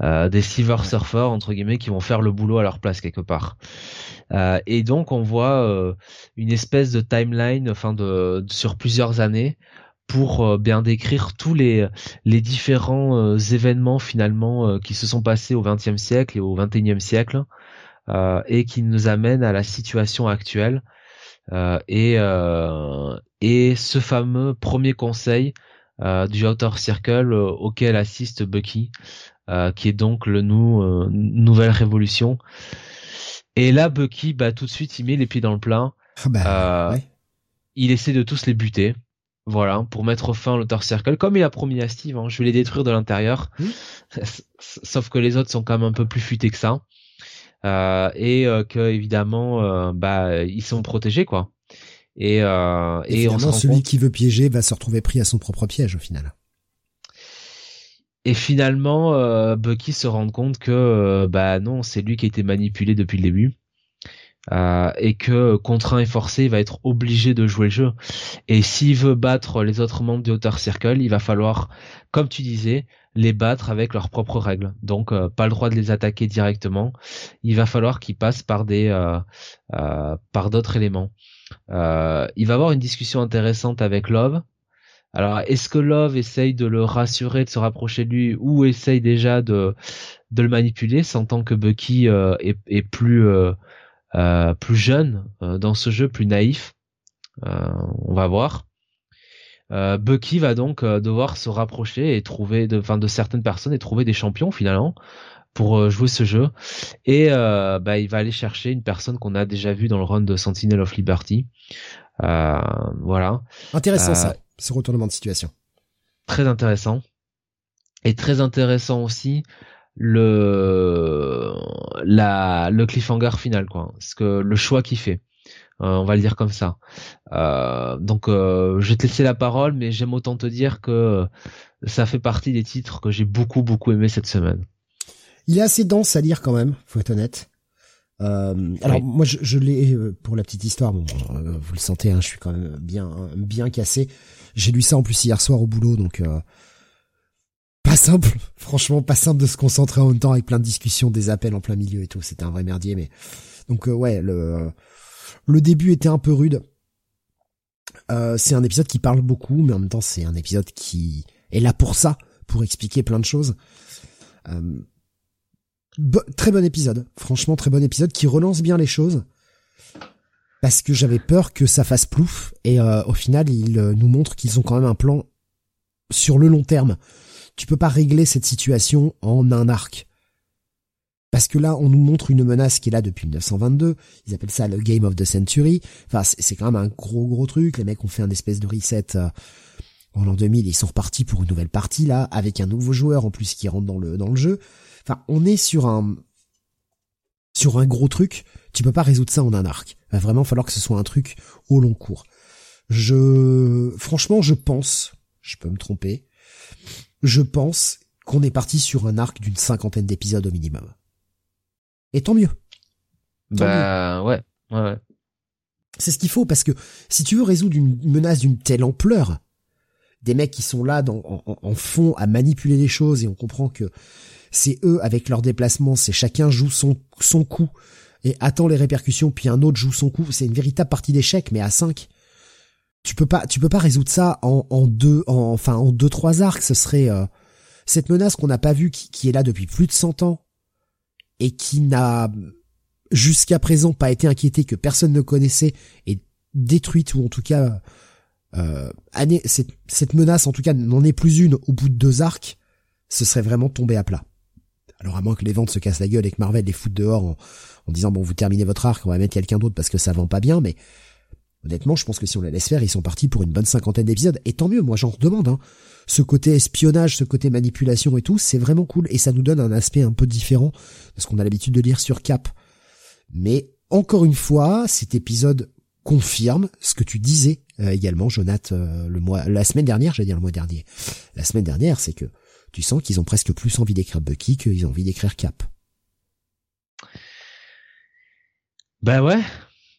euh, des silver surfers entre guillemets qui vont faire le boulot à leur place quelque part. Et donc on voit une espèce de timeline, enfin de sur plusieurs années pour euh, bien décrire tous les les différents euh, événements finalement euh, qui se sont passés au XXe siècle et au XXIe siècle et qui nous amènent à la situation actuelle. Et et ce fameux premier conseil du Outer Circle auquel assiste Bucky qui est donc le nou nouvelle révolution. Et là Bucky bah tout de suite il met les pieds dans le plein ah bah, il essaie de tous les buter voilà, pour mettre fin à l'auteur Circle, comme il a promis à Steve, hein, je vais les détruire de l'intérieur. Sauf que les autres sont quand même un peu plus futés que ça. Euh, et euh, que évidemment, euh, bah, ils sont protégés, quoi. Et, euh, et, on celui qui veut piéger va se retrouver pris à son propre piège au final. Et finalement, euh, Bucky se rend compte que bah non, c'est lui qui a été manipulé depuis le début euh, et que contraint et forcé, il va être obligé de jouer le jeu. Et s'il veut battre les autres membres du Outer Circle, il va falloir, comme tu disais, les battre avec leurs propres règles. Donc euh, pas le droit de les attaquer directement. Il va falloir qu'ils passent par des euh, euh par d'autres éléments. il va avoir une discussion intéressante avec Love. Alors, est-ce que Love essaye de le rassurer, de se rapprocher de lui, ou essaye déjà de de le manipuler, sentant que Bucky est, plus euh, plus jeune euh, dans ce jeu, plus naïf. Euh, on va voir. Bucky va donc devoir se rapprocher et trouver de, enfin, de certaines personnes et trouver des champions finalement pour jouer ce jeu. Et bah, il va aller chercher une personne qu'on a déjà vue dans le run de Sentinel of Liberty. voilà. Intéressant ça, ce retournement de situation. Très intéressant. Et très intéressant aussi le la le cliffhanger final quoi. Ce que le choix qu'il fait. Euh, on va le dire comme ça. Euh, donc euh, je vais te laisser la parole mais j'aime autant te dire que ça fait partie des titres que j'ai beaucoup beaucoup aimé cette semaine. Il est assez dense à lire quand même faut être honnête. Alors moi je, je l'ai pour la petite histoire bon vous le sentez hein, je suis quand même bien bien cassé. J'ai lu ça en plus hier soir au boulot donc pas simple, franchement pas simple de se concentrer en même temps avec plein de discussions, des appels en plein milieu et tout. C'était un vrai merdier, mais donc euh, ouais, le le début était un peu rude. Euh, c'est un épisode qui parle beaucoup, mais en même temps c'est un épisode qui est là pour ça, pour expliquer plein de choses. Euh, très bon épisode, franchement très bon épisode qui relance bien les choses. Parce que j'avais peur que ça fasse plouf et euh, au final il nous montre qu'ils ont quand même un plan sur le long terme. Tu peux pas régler cette situation en un arc. Parce que là, on nous montre une menace qui est là depuis 1922. Ils appellent ça le Game of the Century. Enfin, c'est quand même un gros gros truc. Les mecs ont fait un espèce de reset euh, en l'an 2000. Ils sont repartis pour une nouvelle partie là, avec un nouveau joueur en plus qui rentre dans le dans le jeu. Enfin, on est sur un sur un gros truc. Tu peux pas résoudre ça en un arc. Il va vraiment falloir que ce soit un truc au long cours. Je, franchement, je pense, je peux me tromper, je pense qu'on est parti sur un arc d'une cinquantaine d'épisodes au minimum. Et tant mieux. bah ouais, ouais. C'est ce qu'il faut parce que si tu veux résoudre une menace d'une telle ampleur, des mecs qui sont là dans, en, fond à manipuler les choses et on comprend que c'est eux avec leurs déplacements, c'est chacun joue son son coup et attend les répercussions puis un autre joue son coup, c'est une véritable partie d'échecs mais à 5. Tu peux pas tu peux pas résoudre ça en, deux en, enfin en deux trois arcs, ce serait euh, cette menace qu'on n'a pas vue qui, qui est là depuis plus de 100 ans et qui n'a jusqu'à présent pas été inquiété, que personne ne connaissait, et détruite, ou en tout cas, euh, année, cette, cette menace, en tout cas, n'en est plus une au bout de deux arcs, ce serait vraiment tombé à plat. Alors à moins que les ventes se cassent la gueule et que Marvel les foute dehors en, en disant bon vous terminez votre arc, on va mettre quelqu'un d'autre parce que ça vend pas bien, mais honnêtement je pense que si on la laisse faire, ils sont partis pour une bonne cinquantaine d'épisodes, et tant mieux, moi j'en redemande, hein ce côté espionnage, ce côté manipulation et tout, c'est vraiment cool et ça nous donne un aspect un peu différent de ce qu'on a l'habitude de lire sur Cap. Mais encore une fois, cet épisode confirme ce que tu disais euh, également, Jonathan, euh, le mois, la semaine dernière, j'allais dire le mois dernier. La semaine dernière, c'est que tu sens qu'ils ont presque plus envie d'écrire Bucky qu'ils ont envie d'écrire Cap. Bah ouais,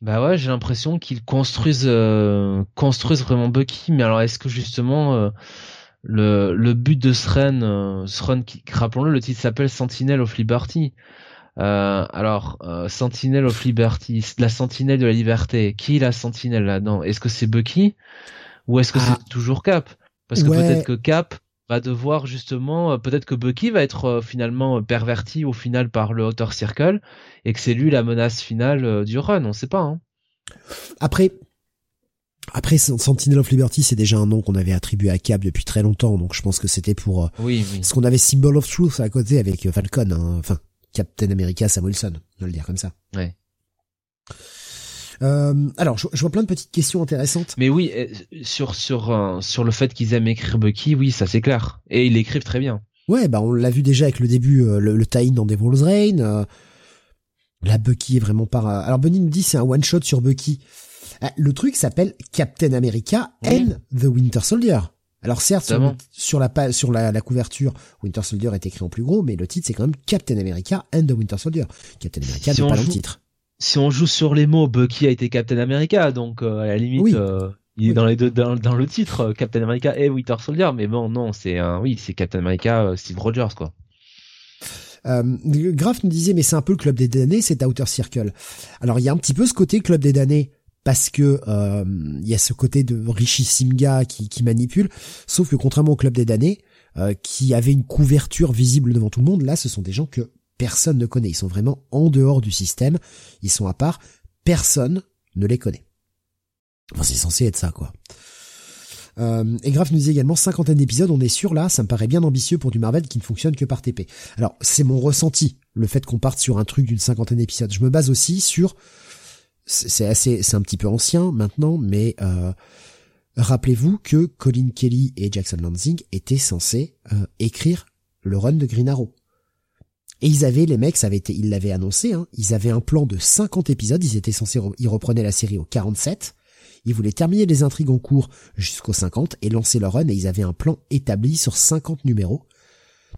bah ouais, j'ai l'impression qu'ils construisent euh, construisent vraiment Bucky, mais alors est-ce que justement le, le but de ce run, euh, ce run qui, rappelons-le, le titre s'appelle Sentinel of Liberty. Euh, alors, euh, Sentinel of Liberty, la sentinelle de la liberté. Qui est la sentinelle là-dedans? Est-ce que c'est Bucky ou est-ce que c'est ah. toujours Cap? Parce que peut-être que Cap va devoir justement, euh, peut-être que Bucky va être euh, finalement perverti au final par le Outer Circle et que c'est lui la menace finale du run. On sait pas. Hein. Après, après, Sentinel of Liberty, c'est déjà un nom qu'on avait attribué à Cap depuis très longtemps, donc je pense que c'était pour euh, oui, ce qu'on avait Symbol of Truth à côté avec euh, Falcon, hein. enfin Captain America Sam Wilson, on va le dire comme ça. Ouais. Euh, alors, je, vois plein de petites questions intéressantes. Mais oui, sur sur sur le fait qu'ils aiment écrire Bucky, oui, ça c'est clair, et ils l'écrivent très bien. Ouais, bah on l'a vu déjà avec le début, le, le tie-in dans Devil's Reign. là, Bucky est vraiment pas. Alors, Bunny nous dit c'est un one shot sur Bucky. Euh, le truc s'appelle Captain America and the Winter Soldier. Alors certes, sur, la sur la, couverture, Winter Soldier est écrit en plus gros, mais le titre c'est quand même Captain America and the Winter Soldier. Captain America n'est pas le titre. Si on joue sur les mots, Bucky a été Captain America, donc euh, à la limite, euh, il est dans les deux dans, le titre Captain America et Winter Soldier, mais bon non, c'est un oui, c'est Captain America Steve Rogers quoi. Euh, Graf nous disait mais c'est un peu le club des damnés, c'est Outer Circle. Alors il y a un petit peu ce côté club des damnés parce que euh, il y a ce côté de richissime gars qui, qui manipule, sauf que contrairement au club des damnés, euh, qui avait une couverture visible devant tout le monde, là ce sont des gens que personne ne connaît, ils sont vraiment en dehors du système, ils sont à part, personne ne les connaît. C'est censé être ça quoi. Euh, et Graf nous disait également cinquantaine d'épisodes, on est sûr là, ça me paraît bien ambitieux pour du Marvel qui ne fonctionne que par TP. Alors c'est mon ressenti, le fait qu'on parte sur un truc d'une cinquantaine d'épisodes. Je me base aussi sur c'est assez, c'est un petit peu ancien maintenant, mais euh, rappelez-vous que Colin Kelly et Jackson Lansing étaient censés euh, écrire le run de Green Arrow. Et ils avaient, les mecs, ça avait été, ils l'avaient annoncé, hein, ils avaient un plan de 50 épisodes, ils étaient censés, ils reprenaient la série au 47, ils voulaient terminer les intrigues en cours jusqu'au 50 et lancer leur run, et ils avaient un plan établi sur 50 numéros.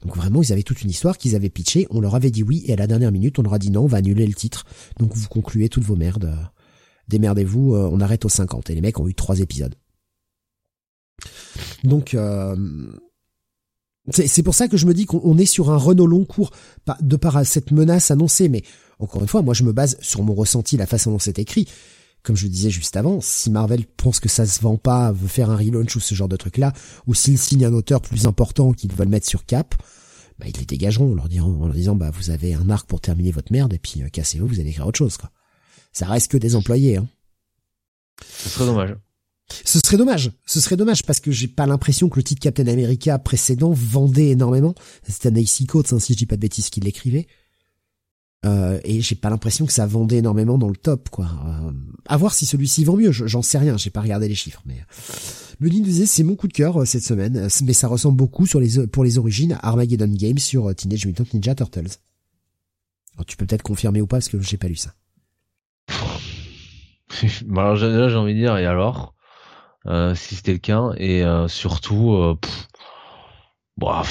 Donc vraiment, ils avaient toute une histoire qu'ils avaient pitché, on leur avait dit oui, et à la dernière minute, on leur a dit non, on va annuler le titre. Donc vous concluez toutes vos merdes. Démerdez-vous, euh, on arrête aux 50. Et les mecs ont eu trois épisodes. Donc, euh, C'est pour ça que je me dis qu'on est sur un Renault long cours, de par cette menace annoncée. Mais encore une fois, moi je me base sur mon ressenti, la façon dont c'est écrit. Comme je le disais juste avant, si Marvel pense que ça se vend pas, veut faire un relaunch ou ce genre de truc là, ou s'il signe un auteur plus important qu'ils veulent mettre sur Cap, bah ils les dégageront en leur, en leur disant bah vous avez un arc pour terminer votre merde et puis euh, cassez-vous, vous allez écrire autre chose quoi. Ça reste que des employés. Hein. Ce dommage. Ce serait dommage. Ce serait dommage parce que j'ai pas l'impression que le titre Captain America précédent vendait énormément. C'était Nacy Coates, hein, si je dis pas de bêtises, qui l'écrivait. Euh, et j'ai pas l'impression que ça vendait énormément dans le top, quoi. Euh, à voir si celui-ci vend mieux. J'en sais rien. J'ai pas regardé les chiffres, mais. Melin disait c'est mon coup de cœur euh, cette semaine, mais ça ressemble beaucoup pour les origines à Armageddon Games sur Teenage Mutant Ninja Turtles. tu peux peut-être confirmer ou pas parce que j'ai pas lu ça. (laughs) alors j'ai envie de dire et alors? Euh, si c'était le cas. Et euh, surtout euh, bah,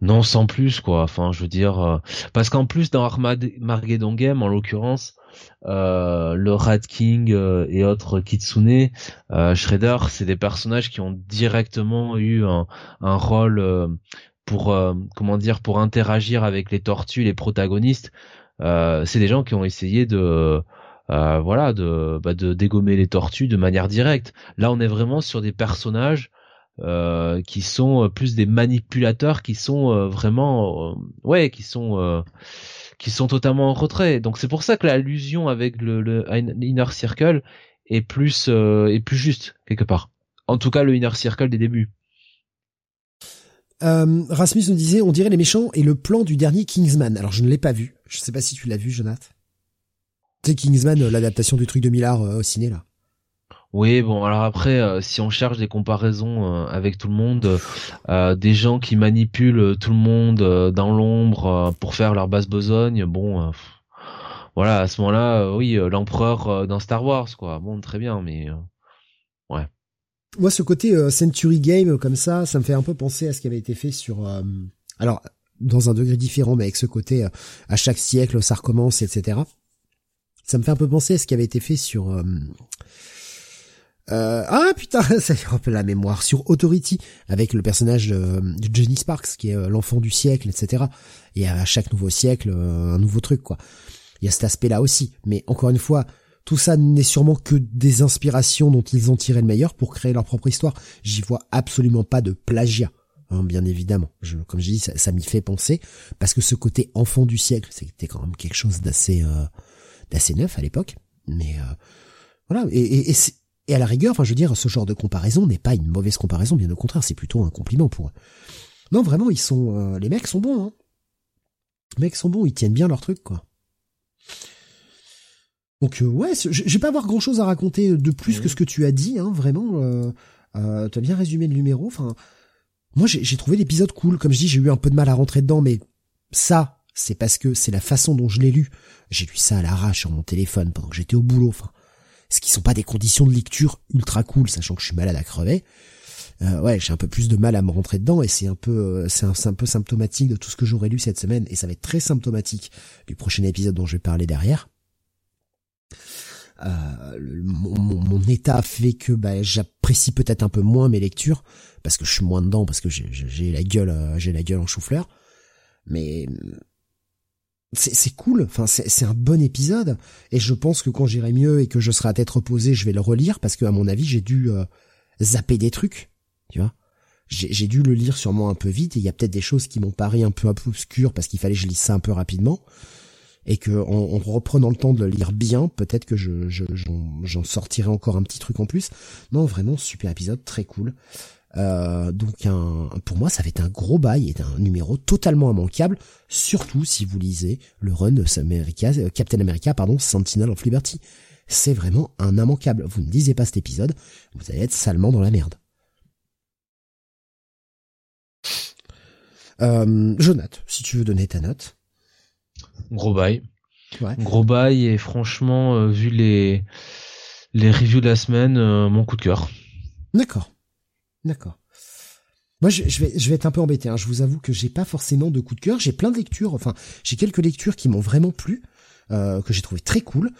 non sans plus quoi. Enfin je veux dire parce qu'en plus dans Armageddon Game en l'occurrence le Rat King et autres Kitsune Shredder c'est des personnages qui ont directement eu un, un rôle pour comment dire pour interagir avec les tortues les protagonistes. C'est des gens qui ont essayé de euh, voilà, de, bah, de dégommer les tortues de manière directe. Là, on est vraiment sur des personnages euh, qui sont euh, plus des manipulateurs, qui sont vraiment, ouais, qui sont qui sont totalement en retrait. Donc c'est pour ça que l'allusion avec le, le, inner circle est plus est plus juste quelque part. En tout cas, le inner circle des débuts. Rasmus nous disait, on dirait les méchants et le plan du dernier Kingsman. Alors je ne l'ai pas vu. Je sais pas si tu l'as vu, Jonathan. C'est Kingsman, euh, l'adaptation du truc de Millard euh, au ciné là. Oui, bon, alors après, euh, si on cherche des comparaisons avec tout le monde, des gens qui manipulent tout le monde dans l'ombre pour faire leur basse besogne, bon, voilà, à ce moment-là, oui, l'empereur dans Star Wars, quoi. Bon, très bien, mais ouais. Moi, ce côté Century Game comme ça, ça me fait un peu penser à ce qui avait été fait sur, alors dans un degré différent, mais avec ce côté à chaque siècle ça recommence, etc. Ça me fait un peu penser à ce qui avait été fait sur... Euh, euh, ah putain, (laughs) ça me rappelle la mémoire sur Authority avec le personnage de, Jenny Sparks qui est euh, l'enfant du siècle, etc. Et à chaque nouveau siècle, un nouveau truc quoi. Il y a cet aspect-là aussi. Mais encore une fois, tout ça n'est sûrement que des inspirations dont ils ont tiré le meilleur pour créer leur propre histoire. J'y vois absolument pas de plagiat. Hein, bien évidemment. Comme je dis, ça, ça m'y fait penser parce que ce côté enfant du siècle, c'était quand même quelque chose d'assez assez neuf à l'époque, mais euh, voilà. Et, et, et, à la rigueur, enfin, je veux dire, ce genre de comparaison n'est pas une mauvaise comparaison, bien au contraire, c'est plutôt un compliment pour eux. Non, vraiment, ils sont, euh, les mecs sont bons. Hein. Les mecs sont bons, ils tiennent bien leur truc, quoi. Donc euh, ouais, je, vais pas avoir grand chose à raconter de plus que ce que tu as dit, hein, vraiment. Euh, euh, tu as bien résumé le numéro. Enfin, moi j'ai trouvé l'épisode cool. Comme je dis, j'ai eu un peu de mal à rentrer dedans, mais ça, c'est parce que c'est la façon dont je l'ai lu. J'ai lu ça à l'arrache sur mon téléphone pendant que j'étais au boulot. Enfin, ce qui sont pas des conditions de lecture ultra cool, sachant que je suis malade à crever. Euh, ouais, j'ai un peu plus de mal à me rentrer dedans et c'est un peu, euh, c'est un, peu symptomatique de tout ce que j'aurais lu cette semaine et ça va être très symptomatique du prochain épisode dont je vais parler derrière. Euh, mon, état fait que bah, j'apprécie peut-être un peu moins mes lectures parce que je suis moins dedans parce que j'ai la gueule, j'ai la gueule en chou-fleur. Mais c'est cool, enfin c'est un bon épisode et je pense que quand j'irai mieux et que je serai à tête reposée, je vais le relire parce que à mon avis j'ai dû euh, zapper des trucs, tu vois. J'ai dû le lire sûrement un peu vite et il y a peut-être des choses qui m'ont paru un peu obscures parce qu'il fallait que je lise ça un peu rapidement et que en, reprenant le temps de le lire bien, peut-être que je j'en sortirai encore un petit truc en plus. Non, vraiment super épisode, très cool. Euh, donc un, pour moi, ça va être un gros bail et un numéro totalement immanquable, surtout si vous lisez le run de euh, Captain America, pardon, Sentinel of Liberty. C'est vraiment un immanquable. Vous ne lisez pas cet épisode, vous allez être salement dans la merde. Euh, Jonathan, si tu veux donner ta note. Gros bail. Gros bail et franchement, euh, vu les les reviews de la semaine, mon coup de cœur. D'accord. D'accord. Moi, je, vais, je vais être un peu embêté. Hein. Je vous avoue que j'ai pas forcément de coup de cœur. J'ai plein de lectures. Enfin, j'ai quelques lectures qui m'ont vraiment plu, euh, que j'ai trouvé très cool.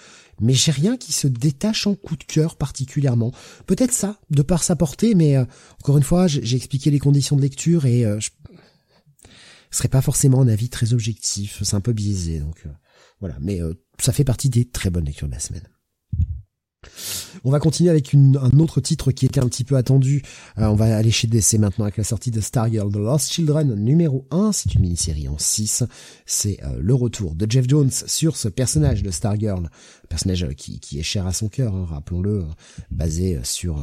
Mais j'ai rien qui se détache en coup de cœur particulièrement. Peut-être ça, de par sa portée, mais euh, encore une fois, j'ai expliqué les conditions de lecture et euh, ce serait pas forcément un avis très objectif, c'est un peu biaisé, donc voilà. Mais ça fait partie des très bonnes lectures de la semaine. On va continuer avec une, un autre titre qui était un petit peu attendu. Euh, on va aller chez DC maintenant avec la sortie de Stargirl The Lost Children numéro 1. C'est une mini-série en 6. C'est euh, le retour de Jeff Jones sur ce personnage de Stargirl. Un personnage euh, qui, qui est cher à son cœur, hein, rappelons-le, basé sur,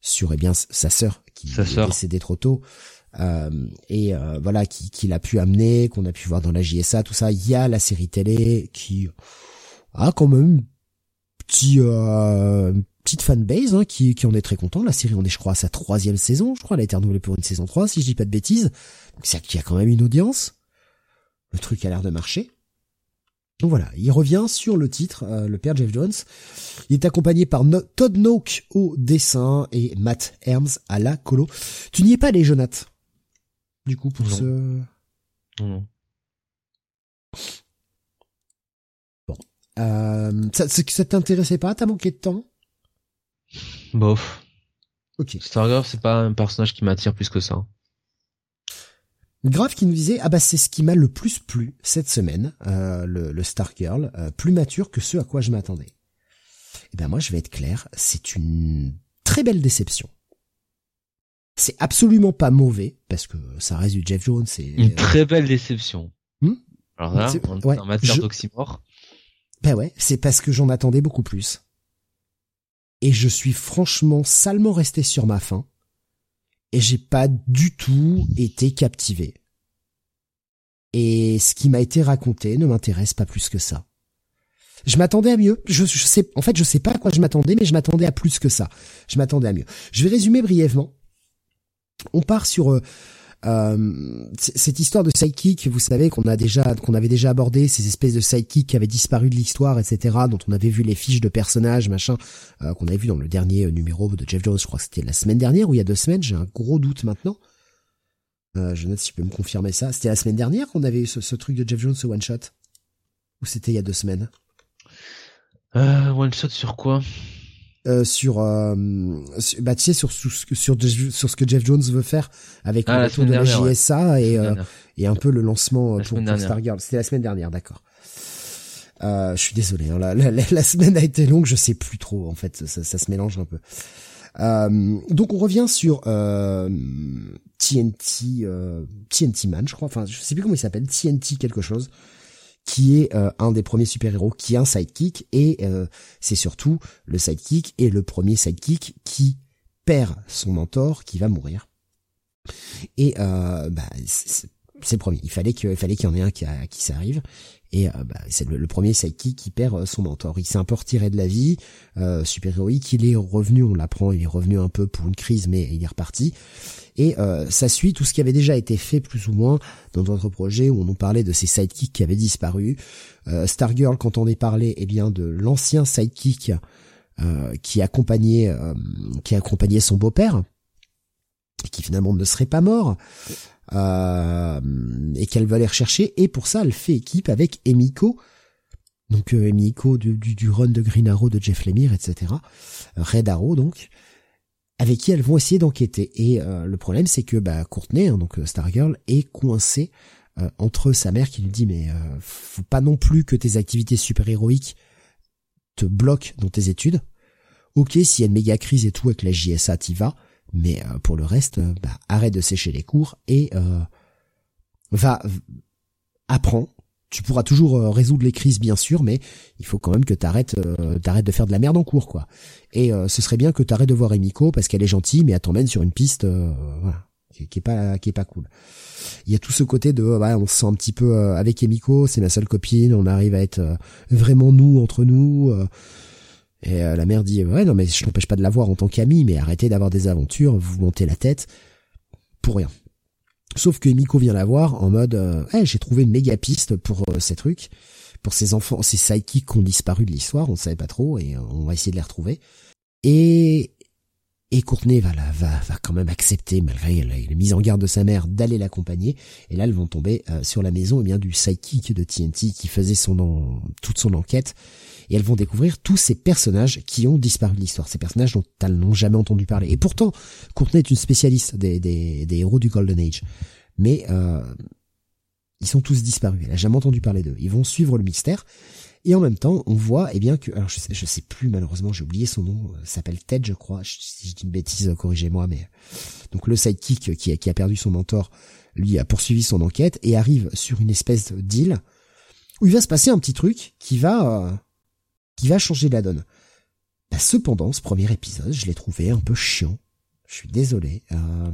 sur eh bien, sa sœur qui est décédée trop tôt. et voilà qui, qui l'a pu amener, qu'on a pu voir dans la JSA, tout ça. Il y a la série télé qui a quand même petit euh, petite fanbase hein, qui, qui en est très content. La série en est, je crois, à sa troisième saison. Je crois elle a été renouvelée pour une saison 3, si je dis pas de bêtises. Donc c'est qu'il y a quand même une audience. Le truc a l'air de marcher. Donc voilà, il revient sur le titre, euh, le père Jeff Jones. Il est accompagné par Todd Noak au dessin et Matt Herms à la colo. Tu n'y es pas allé, Jonathan? Du coup, pour ce... Non. Euh, ça, ça t'intéressait pas T'as manqué de temps? Bof. Ok. Stargirl, c'est pas un personnage qui m'attire plus que ça. Grave qui nous disait ah bah c'est ce qui m'a le plus plu cette semaine, euh, le, le Stargirl, euh, plus mature que ce à quoi je m'attendais. Et eh ben moi je vais être clair, c'est une très belle déception. C'est absolument pas mauvais parce que ça reste du Jeff Jones. C'est une très belle déception. Hmm Alors là, en, matière d'oxymore. Ben ouais, c'est parce que j'en attendais beaucoup plus. Et je suis franchement salement resté sur ma faim. Et j'ai pas du tout été captivé. Et ce qui m'a été raconté ne m'intéresse pas plus que ça. Je m'attendais à mieux. Je, je, sais, en fait, je sais pas à quoi je m'attendais, mais je m'attendais à plus que ça. Je m'attendais à mieux. Je vais résumer brièvement. On part sur euh, euh, cette histoire de sidekick, vous savez qu'on a déjà, qu'on avait déjà abordé ces espèces de sidekicks qui avaient disparu de l'histoire, etc., dont on avait vu les fiches de personnages, machin, euh, qu'on avait vu dans le dernier euh, numéro de Jeff Jones. Je crois que c'était la semaine dernière ou il y a deux semaines. J'ai un gros doute maintenant. Euh, je note si tu peux me confirmer ça. C'était la semaine dernière qu'on avait eu ce, ce, truc de Jeff Jones, ce one shot, ou c'était il y a deux semaines? Euh, one shot sur quoi? Euh, sur, euh, bah, tu sais, sur, sur, sur, sur, ce que Jeff Jones veut faire avec ah, le retour de la JSA et, euh, et un peu le lancement pour, pour Stargirl. C'était la semaine dernière, d'accord. Je suis désolé, hein, la, la, la, semaine a été longue, je sais plus trop en fait, ça, ça se mélange un peu. Euh, donc on revient sur euh, TNT, TNT Man, je crois, enfin je sais plus comment il s'appelle, TNT quelque chose qui est euh, un des premiers super-héros qui est un sidekick et euh, c'est surtout le sidekick et le premier sidekick qui perd son mentor qui va mourir. Et euh, bah, c'est le premier. Il fallait qu'il fallait qu'il y en ait un qui, qui ça Et bah, c'est le, premier sidekick qui perd son mentor. Il s'est un peu retiré de la vie super héroïque. Il est revenu, on l'apprend, il est revenu un peu pour une crise, mais il est reparti. Et euh, ça suit tout ce qui avait déjà été fait plus ou moins dans d'autres projets où on nous parlait de ces sidekicks qui avaient disparu. Euh, Stargirl, quand on est parlé, eh bien de l'ancien sidekick euh, qui accompagnait euh, qui accompagnait son beau-père, qui finalement ne serait pas mort. Euh, et qu'elle veut aller rechercher et pour ça elle fait équipe avec Emiko donc Emiko du, du, run de Green Arrow de Jeff Lemire etc Red Arrow donc avec qui elles vont essayer d'enquêter. Et euh, le problème, c'est que bah, Courtney, hein, donc euh, Stargirl, est coincée euh, entre sa mère qui lui dit mais faut pas non plus que tes activités super-héroïques te bloquent dans tes études. Ok, s'il y a une méga crise et tout avec la JSA, t'y vas, mais pour le reste, bah, arrête de sécher les cours et va apprends tu pourras toujours euh, résoudre les crises bien sûr, mais il faut quand même que t'arrêtes euh, t'arrêtes de faire de la merde en cours quoi. Et euh, ce serait bien que t'arrêtes de voir Emiko parce qu'elle est gentille, mais elle t'emmène sur une piste voilà, qui, est pas qui est pas cool. Il y a tout ce côté de ouais, on se sent un petit peu avec Emiko, c'est ma seule copine, on arrive à être vraiment nous entre nous. Et la mère dit ouais non mais je t'empêche pas de la voir en tant qu'amie, mais arrêtez d'avoir des aventures, vous montez la tête pour rien. Sauf que Miko vient la voir en mode euh, j'ai trouvé une méga piste pour euh, ces trucs, pour ces enfants, ces sidekicks qui ont disparu de l'histoire, on ne savait pas trop et euh, on va essayer de les retrouver. Et et Courtenay va, la, va, va quand même accepter, malgré la, mise en garde de sa mère, d'aller l'accompagner. Et là, elles vont tomber sur la maison eh bien du sidekick de TNT qui faisait son toute son enquête. Et elles vont découvrir tous ces personnages qui ont disparu de l'histoire, ces personnages dont elles n'ont jamais entendu parler. Et pourtant, Courtenay est une spécialiste des, des, des héros du Golden Age. Mais euh, Ils sont tous disparus. Elle a jamais entendu parler d'eux. Ils vont suivre le mystère. Et en même temps, on voit, eh bien que, alors je sais, sais plus malheureusement, j'ai oublié son nom. Euh, s'appelle Ted, je crois. Si je dis une bêtise, corrigez-moi. Mais donc le sidekick qui a, qui a perdu son mentor, lui a poursuivi son enquête et arrive sur une espèce d'île où il va se passer un petit truc qui va, euh, qui va changer la donne. Bah, cependant, ce premier épisode, je l'ai trouvé un peu chiant. Je suis désolé. Euh,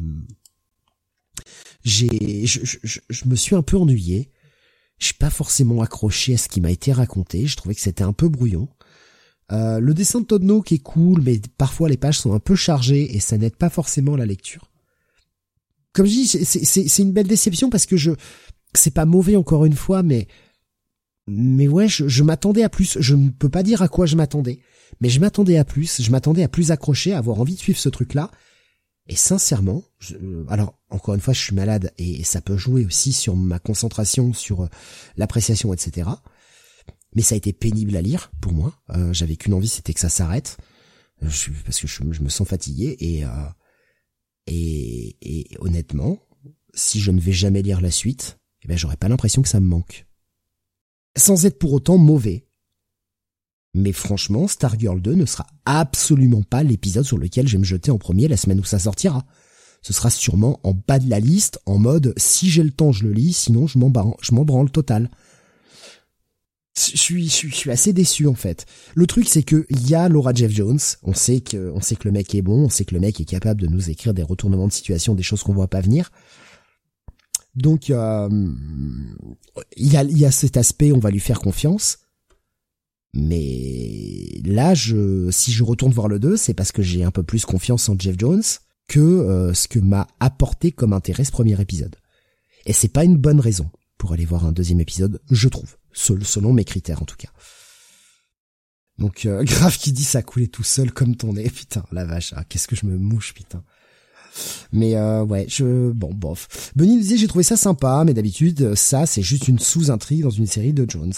j'ai, je, je, je, me suis un peu ennuyé. Je suis pas forcément accroché à ce qui m'a été raconté. Je trouvais que c'était un peu brouillon. Euh, le dessin de Todd qui est cool, mais parfois les pages sont un peu chargées et ça n'aide pas forcément la lecture. Comme je dis, c'est une belle déception parce que je, c'est pas mauvais encore une fois, mais mais ouais, je, je m'attendais à plus. Je ne peux pas dire à quoi je m'attendais, mais je m'attendais à plus. Je m'attendais à plus accrocher, à avoir envie de suivre ce truc-là. Et sincèrement, euh, alors encore une fois, je suis malade et ça peut jouer aussi sur ma concentration, sur euh, l'appréciation, etc. Mais ça a été pénible à lire pour moi. Euh, J'avais qu'une envie, c'était que ça s'arrête, parce que je, me sens fatigué et, euh, et, et honnêtement, si je ne vais jamais lire la suite, eh ben j'aurais pas l'impression que ça me manque sans être pour autant mauvais. Mais franchement, Stargirl 2 ne sera absolument pas l'épisode sur lequel je vais me jeter en premier la semaine où ça sortira. Ce sera sûrement en bas de la liste, en mode si j'ai le temps je le lis, sinon je m'en branle total. Je suis, je suis, assez déçu en fait. Le truc c'est que il y a Laura Jeff Jones. On sait que, on sait que le mec est bon, on sait que le mec est capable de nous écrire des retournements de situation, des choses qu'on voit pas venir. Donc il, y a, y a cet aspect, on va lui faire confiance. Mais là, je, si je retourne voir le 2, c'est parce que j'ai un peu plus confiance en Jeff Jones que euh, ce que m'a apporté comme intérêt ce premier épisode. Et c'est pas une bonne raison pour aller voir un deuxième épisode, je trouve, selon mes critères en tout cas. Donc euh, (laughs) grave qui dit ça coulait tout seul comme ton nez, putain, la vache, ah, qu'est-ce que je me mouche, putain. Mais euh, ouais, je bon bof. Bunny nous disait j'ai trouvé ça sympa, mais d'habitude ça c'est juste une sous-intrigue dans une série de Jones.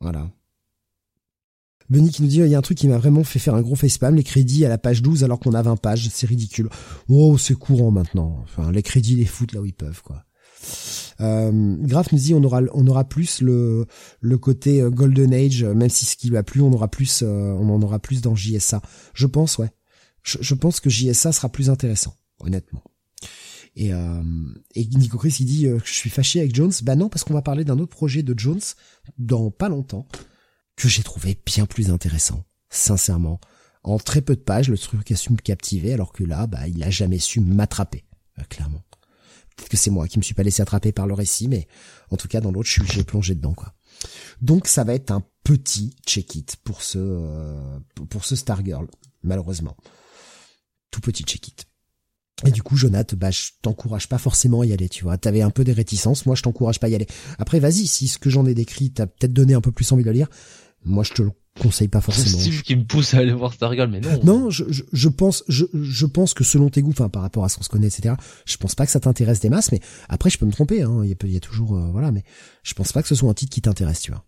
Voilà. Bunny qui nous dit il y a un truc qui m'a vraiment fait faire un gros facepalm, les crédits à la page 12 alors qu'on a 20 pages, c'est ridicule. Oh, c'est courant maintenant. Enfin, les crédits les foutent là où ils peuvent quoi. Euh, Graf nous dit on aura on aura plus le le côté euh, Golden Age, même si ce qui lui a plu, on aura plus euh, on en aura plus dans JSA. Je pense ouais. Je, je pense que JSA sera plus intéressant honnêtement. Et, euh, et Nico Chris il dit euh, je suis fâché avec Jones. Bah non, parce qu'on va parler d'un autre projet de Jones dans pas longtemps que j'ai trouvé bien plus intéressant, sincèrement. En très peu de pages, le truc a su me captiver, alors que là, bah, il a jamais su m'attraper, euh, clairement. Peut-être que c'est moi qui me suis pas laissé attraper par le récit, mais en tout cas, dans l'autre, j'ai plongé dedans, quoi. Donc, ça va être un petit check-it pour ce, euh, pour ce Stargirl, malheureusement. Tout petit check-it. Et du coup, Jonathan, bah, je t'encourage pas forcément à y aller, tu vois. T'avais un peu des réticences, moi je t'encourage pas à y aller. Après, vas-y, si ce que j'en ai décrit t'as peut-être donné un peu plus envie de le lire, moi je te le conseille pas forcément. C'est Steve qui me pousse à aller voir Stargirl, mais non. Non, je, je, je pense, je, je pense que selon tes goûts, enfin par rapport à ce qu'on se connaît, etc. Je pense pas que ça t'intéresse des masses, mais après je peux me tromper, hein. Il y a, il y a toujours, euh, voilà, mais je pense pas que ce soit un titre qui t'intéresse, tu vois.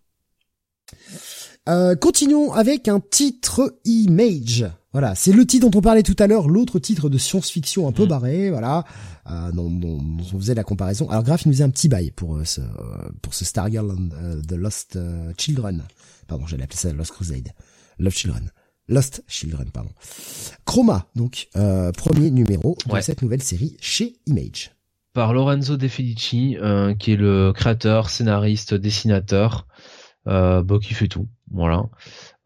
Euh, continuons avec un titre Image. Voilà, c'est le titre dont on parlait tout à l'heure, l'autre titre de science-fiction un peu mm. barré, voilà, euh, dont, on faisait la comparaison. Alors Graf, il nous faisait un petit bail pour euh, ce pour ce Stargirl and the Lost Children. Pardon, j'allais appeler ça Lost Crusade. Lost Children. Lost Children, pardon. Chroma, donc premier numéro de cette nouvelle série chez Image. Par Lorenzo De Felici, qui est le créateur, scénariste, dessinateur euh, bah, qui fait tout. Voilà.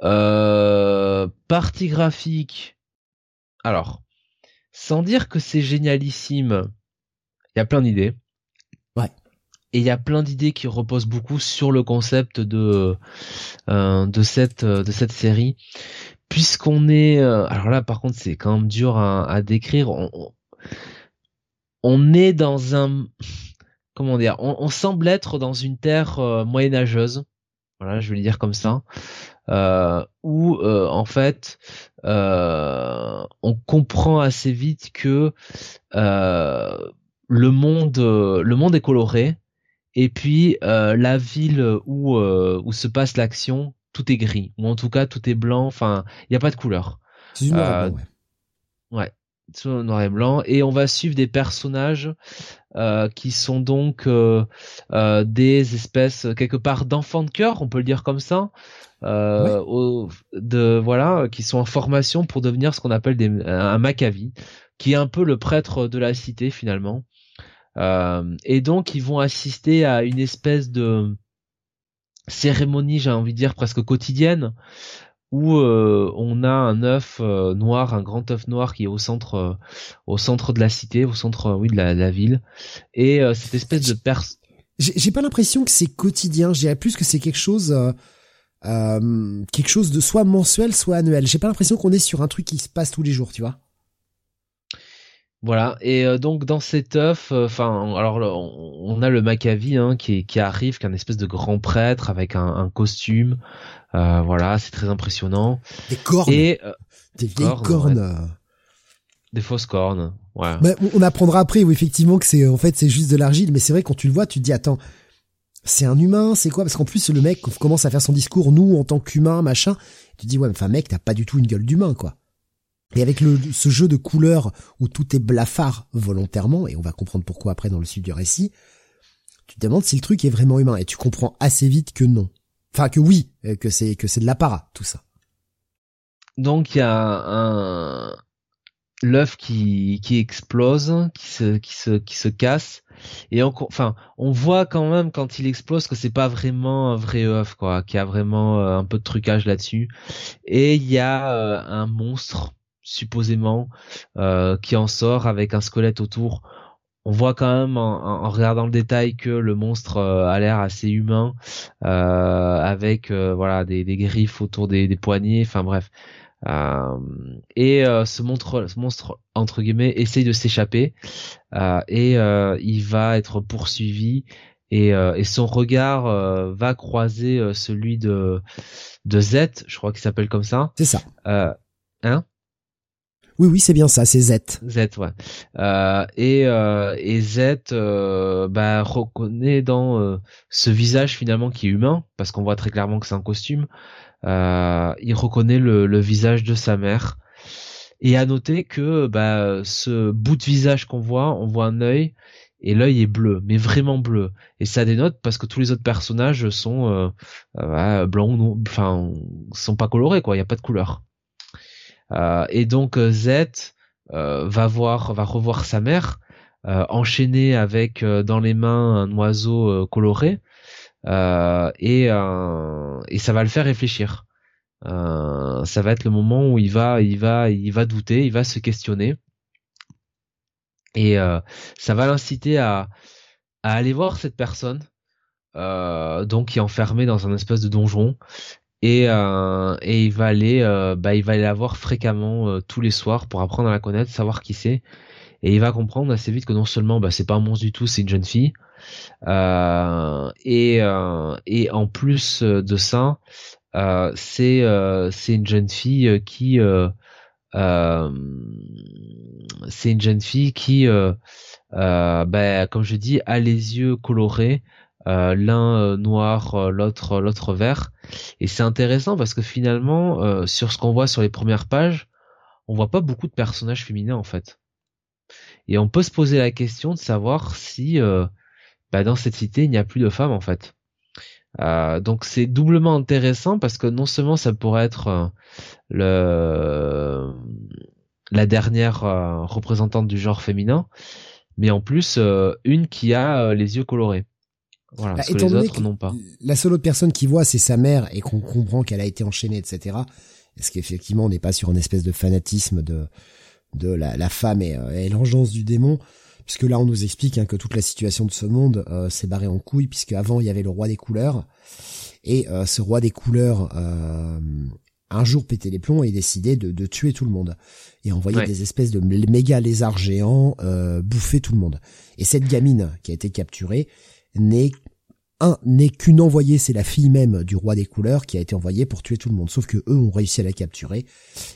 Euh, partie graphique. Alors, sans dire que c'est génialissime, il y a plein d'idées. Ouais. Et il y a plein d'idées qui reposent beaucoup sur le concept de euh, de cette de cette série, puisqu'on est. Euh, alors là, par contre, c'est quand même dur à, à décrire. On, on, est dans un comment dire on, on semble être dans une terre euh, moyenâgeuse voilà, je vais le dire comme ça, euh, où euh, en fait euh, on comprend assez vite que euh, le monde, le monde est coloré, et puis la ville où où se passe l'action, tout est gris, ou en tout cas tout est blanc. Enfin, il n'y a pas de couleur. C'est ouais. ouais. tout noir et blanc, et on va suivre des personnages euh, qui sont donc euh, euh, des espèces quelque part d'enfants de cœur, on peut le dire comme ça, de voilà, qui sont en formation pour devenir ce qu'on appelle des, un Maccavi, qui est un peu le prêtre de la cité finalement. et donc ils vont assister à une espèce de cérémonie, j'ai envie de dire presque quotidienne, où euh, on a un œuf euh, noir, un grand œuf noir qui est au centre, euh, au centre de la cité, au centre, oui, de la, ville, et cette espèce de perse. J'ai pas l'impression que c'est quotidien. Dirais plus que c'est quelque chose, quelque chose de soit mensuel, soit annuel. J'ai pas l'impression qu'on est sur un truc qui se passe tous les jours, tu vois. Voilà, et donc dans cet œuf, enfin, alors on a le Maccavi hein, qui, qui arrive, qui est un espèce de grand prêtre avec un, un costume, euh, voilà, c'est très impressionnant. Des cornes. Et, euh, des vieilles cornes. Des fausses cornes. Ouais. on apprendra après où effectivement que c'est en fait c'est juste de l'argile, mais c'est vrai quand tu le vois, tu te dis attends, c'est un humain, c'est quoi? Parce qu'en plus le mec commence à faire son discours, nous en tant qu'humain, machin, tu dis ouais, enfin mec, t'as pas du tout une gueule d'humain quoi. Et avec le, ce jeu de couleurs où tout est blafard volontairement, et on va comprendre pourquoi après dans le suite du récit, tu te demandes si le truc est vraiment humain, et tu comprends assez vite que non. Enfin que oui, euh, que c'est que c'est de l'apparat tout ça. Donc il y a un l'œuf qui qui explose, qui se qui se qui se casse et on, enfin on voit quand même quand il explose que c'est pas vraiment un vrai œuf quoi, qu'il y a vraiment euh, un peu de trucage là-dessus. Et il y a euh, un monstre supposément qui en sort avec un squelette autour. On voit quand même en, regardant le détail que le monstre euh, a l'air assez humain, euh, avec euh, voilà des, griffes autour des, poignets, enfin bref. Et ce monstre, ce monstre entre guillemets essaye de s'échapper et il va être poursuivi et, son regard va croiser celui de de Z, je crois qu'il s'appelle comme ça. C'est ça. hein? Oui, oui, c'est bien ça, c'est Z. Z, ouais. Euh, et, euh, et Z euh, bah, reconnaît dans euh, ce visage finalement qui est humain, parce qu'on voit très clairement que c'est un costume. Euh, il reconnaît le, visage de sa mère. Et à noter que bah, ce bout de visage qu'on voit, on voit un œil et l'œil est bleu, mais vraiment bleu. Et ça dénote parce que tous les autres personnages sont euh, blancs ou non, enfin, sont pas colorés quoi. Il y a pas de couleur. Euh, et donc euh, Z va voir, va revoir sa mère enchaînée avec dans les mains un oiseau coloré. Et, et ça va le faire réfléchir. ça va être le moment où il va, il va, il va douter, il va se questionner, et ça va l'inciter à, aller voir cette personne, donc qui est enfermée dans un espèce de donjon, et, euh, il va aller euh, bah il va aller la voir fréquemment euh, tous les soirs pour apprendre à la connaître savoir qui c'est. Et il va comprendre assez vite que non seulement bah c'est pas un monstre du tout c'est une jeune fille euh, et et en plus de ça c'est c'est une jeune fille qui c'est une jeune fille qui bah, comme je dis a les yeux colorés euh, l'un euh, noir, euh, l'autre l'autre vert. Et c'est intéressant parce que finalement, sur ce qu'on voit sur les premières pages, on voit pas beaucoup de personnages féminins en fait. Et on peut se poser la question de savoir si bah, dans cette cité il n'y a plus de femmes en fait. donc c'est doublement intéressant parce que non seulement ça pourrait être le la dernière représentante du genre féminin, mais en plus une qui a les yeux colorés. Voilà, bah, que les autres n'ont pas. La seule autre personne qui voit, c'est sa mère et qu'on comprend qu'elle a été enchaînée, etc. Est-ce qu'effectivement, on n'est pas sur une espèce de fanatisme de de la, la femme et, euh, et l'engeance du démon? Puisque là on nous explique hein, que toute la situation de ce monde euh, s'est barrée en couille puisque avant il y avait le roi des couleurs. Et euh, ce roi des couleurs un jour pétait les plombs et décidait de, de tuer tout le monde. Et envoyer des espèces de méga lézards géants bouffer tout le monde. Et cette gamine qui a été capturée n'est un n'est qu'une envoyée, c'est la fille même du roi des couleurs qui a été envoyée pour tuer tout le monde. Sauf que eux ont réussi à la capturer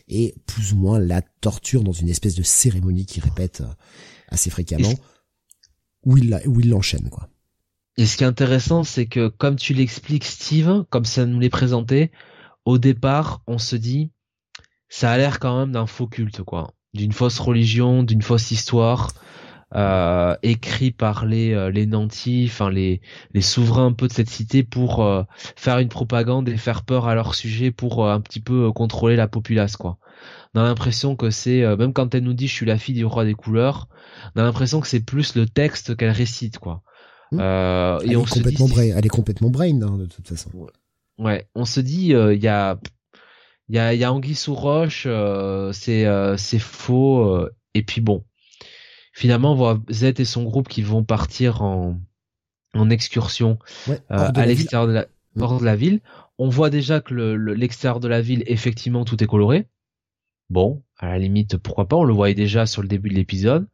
et plus ou moins la torture dans une espèce de cérémonie qui répète euh, assez fréquemment, où il où il l'enchaîne quoi. Et ce qui est intéressant, c'est que comme tu l'expliques, Steve, comme ça nous l'est présenté, au départ, on se dit, ça a l'air quand même d'un faux culte, quoi. d'une fausse religion, d'une fausse histoire, euh, écrit par les euh, les nantis, enfin les les souverains un peu de cette cité pour euh, faire une propagande et faire peur à leur sujet pour un petit peu contrôler la populace quoi. On a l'impression que c'est même quand elle nous dit je suis la fille du roi des couleurs, on a l'impression que c'est plus le texte qu'elle récite quoi. Mmh. elle, et on complètement dit, brain, elle est complètement brain hein, de toute façon. Ouais, on se dit il y a il y a, y a Anguille sous roche, c'est c'est faux et puis bon finalement on voit Z et son groupe qui vont partir en, en excursion euh, à l'extérieur de la, mm. de la ville. On voit déjà que l'extérieur de la ville, effectivement, tout est coloré. Bon, à la limite, pourquoi pas On le voyait déjà sur le début de l'épisode.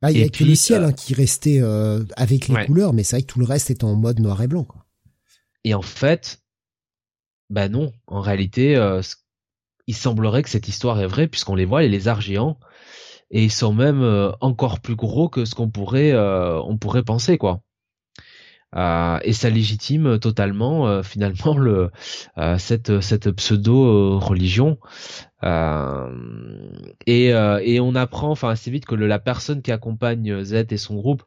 Ah, il y a que le ciel euh, hein, qui restait euh, avec les couleurs, mais c'est vrai que tout le reste est en mode noir et blanc. Quoi. Et en fait, bah non, en réalité, il semblerait que cette histoire est vraie puisqu'on les voit, les lézards géants, et ils sont même euh, encore plus gros que ce qu'on pourrait euh, on pourrait penser quoi. Euh, et ça légitime totalement finalement le cette cette pseudo religion et et on apprend enfin assez vite que la personne qui accompagne Z et son groupe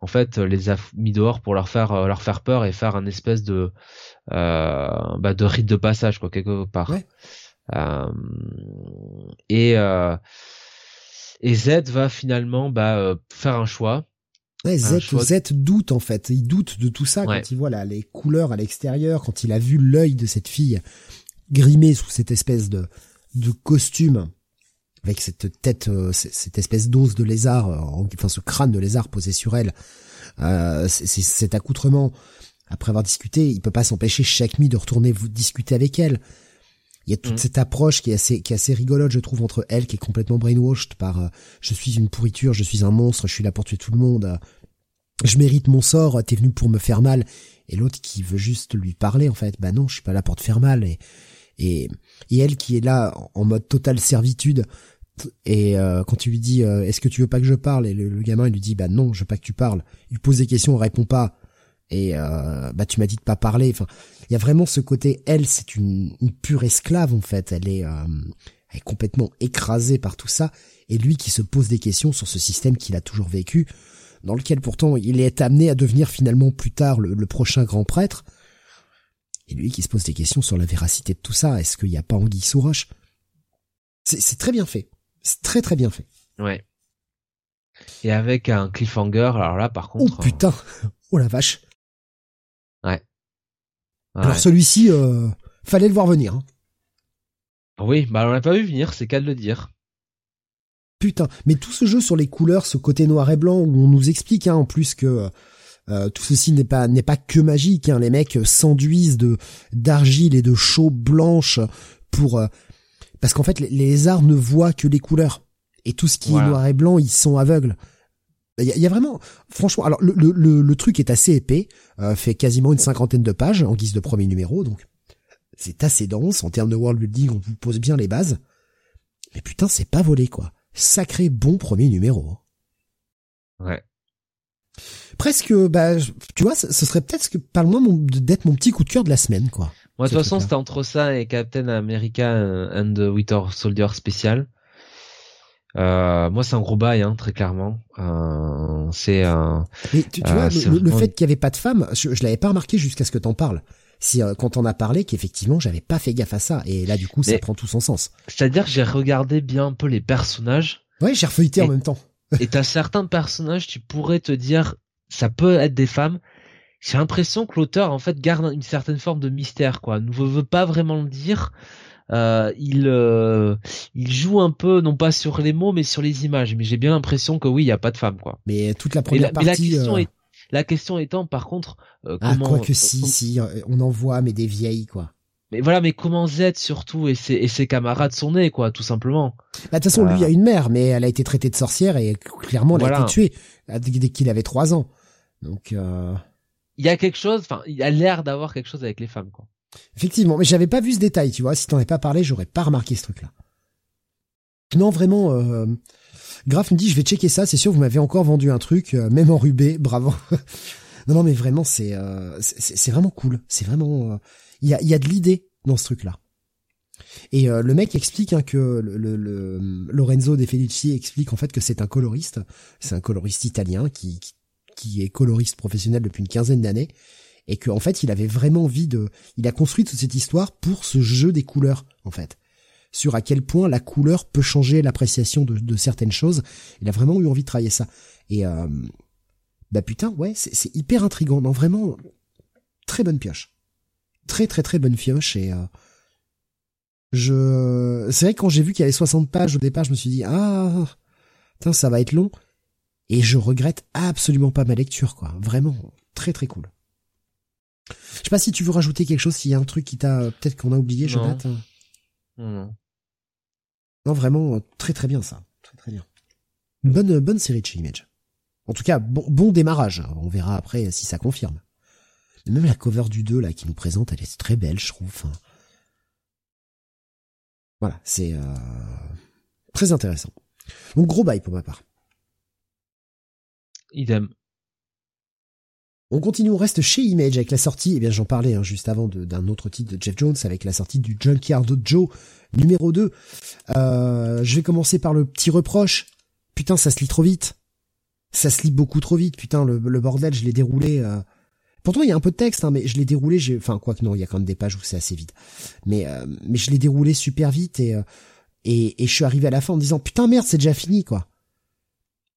en fait les a mis dehors pour leur faire leur faire peur et faire un espèce de bah, de rite de passage quoi quelque part. Et et Z va finalement bah, euh, faire un choix. Ouais, Z, Z doute en fait. Il doute de tout ça quand il voit là, les couleurs à l'extérieur, quand il a vu l'œil de cette fille grimée sous cette espèce de, de costume avec cette tête, euh, cette espèce d'os de lézard, euh, enfin ce crâne de lézard posé sur elle. Euh, c'est cet accoutrement. Après avoir discuté, il peut pas s'empêcher chaque nuit de retourner vous discuter avec elle. Il y a toute mm. cette approche qui est assez qui est assez rigolote, je trouve, entre elle qui est complètement brainwashed par euh, je suis une pourriture, je suis un monstre, je suis là pour tuer tout le monde, je mérite mon sort, t'es venu pour me faire mal, et l'autre qui veut juste lui parler en fait, bah non, je suis pas là pour te faire mal, et et, et elle qui est là en mode totale servitude. Et euh, quand tu lui dis est-ce que tu veux pas que je parle? Et le, gamin il lui dit bah non je veux pas que tu parles il pose des questions on répond pas et bah tu m'as dit de pas parler enfin il y a vraiment ce côté, elle, c'est une, pure esclave en fait. Elle est, euh, elle est complètement écrasée par tout ça. Et lui qui se pose des questions sur ce système qu'il a toujours vécu, dans lequel pourtant il est amené à devenir finalement plus tard le, prochain grand prêtre. Et lui qui se pose des questions sur la véracité de tout ça. Est-ce qu'il n'y a pas anguille sous roche? C'est très bien fait. C'est très très bien fait. Ouais. Et avec un cliffhanger, alors là par contre. Oh putain (laughs) Oh la vache Ouais. Alors celui-ci, euh, fallait le voir venir. Hein. Oui, bah on l'a pas vu venir, c'est qu'à de le dire. Putain, mais tout ce jeu sur les couleurs, ce côté noir et blanc, où on nous explique hein, en plus que euh, tout ceci n'est pas n'est pas que magique. Hein. Les mecs s'enduisent de d'argile et de chaux blanche pour euh, parce qu'en fait les, lézards ne voient que les couleurs et tout ce qui est noir et blanc, ils sont aveugles. Il y, a vraiment, franchement, alors le, le, le, truc est assez épais, euh, fait quasiment une cinquantaine de pages en guise de premier numéro, donc c'est assez dense en termes de world building, on vous pose bien les bases. Mais putain, c'est pas volé quoi. Sacré bon premier numéro. Ouais. Presque, bah, tu vois, ce serait peut-être que par le d'être mon petit coup de cœur de la semaine, quoi. Moi, de toute façon, c'était entre ça et Captain America and the Winter Soldier spécial. Euh, moi, c'est un gros bail, hein, très clairement. Euh, c'est un. Mais tu, vois, euh, le, fait qu'il y avait pas de femmes, je, je l'avais pas remarqué jusqu'à ce que t'en parles. Si quand on a parlé, qu'effectivement, j'avais pas fait gaffe à ça, et là, du coup, ça prend tout son sens. C'est-à-dire que j'ai regardé bien un peu les personnages. Ouais, j'ai refeuilleté en même temps. (laughs) et t'as certains personnages, tu pourrais te dire, ça peut être des femmes. J'ai l'impression que l'auteur, en fait, garde une certaine forme de mystère, quoi. Ne veut pas vraiment le dire. Euh, il euh, il joue un peu non pas sur les mots mais sur les images. Mais j'ai bien l'impression que oui, il y a pas de femme quoi. Mais toute la première partie. la question, euh, est, la question étant par contre ah, comment. quoi que si si on en voit mais des vieilles quoi. Mais voilà, mais comment Z surtout et ses, et ses camarades sont nés, quoi, tout simplement. Bah, de toute façon, lui a une mère, mais elle a été traitée de sorcière et clairement, elle a été tuée dès qu'il avait trois ans. Donc, il y a quelque chose, enfin, il a l'air d'avoir quelque chose avec les femmes, quoi. Effectivement, mais j'avais pas vu ce détail, tu vois. Si t'en avais pas parlé, j'aurais pas remarqué ce truc-là. Non, vraiment, euh, Graf me dit, je vais checker ça, c'est sûr, vous m'avez encore vendu un truc, euh, même en rubé, (laughs) bravo. non, non, mais vraiment, c'est euh, c'est vraiment cool. C'est vraiment... Il y, a, y a de l'idée dans ce truc-là. Et le mec explique hein, que Lorenzo De Felici explique en fait que c'est un coloriste, c'est un coloriste italien qui, qui est coloriste professionnel depuis une quinzaine d'années et qu'en fait il avait vraiment envie de, il a construit toute cette histoire pour ce jeu des couleurs en fait, sur à quel point la couleur peut changer l'appréciation de, certaines choses. Il a vraiment eu envie de travailler ça et euh, bah putain ouais c'est hyper intrigant, non vraiment très bonne pioche, très très très bonne pioche et euh, je c'est vrai que quand j'ai vu qu'il y avait 60 pages au départ je me suis dit ah putain ça va être long et je regrette absolument pas ma lecture, quoi. Vraiment, très très cool. Je sais pas si tu veux rajouter quelque chose, s'il y a un truc qui t'a, peut-être qu'on a oublié. Non, non. Non, vraiment, très très bien ça. Très très bien. Bonne, bonne série de chez Image. En tout cas, bon, démarrage. On verra après si ça confirme. Même la cover du 2, là, qui nous présente, elle est très belle, je trouve. voilà, c'est euh, très intéressant. Donc gros bail pour ma part. Idem. On continue, on reste chez Image avec la sortie, eh bien j'en parlais hein, juste avant d'un autre titre de Jeff Jones avec la sortie du Junkyard Joe numéro 2. Euh, je vais commencer par le petit reproche. Putain, ça se lit trop vite. Ça se lit beaucoup trop vite. Putain, le, bordel, je l'ai déroulé. Euh... Pourtant, il y a un peu de texte, hein, mais je l'ai déroulé. J'ai, enfin, quoi que non, il y a quand même des pages où c'est assez vite. Mais, euh, mais je l'ai déroulé super vite et, euh, et et je suis arrivé à la fin en disant putain merde, c'est déjà fini quoi.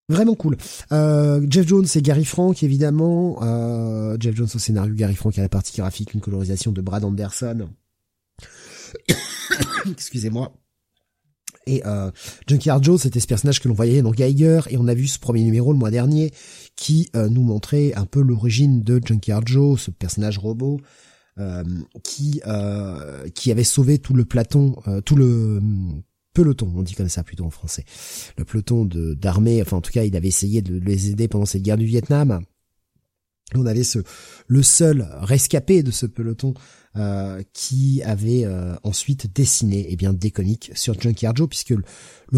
Vraiment cool. Euh, Jeff Jones et Gary Frank, évidemment. Euh, Jeff Jones au scénario, Gary Frank à la partie graphique, une colorisation de Brad Anderson. (coughs) Excusez-moi. Et euh, Junkyard Joe, c'était ce personnage que l'on voyait dans Geiger, et on a vu ce premier numéro le mois dernier, qui euh, nous montrait un peu l'origine de Junkyard Joe, ce personnage robot, qui qui avait sauvé tout le Platon, tout le peloton, on dit comme ça plutôt en français. Le peloton de d'armée, enfin en tout cas, il avait essayé de les aider pendant cette guerre du Vietnam. On avait ce le seul rescapé de ce peloton euh, qui avait euh, ensuite dessiné eh bien des comics sur Junkyard Joe puisque le,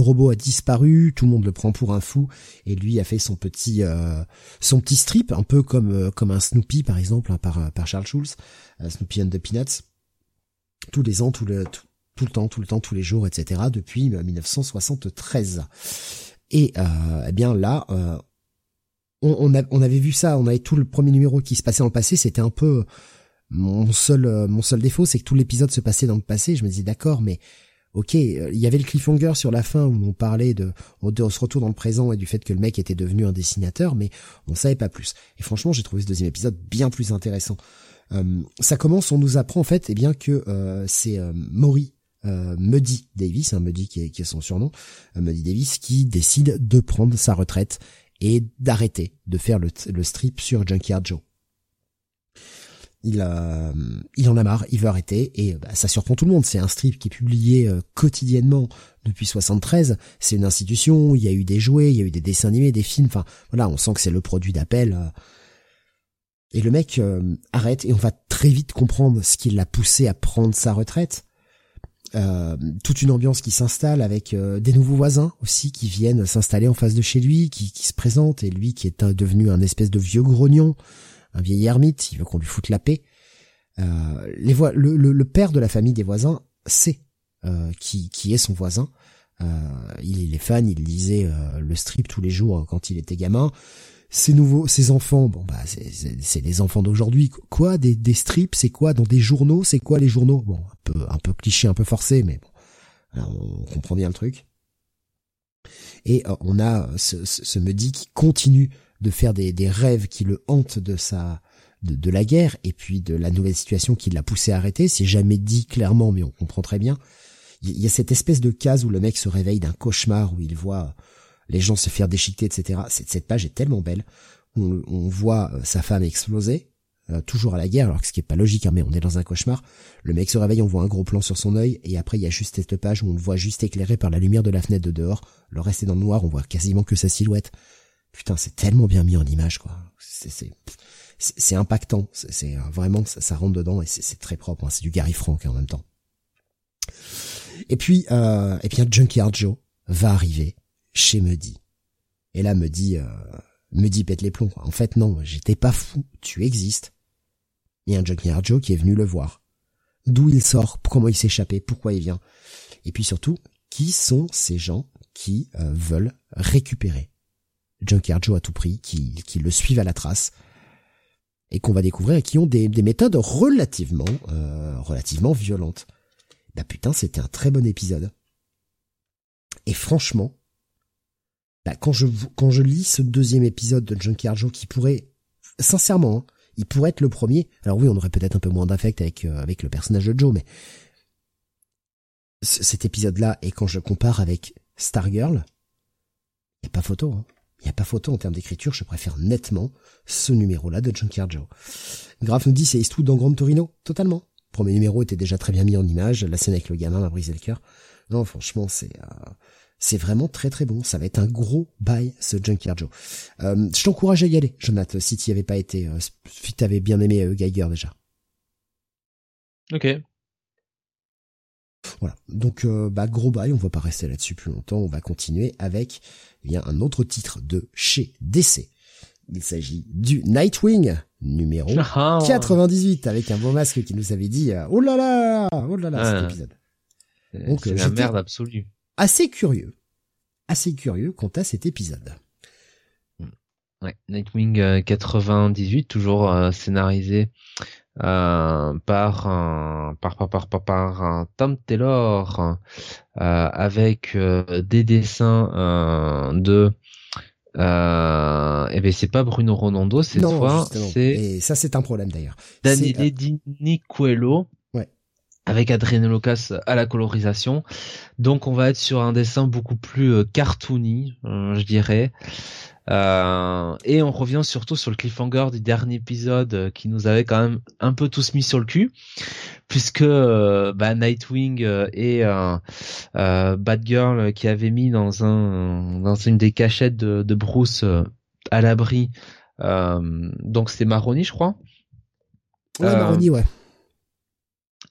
robot a disparu, tout le monde le prend pour un fou et lui a fait son petit euh, son petit strip un peu comme comme un Snoopy par exemple hein, par par Charles Schulz, Snoopy and the Peanuts. Tous les ans, tout le tout, tout le temps, tout le temps, tous les jours, etc. depuis 1973. Euh, Et euh, eh bien là, euh, on, on, avait vu ça, on avait tout le premier numéro qui se passait dans le passé, c'était un peu mon seul mon seul défaut, c'est que tout l'épisode se passait dans le passé. Je me disais d'accord, mais ok, il y avait le cliffhanger sur la fin où on parlait de, de ce retour dans le présent et du fait que le mec était devenu un dessinateur, mais on savait pas plus. Et franchement, j'ai trouvé ce deuxième épisode bien plus intéressant. ça commence, on nous apprend en fait, eh bien que c'est Maury euh, Muddy Davis, hein, Muddy qui est, son surnom, euh, Muddy Davis, qui décide de prendre sa retraite et d'arrêter de faire le, strip sur Junkyard Joe. Il, euh, en a marre, il veut arrêter et bah, ça surprend tout le monde. C'est un strip qui est publié euh, quotidiennement depuis 73. C'est une institution. Il y a eu des jouets, il y a eu des dessins animés, des films. Enfin voilà, on sent que c'est le produit d'appel. Euh. Et le mec arrête et on va très vite comprendre ce qui l'a poussé à prendre sa retraite. Euh, toute une ambiance qui s'installe avec euh, des nouveaux voisins aussi qui viennent s'installer en face de chez lui, qui, qui se présentent et lui qui est devenu un espèce de vieux grognon, un vieil ermite, il veut qu'on lui foute la paix. Euh, les le, le, père de la famille des voisins sait qui, qui est son voisin. il est fan, il lisait le strip tous les jours quand il était gamin ces nouveaux, ces enfants, bon bah c'est les enfants d'aujourd'hui. Quoi, des, des strips, c'est quoi dans des journaux, c'est quoi les journaux? Bon, un peu un peu cliché, un peu forcé, mais bon, on comprend bien le truc. Et euh, on a ce, ce, Muddy qui continue de faire des, des rêves qui le hantent de sa de, de, la guerre et puis de la nouvelle situation qui l'a poussé à arrêter. C'est jamais dit clairement, mais on comprend très bien. Il y a cette espèce de case où le mec se réveille d'un cauchemar où il voit les gens se faire déchiqueter, etc. Cette, page est tellement belle. On, voit euh, sa femme exploser, euh, toujours à la guerre, alors que ce qui est pas logique, hein, mais on est dans un cauchemar. Le mec se réveille, on voit un gros plan sur son œil, et après il y a juste cette page où on le voit juste éclairé par la lumière de la fenêtre de dehors. Le reste est dans le noir, on voit quasiment que sa silhouette. Putain, c'est tellement bien mis en image, quoi. C'est c'est impactant. C'est vraiment ça, rentre dedans et c'est très propre. Hein. C'est du Gary Frank hein, en même temps. Et puis, euh, et un Junkyard Joe va arriver chez Muddy. Et là, Muddy, euh, pète les plombs. En fait, non, j'étais pas fou. Tu existes. Il y a un Junkyard Joe qui est venu le voir. d'où il sort, comment il s'est échappé, pourquoi il vient. Et puis surtout, qui sont ces gens qui euh, veulent récupérer Junkyard Joe à tout prix, qui, qui le suivent à la trace, et qu'on va découvrir et qui ont des, des méthodes relativement, euh, relativement violentes. Bah putain, c'était un très bon épisode. Et franchement, bah quand je lis ce deuxième épisode de Junkyard Joe qui pourrait, sincèrement, hein, il pourrait être le premier. Alors oui, on aurait peut-être un peu moins d'affect avec euh, avec le personnage de Joe, mais cet épisode-là et quand je compare avec Stargirl, il y a pas photo. Hein. Il a pas photo en termes d'écriture, je préfère nettement ce numéro-là de Junkyard Joe. Graf nous dit c'est Eastwood dans Grand Torino Totalement. Le premier numéro était déjà très bien mis en image, la scène avec le gamin m'a brisé le cœur. Non, franchement, c'est euh, c'est vraiment très très bon. Ça va être un gros bail ce Junkyard Joe. Euh, je t'encourage à y aller, Jonathan, si tu avais pas été, euh, si tu avais bien aimé euh, Geiger déjà. Ok. Voilà. Donc euh, bah gros bail, on va pas rester là-dessus plus longtemps, on va continuer avec eh bien un autre titre de chez DC. Il s'agit du Nightwing numéro 98 avec un beau masque qui nous avait dit oh là là, oh là là cet épisode. Donc c'est la merde absolue. Assez curieux, assez curieux quant à cet épisode. Ouais, Nightwing 98 toujours euh, scénarisé euh, par, un, par, par, par, par, par un Tom Taylor euh, avec euh, des dessins de euh, et eh ben c'est pas Bruno Ronaldo cette fois, c'est et ça c'est un problème d'ailleurs. Daniele Di Nicuello. Ouais. Avec Adrien Lucas à la colorisation. Donc on va être sur un dessin beaucoup plus cartoony, je dirais. Euh, et on revient surtout sur le cliffhanger du dernier épisode euh, qui nous avait quand même un peu tous mis sur le cul, puisque euh, bah, Nightwing et Batgirl qui avaient mis dans un dans une des cachettes de, de Bruce à l'abri, donc c'était Maroni je crois. Ouais, Maroni, ouais.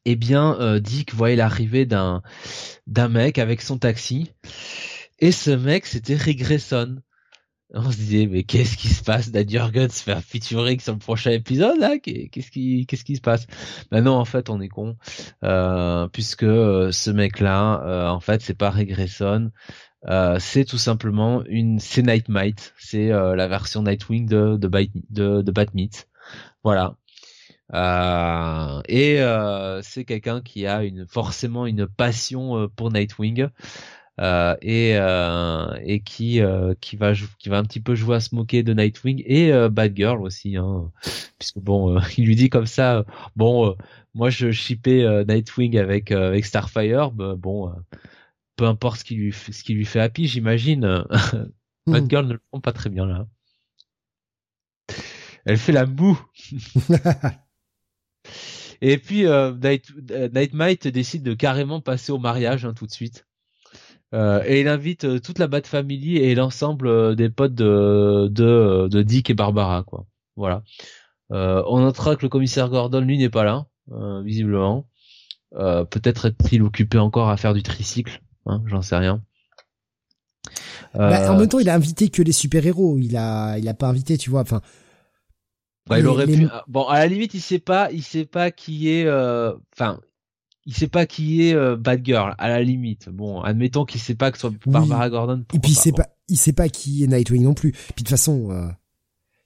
Eh bien, Dick voyait l'arrivée d'un d'un mec avec son taxi, et ce mec c'était Rick Grayson. On se disait mais qu'est-ce qui se passe? Dan Jurgens fait un featuring sur le prochain épisode là? Qu'est-ce qui qu'est-ce qui se passe? Ben non en fait on est con. Euh, puisque euh, ce mec là euh, en fait c'est pas Regresson euh, c'est tout simplement une c'est Nightmite. C'est la version Nightwing de de, de, voilà et c'est quelqu'un qui a une forcément une passion pour Nightwing. Euh, et euh, et qui euh, qui va qui va un petit peu jouer à se moquer de Nightwing et Batgirl aussi hein, puisque bon (laughs) il lui dit comme ça bon moi je shippais Nightwing avec avec Starfire bah, bon peu importe ce qui lui ce qui lui fait happy j'imagine. (laughs) Hmm. Batgirl ne le prend pas très bien là. Elle fait la moue (laughs) et puis Night, Nightmite décide de carrément passer au mariage hein, tout de suite euh, et il invite euh, toute la Bat Family et l'ensemble euh, des potes de, de, de Dick et Barbara, quoi. Voilà. on notera que le commissaire Gordon, lui, n'est pas là, visiblement. Peut-être est-il occupé encore à faire du tricycle, hein, j'en sais rien. Bah, en même temps, il a invité que les super-héros. Il a, il a pas invité, tu vois. Enfin, bah, il aurait pu. Bon, à la limite, il sait pas, il sait pas qui est. Enfin, il sait pas qui est euh, Batgirl à la limite. Bon, admettons qu'il sait pas que ce soit Barbara Gordon. Et puis il sait pas, il sait pas qui est Nightwing non plus. Puis de toute façon, euh,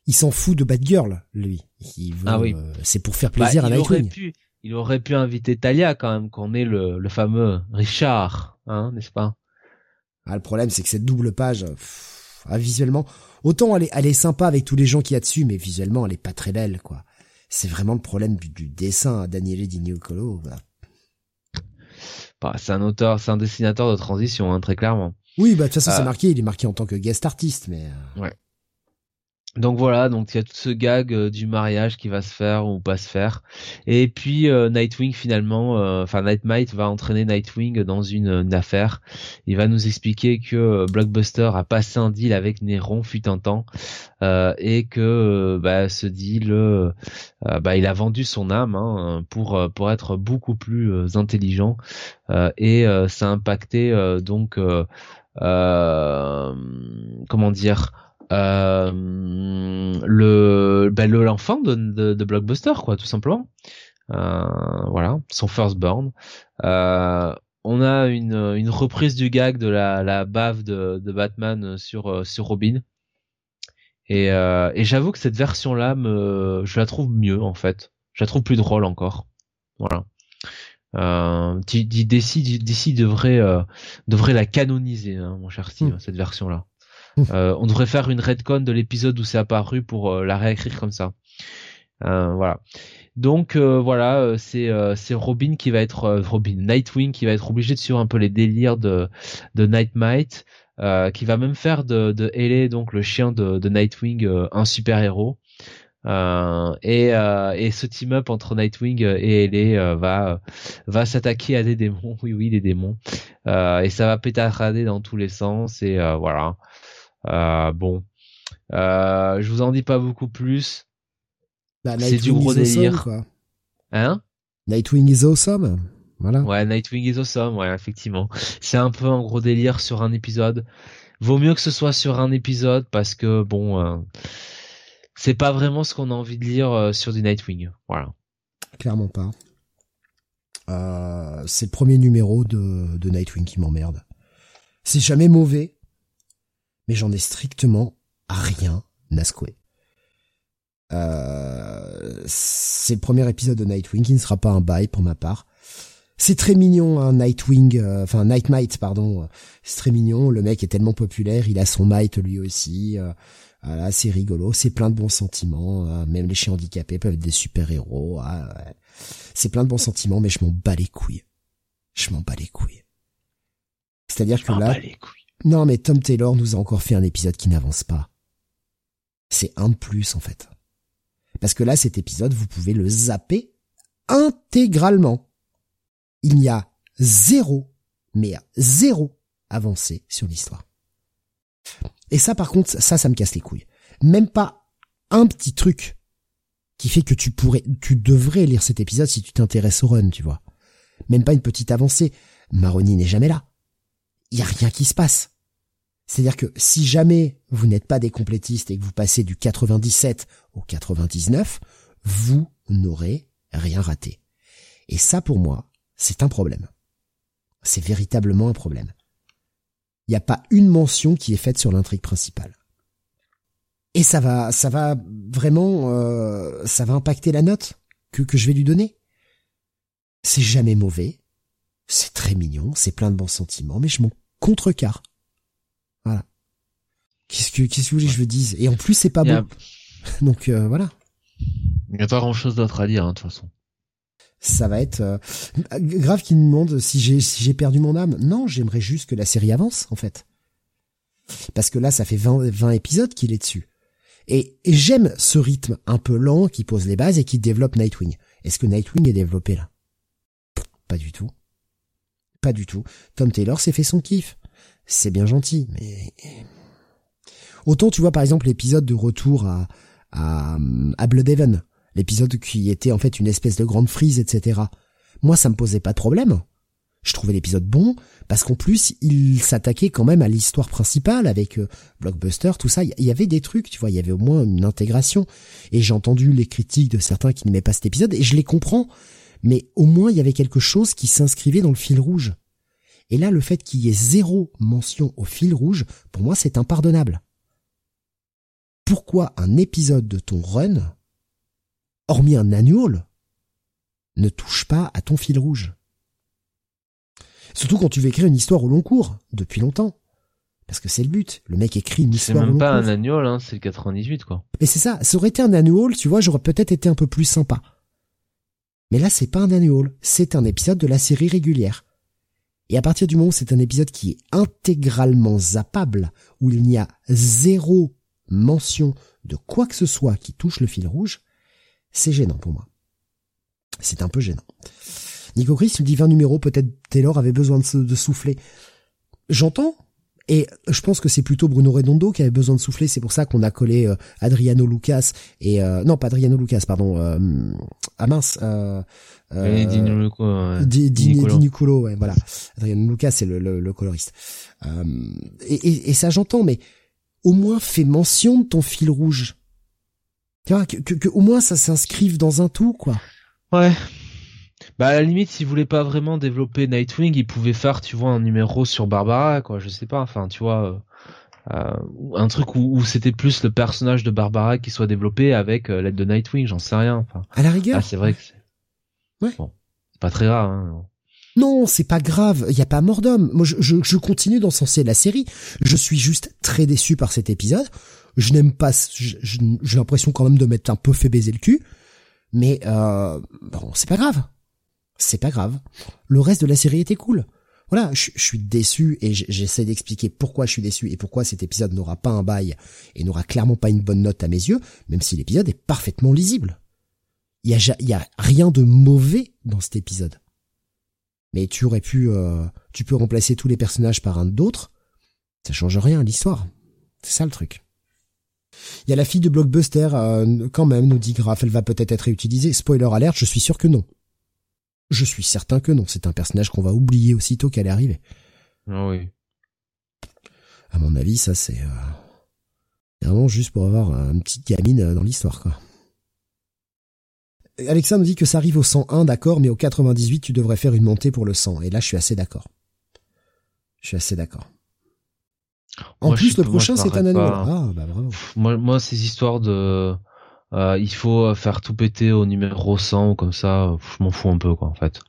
il s'en fout de Batgirl, lui. Il veut, ah oui. Euh, c'est pour faire plaisir bah, à Nightwing. Aurait pu, il aurait pu inviter Talia quand même, qu'on est le, le fameux Richard, hein, n'est-ce pas? Ah, le problème, c'est que cette double page, ah, visuellement, autant elle est, elle est sympa avec tous les gens qu'il y a dessus, mais visuellement, elle est pas très belle, quoi. C'est vraiment le problème du, du dessin à Daniele Di Nicolo. Bah, bah, c'est un auteur, c'est un dessinateur de transition, hein, très clairement. Oui, bah de toute façon, c'est euh, marqué, il est marqué en tant que guest artiste, mais. Euh, ouais. Donc voilà, donc il y a tout ce gag euh, du mariage qui va se faire ou pas se faire. Et puis euh, Nightwing finalement, euh, enfin Nightmite va entraîner Nightwing dans une, affaire. Il va nous expliquer que Blockbuster a passé un deal avec Néron fut un temps et que bah, ce deal, bah, il a vendu son âme hein, pour pour être beaucoup plus intelligent et ça a impacté donc comment dire le ben l'enfant de, de, Blockbuster quoi tout simplement voilà, son firstborn. on a une, une reprise du gag de la, la bave de, de Batman sur sur Robin. Et, et j'avoue que cette version-là, me, je la trouve mieux en fait. Je la trouve plus drôle encore. Voilà. Euh, DC, devrait euh, devrait la canoniser, hein, mon cher Steve, hmm. cette version-là. (laughs) Euh, on devrait faire une redcon de l'épisode où c'est apparu pour euh, la réécrire comme ça. Euh, voilà. Donc voilà, c'est c'est Robin qui va être Robin Nightwing qui va être obligé de suivre un peu les délires de de Nightmite, qui va même faire de de donc le chien de, de Nightwing un super héros. Euh, et, euh, et ce team up entre Nightwing et Ellie euh, va va s'attaquer à des démons, (laughs) oui oui des démons, et ça va pétarder dans tous les sens et voilà. Bon, je vous en dis pas beaucoup plus. Bah, c'est du gros délire. quoi. Hein? Nightwing is awesome. Voilà. Ouais, Nightwing is awesome, ouais, effectivement. C'est un peu un gros délire sur un épisode. Vaut mieux que ce soit sur un épisode parce que bon, c'est pas vraiment ce qu'on a envie de lire euh, sur du Nightwing. Voilà. Clairement pas. Euh, c'est le premier numéro de, de Nightwing qui m'emmerde. C'est jamais mauvais, mais j'en ai strictement rien à secouer. Euh, c'est le premier épisode de Nightwing qui ne sera pas un bail pour ma part. C'est très mignon, hein, Nightwing, euh, enfin Nightmite, pardon. C'est très mignon. Le mec est tellement populaire, il a son Might lui aussi. Voilà, c'est rigolo, c'est plein de bons sentiments. Hein. même les chiens handicapés peuvent être des super héros. Ah, c'est plein de bons sentiments, mais je m'en bats les couilles. Je m'en bats les couilles. C'est-à-dire que là, non mais Tom Taylor nous a encore fait un épisode qui n'avance pas. C'est un de plus en fait. Parce que là, cet épisode, vous pouvez le zapper intégralement. Il n'y a zéro, mais zéro avancée sur l'histoire. Et ça, par contre, ça, ça me casse les couilles. Même pas un petit truc qui fait que tu pourrais, tu devrais lire cet épisode si tu t'intéresses au run, tu vois. Même pas une petite avancée. Maroni n'est jamais là. Il y a rien qui se passe. C'est-à-dire que si jamais vous n'êtes pas des complétistes et que vous passez du 97 au 99, vous n'aurez rien raté. Et ça, pour moi, c'est un problème. C'est véritablement un problème il n'y a pas une mention qui est faite sur l'intrigue principale. Et ça va, ça va vraiment, euh, ça va impacter la note que, que je vais lui donner. C'est jamais mauvais, c'est très mignon, c'est plein de bons sentiments, mais je m'en contrecarre. Qu'est-ce que, qu'est-ce que vous voulez que je dise? Et en plus, c'est pas bon. Donc euh, voilà. Il n'y a pas grand-chose d'autre à dire, hein, de toute façon ça va être euh, grave qui me demande si j'ai si j'ai perdu mon âme. Non, j'aimerais juste que la série avance en fait. Parce que là, ça fait 20, 20 épisodes qu'il est dessus. Et, j'aime ce rythme un peu lent qui pose les bases et qui développe Nightwing. Est-ce que Nightwing est développé là? Pas du tout. Pas du tout. Tom Taylor s'est fait son kiff. C'est bien gentil, mais autant tu vois par exemple l'épisode de retour à à, à Bloodhaven l'épisode qui était en fait une espèce de grande frise, etc. Moi, ça me posait pas de problème. Je trouvais l'épisode bon parce qu'en plus, il s'attaquait quand même à l'histoire principale avec euh, Blockbuster, tout ça. Il y avait des trucs, tu vois, il y avait au moins une intégration. Et j'ai entendu les critiques de certains qui n'aimaient pas cet épisode et je les comprends. Mais au moins, il y avait quelque chose qui s'inscrivait dans le fil rouge. Et là, le fait qu'il y ait zéro mention au fil rouge, pour moi, c'est impardonnable. Pourquoi un épisode de ton run hormis un annual, ne touche pas à ton fil rouge? Surtout quand tu veux écrire une histoire au long cours, depuis longtemps. Parce que c'est le but. Le mec écrit une histoire. C'est même pas un annual, hein, c'est le 98, quoi. Mais c'est ça. Ça aurait été un annual, tu vois, j'aurais peut-être été un peu plus sympa. Mais là, c'est pas un annual. C'est un épisode de la série régulière. Et à partir du moment où c'est un épisode qui est intégralement zappable, où il n'y a zéro mention de quoi que ce soit qui touche le fil rouge, c'est gênant pour moi. C'est un peu gênant. Nico Chris, il dit 20 numéros, peut-être Taylor avait besoin de, souffler. J'entends, et je pense que c'est plutôt Bruno Redondo qui avait besoin de souffler. C'est pour ça qu'on a collé euh, Adriano Lucas et euh, non pas Adriano Lucas, pardon. Euh, ah mince. Euh, euh, Di, Di, Nicolo. ouais, voilà. Adriano Lucas, c'est le, le, coloriste. Et, et, et, ça j'entends, mais au moins fais mention de ton fil rouge. Tu vois, que, que, au moins ça s'inscrive dans un tout, quoi. Ouais. Bah à la limite, s'il voulait pas vraiment développer Nightwing, il pouvait faire, tu vois, un numéro sur Barbara, quoi. Je sais pas. Enfin, tu vois, euh, euh un truc où, où c'était plus le personnage de Barbara qui soit développé avec euh, l'aide de Nightwing. J'en sais rien. Enfin. À la rigueur. Ah, c'est vrai que c'est. Ouais. Bon, c'est pas très grave. Hein. Non, c'est pas grave, il y a pas mort d'homme. Moi, je, je, je continue d'encenser la série. Je suis juste très déçu par cet épisode. Je n'aime pas, j'ai l'impression quand même de m'être un peu fait baiser le cul. Mais euh, bon, c'est pas grave. C'est pas grave. Le reste de la série était cool. Voilà, je, suis déçu et j'essaie d'expliquer pourquoi je suis déçu et pourquoi cet épisode n'aura pas un bail et n'aura clairement pas une bonne note à mes yeux, même si l'épisode est parfaitement lisible. Il y y a rien de mauvais dans cet épisode mais tu aurais pu, euh, tu peux remplacer tous les personnages par un d'autre, ça change rien à l'histoire. C'est ça le truc. Il y a la fille de Blockbuster, euh, quand même, nous dit Graf, elle va peut-être être réutilisée. Spoiler alert, je suis sûr que non. Je suis certain que non. C'est un personnage qu'on va oublier aussitôt qu'elle est arrivée. Ah oui. À mon avis, ça c'est euh, vraiment juste pour avoir une petite gamine dans l'histoire, quoi. Alexa nous dit que ça arrive au 101, d'accord, mais au 98, tu devrais faire une montée pour le 100. Et là, je suis assez d'accord. Je suis assez d'accord. En plus, le prochain, c'est un annuel. Ah, bah bravo. Moi, moi, ces histoires de... Euh, il faut faire tout péter au numéro 100 ou comme ça, je m'en fous un peu, quoi, en fait.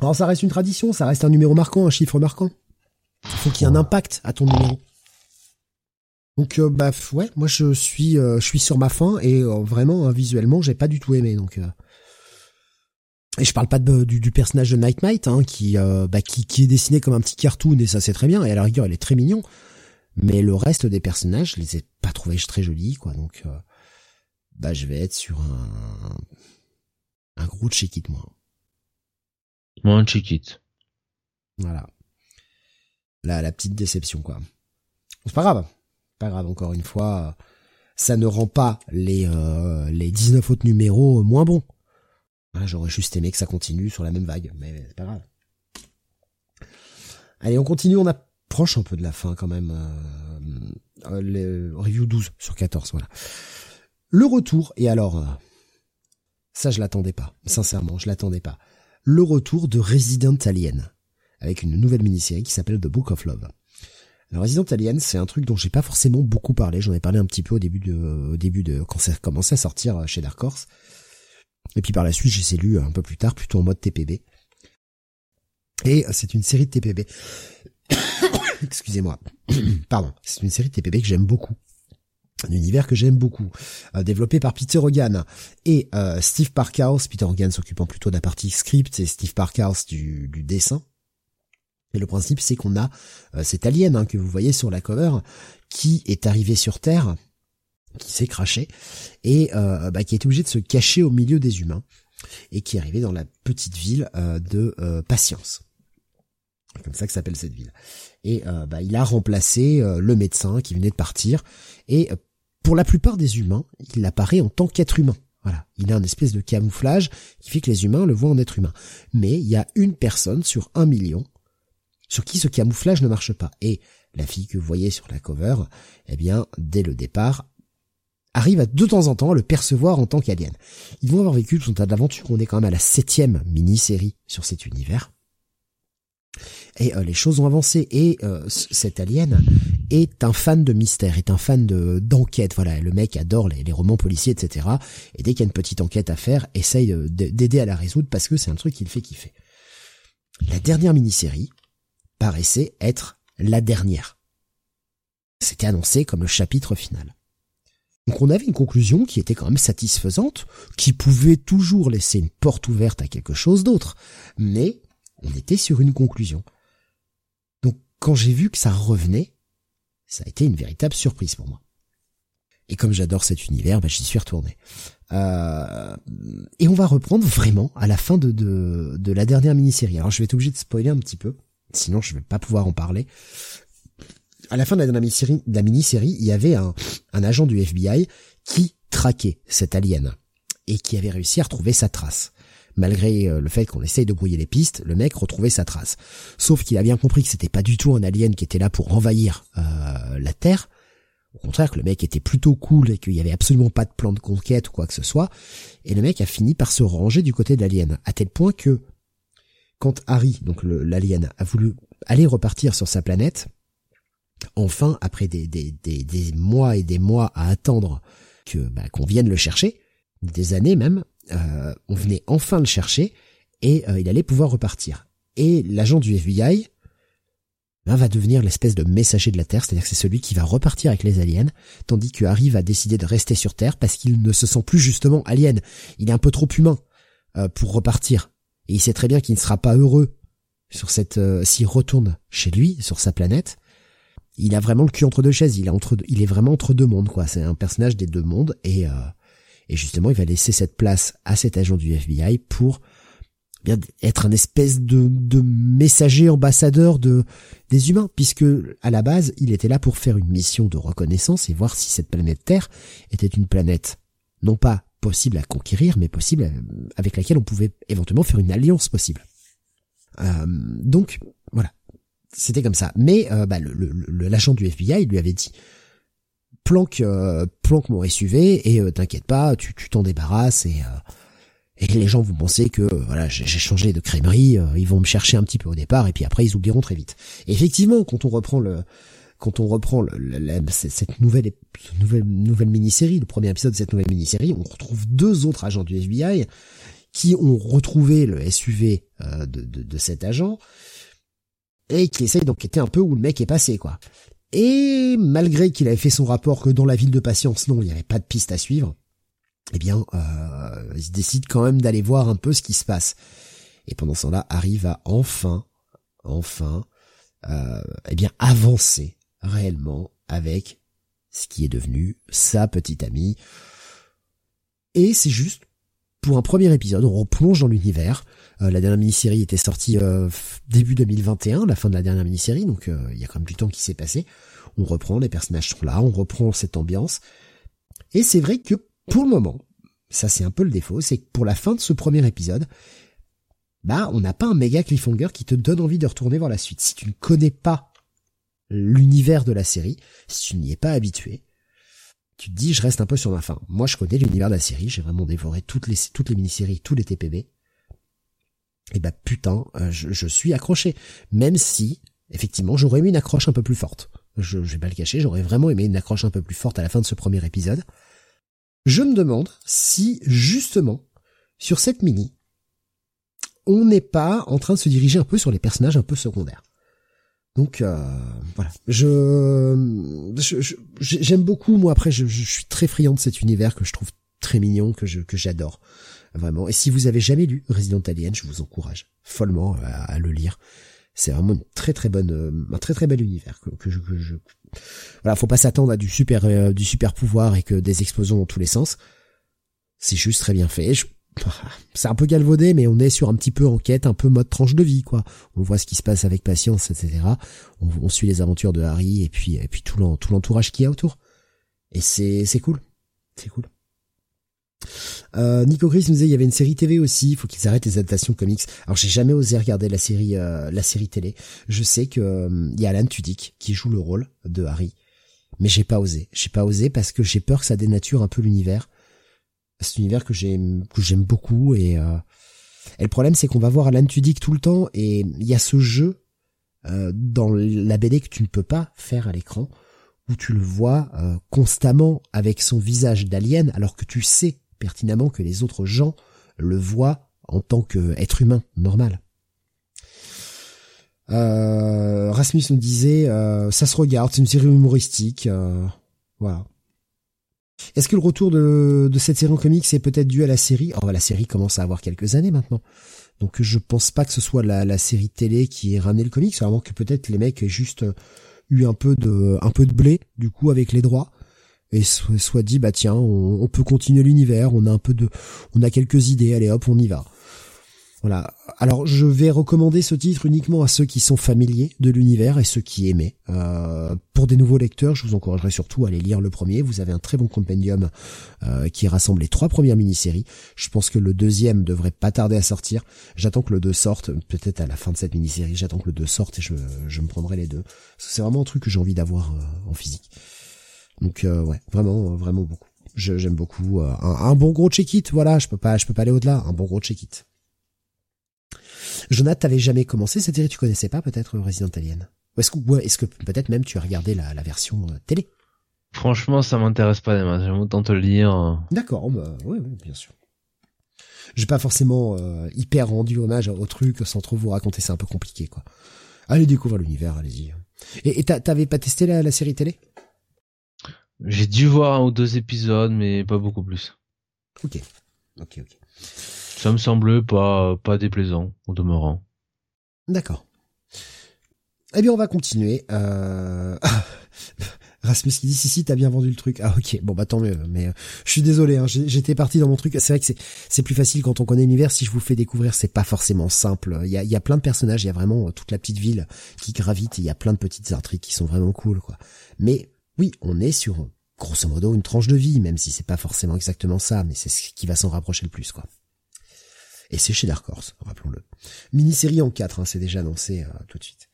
Alors, ça reste une tradition, ça reste un numéro marquant, un chiffre marquant. Il faut qu'il y ait un impact à ton numéro. Donc euh, bah ouais, moi je suis euh, je suis sur ma fin et euh, vraiment hein, visuellement j'ai pas du tout aimé donc et je parle pas de, du, personnage de Night Knight hein, qui bah qui qui est dessiné comme un petit cartoon et ça c'est très bien et à la rigueur il est très mignon mais le reste des personnages je les ai pas trouvés très jolis quoi donc bah je vais être sur un un gros check it moi. Moi un check it. Voilà. Là la petite déception quoi. C'est pas grave pas grave, encore une fois, ça ne rend pas les, euh, les 19 autres numéros moins bons. J'aurais juste aimé que ça continue sur la même vague, mais c'est pas grave. Allez, on continue, on approche un peu de la fin quand même. Euh, euh le review 12 sur 14, voilà. Le retour, et alors, euh, ça je l'attendais pas, sincèrement, je l'attendais pas. Le retour de Resident Alien, avec une nouvelle mini-série qui s'appelle The Book of Love. Alors Resident Alien, c'est un truc dont j'ai pas forcément beaucoup parlé. J'en ai parlé un petit peu au début de, au début de quand ça commençait à sortir euh, chez Dark Horse. Et puis par la suite, j'ai lu un peu plus tard, plutôt en mode TPB. Et euh, c'est une série de TPB. (coughs) Excusez-moi. (coughs) Pardon. C'est une série de TPB que j'aime beaucoup. Un univers que j'aime beaucoup, euh, développé par Peter Hogan et Steve Parkhouse. Peter Hogan s'occupant plutôt de la partie script et Steve Parkhouse du, du dessin. Et le principe, c'est qu'on a euh, cet alien hein, que vous voyez sur la cover qui est arrivé sur Terre, qui s'est craché et euh, bah, qui est obligé de se cacher au milieu des humains et qui est arrivé dans la petite ville euh, de Patience. Comme ça que s'appelle cette ville. Et bah, il a remplacé le médecin qui venait de partir. Et pour la plupart des humains, il apparaît en tant qu'être humain. Voilà, il a un espèce de camouflage qui fait que les humains le voient en être humain. Mais il y a une personne sur un million sur qui ce camouflage ne marche pas. Et la fille que vous voyez sur la cover, eh bien, dès le départ, arrive à de temps en temps à le percevoir en tant qu'alien. Ils vont avoir vécu tout un tas d'aventures. On est quand même à la septième mini-série sur cet univers. Et euh, les choses ont avancé. Et euh, cet alien est un fan de mystère, est un fan de d'enquête. Voilà, le mec adore les, les, romans policiers, etc. Et dès qu'il y a une petite enquête à faire, essaye d'aider à la résoudre parce que c'est un truc qu'il fait kiffer. La dernière mini-série, paraissait être la dernière. C'était annoncé comme le chapitre final. Donc on avait une conclusion qui était quand même satisfaisante, qui pouvait toujours laisser une porte ouverte à quelque chose d'autre, mais on était sur une conclusion. Donc quand j'ai vu que ça revenait, ça a été une véritable surprise pour moi. Et comme j'adore cet univers, bah, j'y suis retourné. Euh, et on va reprendre vraiment à la fin de, de, de la dernière mini-série. Alors je vais être obligé de spoiler un petit peu. Sinon, je vais pas pouvoir en parler. À la fin de la mini-série, il y avait un, agent du FBI qui traquait cet alien et qui avait réussi à retrouver sa trace. Malgré euh, le fait qu'on essaye de brouiller les pistes, le mec retrouvait sa trace. Sauf qu'il a bien compris que c'était pas du tout un alien qui était là pour envahir euh, la Terre. Au contraire, que le mec était plutôt cool et qu'il y avait absolument pas de plan de conquête ou quoi que ce soit. Et le mec a fini par se ranger du côté de l'alien, à tel point que quand Harry, donc l'alien, a voulu aller repartir sur sa planète, enfin, après des, mois et des mois à attendre que bah, qu'on vienne le chercher, des années même, euh, on venait enfin le chercher et euh, il allait pouvoir repartir. Et l'agent du FBI ben, va devenir l'espèce de messager de la Terre, c'est-à-dire que c'est celui qui va repartir avec les aliens, tandis que Harry va décider de rester sur Terre parce qu'il ne se sent plus justement alien. Il est un peu trop humain euh, pour repartir. Et il sait très bien qu'il ne sera pas heureux sur cette s'il retourne chez lui, sur sa planète, il a vraiment le cul entre deux chaises. Il est entre, il est vraiment entre deux mondes, quoi. C'est un personnage des deux mondes et euh, et justement, il va laisser cette place à cet agent du FBI pour bien être un espèce de, de messager ambassadeur de des humains, puisque à la base, il était là pour faire une mission de reconnaissance et voir si cette planète Terre était une planète non pas possible à conquérir, mais possible euh, avec laquelle on pouvait éventuellement faire une alliance possible. Euh, donc voilà, c'était comme ça. Mais euh, bah, le, l'agent du FBI lui avait dit planque euh, planque mon SUV et euh, t'inquiète pas, tu t'en débarrasses et et les gens vont penser que voilà j'ai changé de crèmerie, ils vont me chercher un petit peu au départ et puis après ils oublieront très vite. Effectivement, quand on reprend le quand on reprend le, cette nouvelle nouvelle nouvelle mini-série, le premier épisode de cette nouvelle mini-série, on retrouve deux autres agents du FBI qui ont retrouvé le SUV de, de, de cet agent et qui essaye d'enquêter un peu où le mec est passé, quoi. Et malgré qu'il avait fait son rapport que dans la ville de patience, non, il n'y avait pas de piste à suivre, eh bien, euh, il décide quand même d'aller voir un peu ce qui se passe. Et pendant ce temps-là, arrive à enfin, enfin, euh, eh bien, avancer réellement avec ce qui est devenu sa petite amie. Et c'est juste, pour un premier épisode, on replonge dans l'univers, euh, la dernière mini-série était sortie euh, début 2021, la fin de la dernière mini-série, donc euh, il y a quand même du temps qui s'est passé. On reprend, les personnages sont là, on reprend cette ambiance. Et c'est vrai que pour le moment, ça c'est un peu le défaut, c'est que pour la fin de ce premier épisode, bah on n'a pas un méga cliffhanger qui te donne envie de retourner voir la suite. Si tu ne connais pas l'univers de la série, si tu n'y es pas habitué, tu te dis je reste un peu sur ma fin. Moi je connais l'univers de la série, j'ai vraiment dévoré toutes les toutes les mini-séries, tous les TPB et eh bah ben, putain, euh, je, suis accroché. Même si, effectivement, j'aurais aimé une accroche un peu plus forte. Je, je vais pas le cacher, j'aurais vraiment aimé une accroche un peu plus forte à la fin de ce premier épisode. Je me demande si, justement, sur cette mini, on n'est pas en train de se diriger un peu sur les personnages un peu secondaires. Donc euh, voilà, je j'aime beaucoup moi après je, je, suis très friand de cet univers que je trouve très mignon que je que j'adore. Vraiment. Et si vous avez jamais lu Resident Alien, je vous encourage follement à, le lire. C'est vraiment une très très bonne, euh, un très très bel univers que, que je, que je... voilà, faut pas s'attendre à du super, euh, du super pouvoir et que des explosions dans tous les sens. C'est juste très bien fait. C'est un peu galvaudé, mais on est sur un petit peu enquête, un peu mode tranche de vie, quoi. On voit ce qui se passe avec patience, etc. On, on suit les aventures de Harry et puis et puis tout l'entourage qui y a autour. Et c'est c'est cool, c'est cool. Euh, Nico Chris nous disait il y avait une série TV aussi, il faut qu'ils arrêtent les adaptations comics. Alors j'ai jamais osé regarder la série euh, la série télé. Je sais que euh, il y a Alan Tudyk qui joue le rôle de Harry, mais j'ai pas osé. J'ai pas osé parce que j'ai peur que ça dénature un peu l'univers. Cet univers que j'aime beaucoup et, euh, et le problème c'est qu'on va voir Alan Tudyk tout le temps et il y a ce jeu dans la BD que tu ne peux pas faire à l'écran où tu le vois constamment avec son visage d'alien alors que tu sais pertinemment que les autres gens le voient en tant qu'être humain normal. Euh, Rasmus nous disait, euh, ça se regarde, c'est une série humoristique, euh, voilà. Est-ce que le retour de, cette série en comics est peut-être dû à la série? Oh, la série commence à avoir quelques années maintenant. Donc je pense pas que ce soit la, série télé qui ait ramené le comics, avant que peut-être les mecs aient juste eu un peu de un peu de blé du coup avec les droits. Et soit, dit bah tiens on, peut continuer l'univers on a un peu de on a quelques idées allez hop on y va voilà alors je vais recommander ce titre uniquement à ceux qui sont familiers de l'univers et ceux qui aimaient euh, pour des nouveaux lecteurs je vous encouragerai surtout à aller lire le premier vous avez un très bon compendium euh, qui rassemble les trois premières mini-séries je pense que le deuxième devrait pas tarder à sortir j'attends que le 2 sorte peut-être à la fin de cette mini-série j'attends que le 2 sorte et je, je me prendrai les deux c'est vraiment un truc que j'ai envie d'avoir euh, en physique Donc ouais, vraiment, vraiment beaucoup. J'aime beaucoup un, un, bon gros check-it. Voilà, je peux pas, je peux pas aller au-delà. Un bon gros check-it. Jonathan, t'avais jamais commencé cette série, tu connaissais pas peut-être Resident Alien? Ou est-ce que, est-ce que peut-être même tu as regardé la, la version euh, télé? Franchement, ça m'intéresse pas j'aime autant te le dire. D'accord, bah, oui, oui, bien sûr. J'ai pas forcément euh, hyper rendu hommage au truc sans trop vous raconter, c'est un peu compliqué, quoi. Allez découvrir l'univers, allez-y. Et t'avais pas testé la, la série télé? J'ai dû voir un ou deux épisodes, mais pas beaucoup plus. Ok, ok, ok ça me semblait pas pas déplaisant au demeurant. D'accord. Eh bien, on va continuer. Euh... (laughs) Rasmus qui dit si si t'as bien vendu le truc. Ah ok, bon bah tant mieux. Mais euh, je suis désolé, hein, j'étais parti dans mon truc. C'est vrai que c'est c'est plus facile quand on connaît l'univers. Si je vous fais découvrir, c'est pas forcément simple. Il y a il y a plein de personnages, il y a vraiment euh, toute la petite ville qui gravite. Il y a plein de petites intrigues qui sont vraiment cool quoi. Mais oui, on est sur grosso modo une tranche de vie, même si c'est pas forcément exactement ça, mais c'est ce qui va s'en rapprocher le plus quoi. Et c'est chez Dark Horse, rappelons-le. Mini-série en 4, hein, c'est déjà annoncé euh, tout de suite.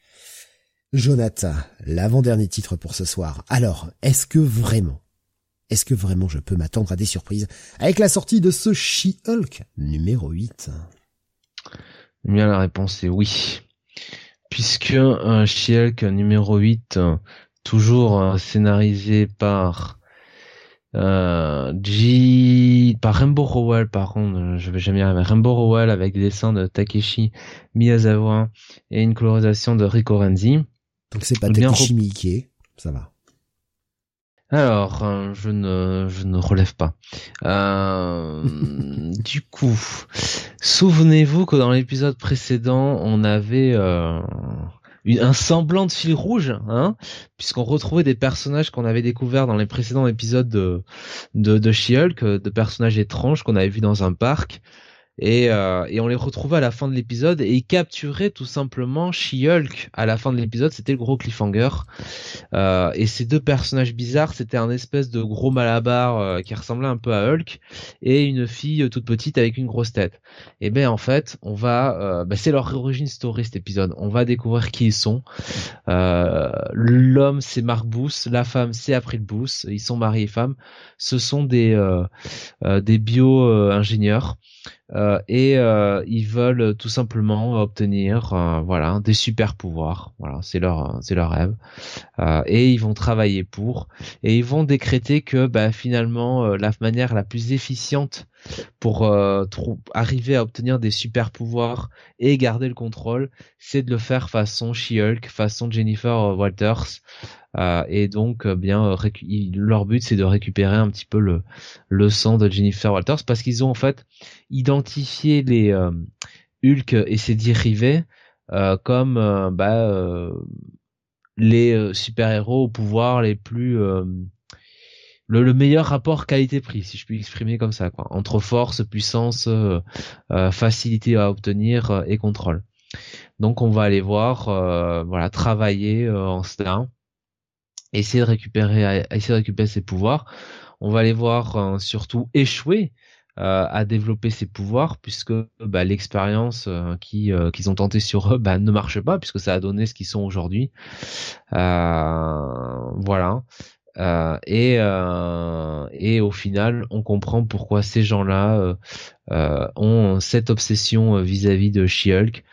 Jonathan, l'avant-dernier titre pour ce soir. Alors, est-ce que vraiment, est-ce que vraiment je peux m'attendre à des surprises avec la sortie de ce She-Hulk numéro 8 Eh bien, la réponse est oui. Puisque un She-Hulk numéro 8, toujours euh, scénarisé par euh, G... Par Rainbow Rowell, par contre, je vais jamais y arriver. Rainbow Rowell avec des dessins de Takeshi Miyazawa et une colorisation de Rico Renzi. Donc c'est pas Takeshi Miike, ça va. Alors, euh, je ne, je ne relève pas. Euh, (laughs) du coup, souvenez-vous que dans l'épisode précédent, on avait euh, un semblant de fil rouge, hein, puisqu'on retrouvait des personnages qu'on avait découverts dans les précédents épisodes de de, de She-Hulk, de personnages étranges qu'on avait vus dans un parc, et, euh, et on les retrouvait à la fin de l'épisode et ils capturaient tout simplement She-Hulk à la fin de l'épisode. C'était le gros cliffhanger. Euh, et ces deux personnages bizarres c'était un espèce de gros malabar euh, qui ressemblait un peu à Hulk et une fille toute petite avec une grosse tête. Et ben en fait on va euh, ben, c'est leur origin story cet épisode. On va découvrir qui ils sont. Euh, l'homme c'est Mark Booth la femme c'est April Booth ils sont mariés et femmes. Ce sont des des bio ingénieurs. euh, et euh, ils veulent tout simplement obtenir euh, voilà des super pouvoirs. Voilà c'est leur c'est leur rêve. Et ils vont travailler pour. Et ils vont décréter que bah, finalement la manière la plus efficiente pour arriver à obtenir des super pouvoirs et garder le contrôle c'est de le faire façon She-Hulk façon Jennifer Walters. Euh, et donc, euh, bien, euh, leur but c'est de récupérer un petit peu le, sang de Jennifer Walters parce qu'ils ont en fait identifié les Hulk et ses dérivés comme bah, les super-héros au pouvoir les plus le, meilleur rapport qualité-prix, si je puis exprimer comme ça, quoi, entre force, puissance, facilité à obtenir et contrôle. Donc on va aller voir, voilà, travailler en cela essayer de récupérer, essayer de récupérer ses pouvoirs. On va les voir euh, surtout échouer euh, à développer ses pouvoirs puisque bah, l'expérience euh, qui qu'ils ont tenté sur eux bah, ne marche pas puisque ça a donné ce qu'ils sont aujourd'hui. voilà. Euh, et, euh, et au final, on comprend pourquoi ces gens-là euh, ont cette obsession vis-à-vis de She-Hulk,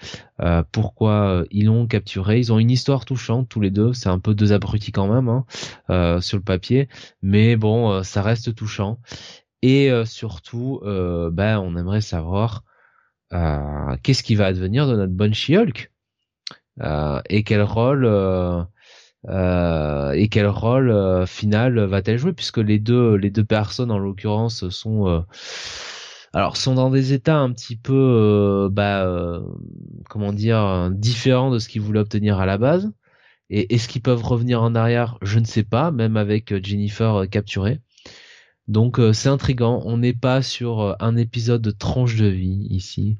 pourquoi ils l'ont capturé. Ils ont une histoire touchante tous les deux. C'est un peu deux abrutis quand même hein, sur le papier, mais bon, ça reste touchant. Et surtout, ben, on aimerait savoir qu'est-ce qui va advenir de notre bonne She-Hulk? Et quel rôle euh, et quel rôle euh, final va-t-elle jouer? Puisque les deux les deux personnes en l'occurrence sont euh, alors sont dans des états un petit peu bah comment dire différents de ce qu'ils voulaient obtenir à la base et est-ce qu'ils peuvent revenir en arrière? Je ne sais pas même avec Jennifer capturée donc c'est intrigant. On n'est pas sur un épisode de tranche de vie ici.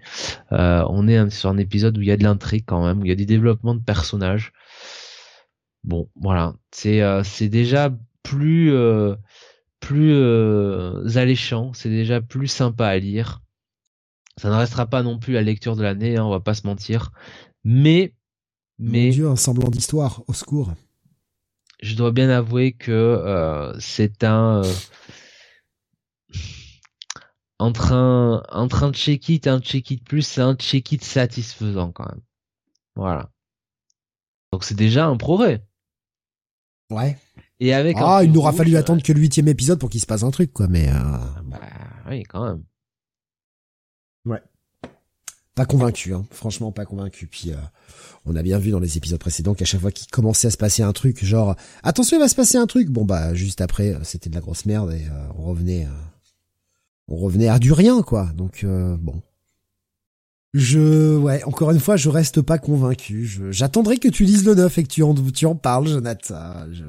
on est sur un épisode où il y a de l'intrigue quand même, où il y a des développements de personnages. Bon, voilà, c'est euh, c'est déjà plus euh, plus euh, alléchant, c'est déjà plus sympa à lire. Ça ne restera pas non plus la lecture de l'année, hein, on va pas se mentir. Mais mais Mon Dieu, un semblant d'histoire, au secours. je dois bien avouer que euh, c'est un euh, entre un entre un check it et un check it plus, c'est un check it satisfaisant quand même. Voilà. Donc c'est déjà un progrès. Ouais. Et avec ah, il n'aura fallu attendre que le huitième épisode pour qu'il se passe un truc, quoi. Mais euh... bah, oui, quand même. Ouais. Pas convaincu, hein. franchement pas convaincu. Puis euh, on a bien vu dans les épisodes précédents qu'à chaque fois qu'il commençait à se passer un truc, genre attention il va se passer un truc, bon bah juste après c'était de la grosse merde et euh, on revenait, euh, on revenait à du rien quoi. Donc bon, je ouais encore une fois je reste pas convaincu. J'attendrai que tu lises le 9 et que tu en, tu en parles, Jonathan. Je...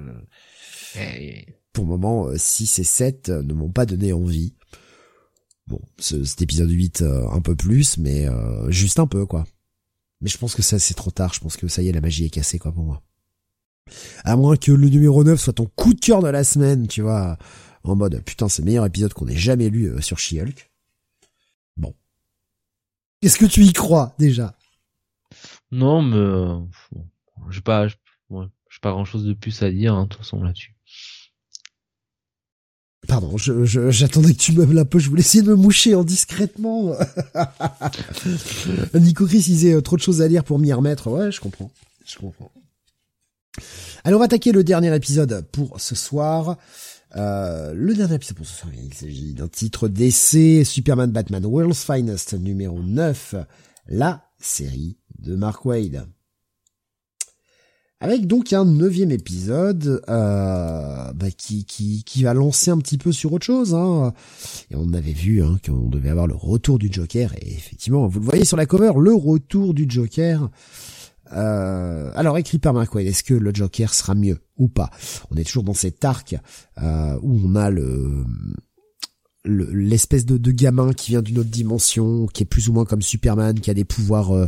Pour le moment 6 et 7 ne m'ont pas donné envie. Bon, cet épisode 8 euh, un peu plus, mais euh, juste un peu quoi. Mais je pense que ça c'est trop tard, je pense que ça y est, la magie est cassée quoi pour moi. À moins que le numéro 9 soit ton coup de cœur de la semaine, tu vois, en mode putain c'est le meilleur épisode qu'on ait jamais lu euh, sur She-Hulk. Est-ce que tu y crois déjà? Non, mais j'ai pas, j'ai pas grand chose de plus à dire, hein, de toute façon là-dessus. Pardon, je, j'attendais que tu me la poche, je voulais essayer de me moucher en discrètement. (laughs) Nico Chris disait euh, trop de choses à lire pour m'y remettre. Ouais, je comprends. Je comprends. Allez, on va attaquer le dernier épisode pour ce soir. Euh, le dernier épisode pour ce soir, il s'agit d'un titre d'essai Superman Batman World's Finest numéro 9, la série de Mark Wade avec donc un neuvième épisode euh, bah, qui, qui, qui va lancer un petit peu sur autre chose. Hein. Et on avait vu hein, qu'on devait avoir le retour du Joker. Et effectivement, vous le voyez sur la cover, le retour du Joker. Euh, alors écrit par Mark Wade, est-ce que le Joker sera mieux ou pas? On est toujours dans cet arc euh, où on a le l'espèce de, gamin qui vient d'une autre dimension, qui est plus ou moins comme Superman, qui a des pouvoirs euh,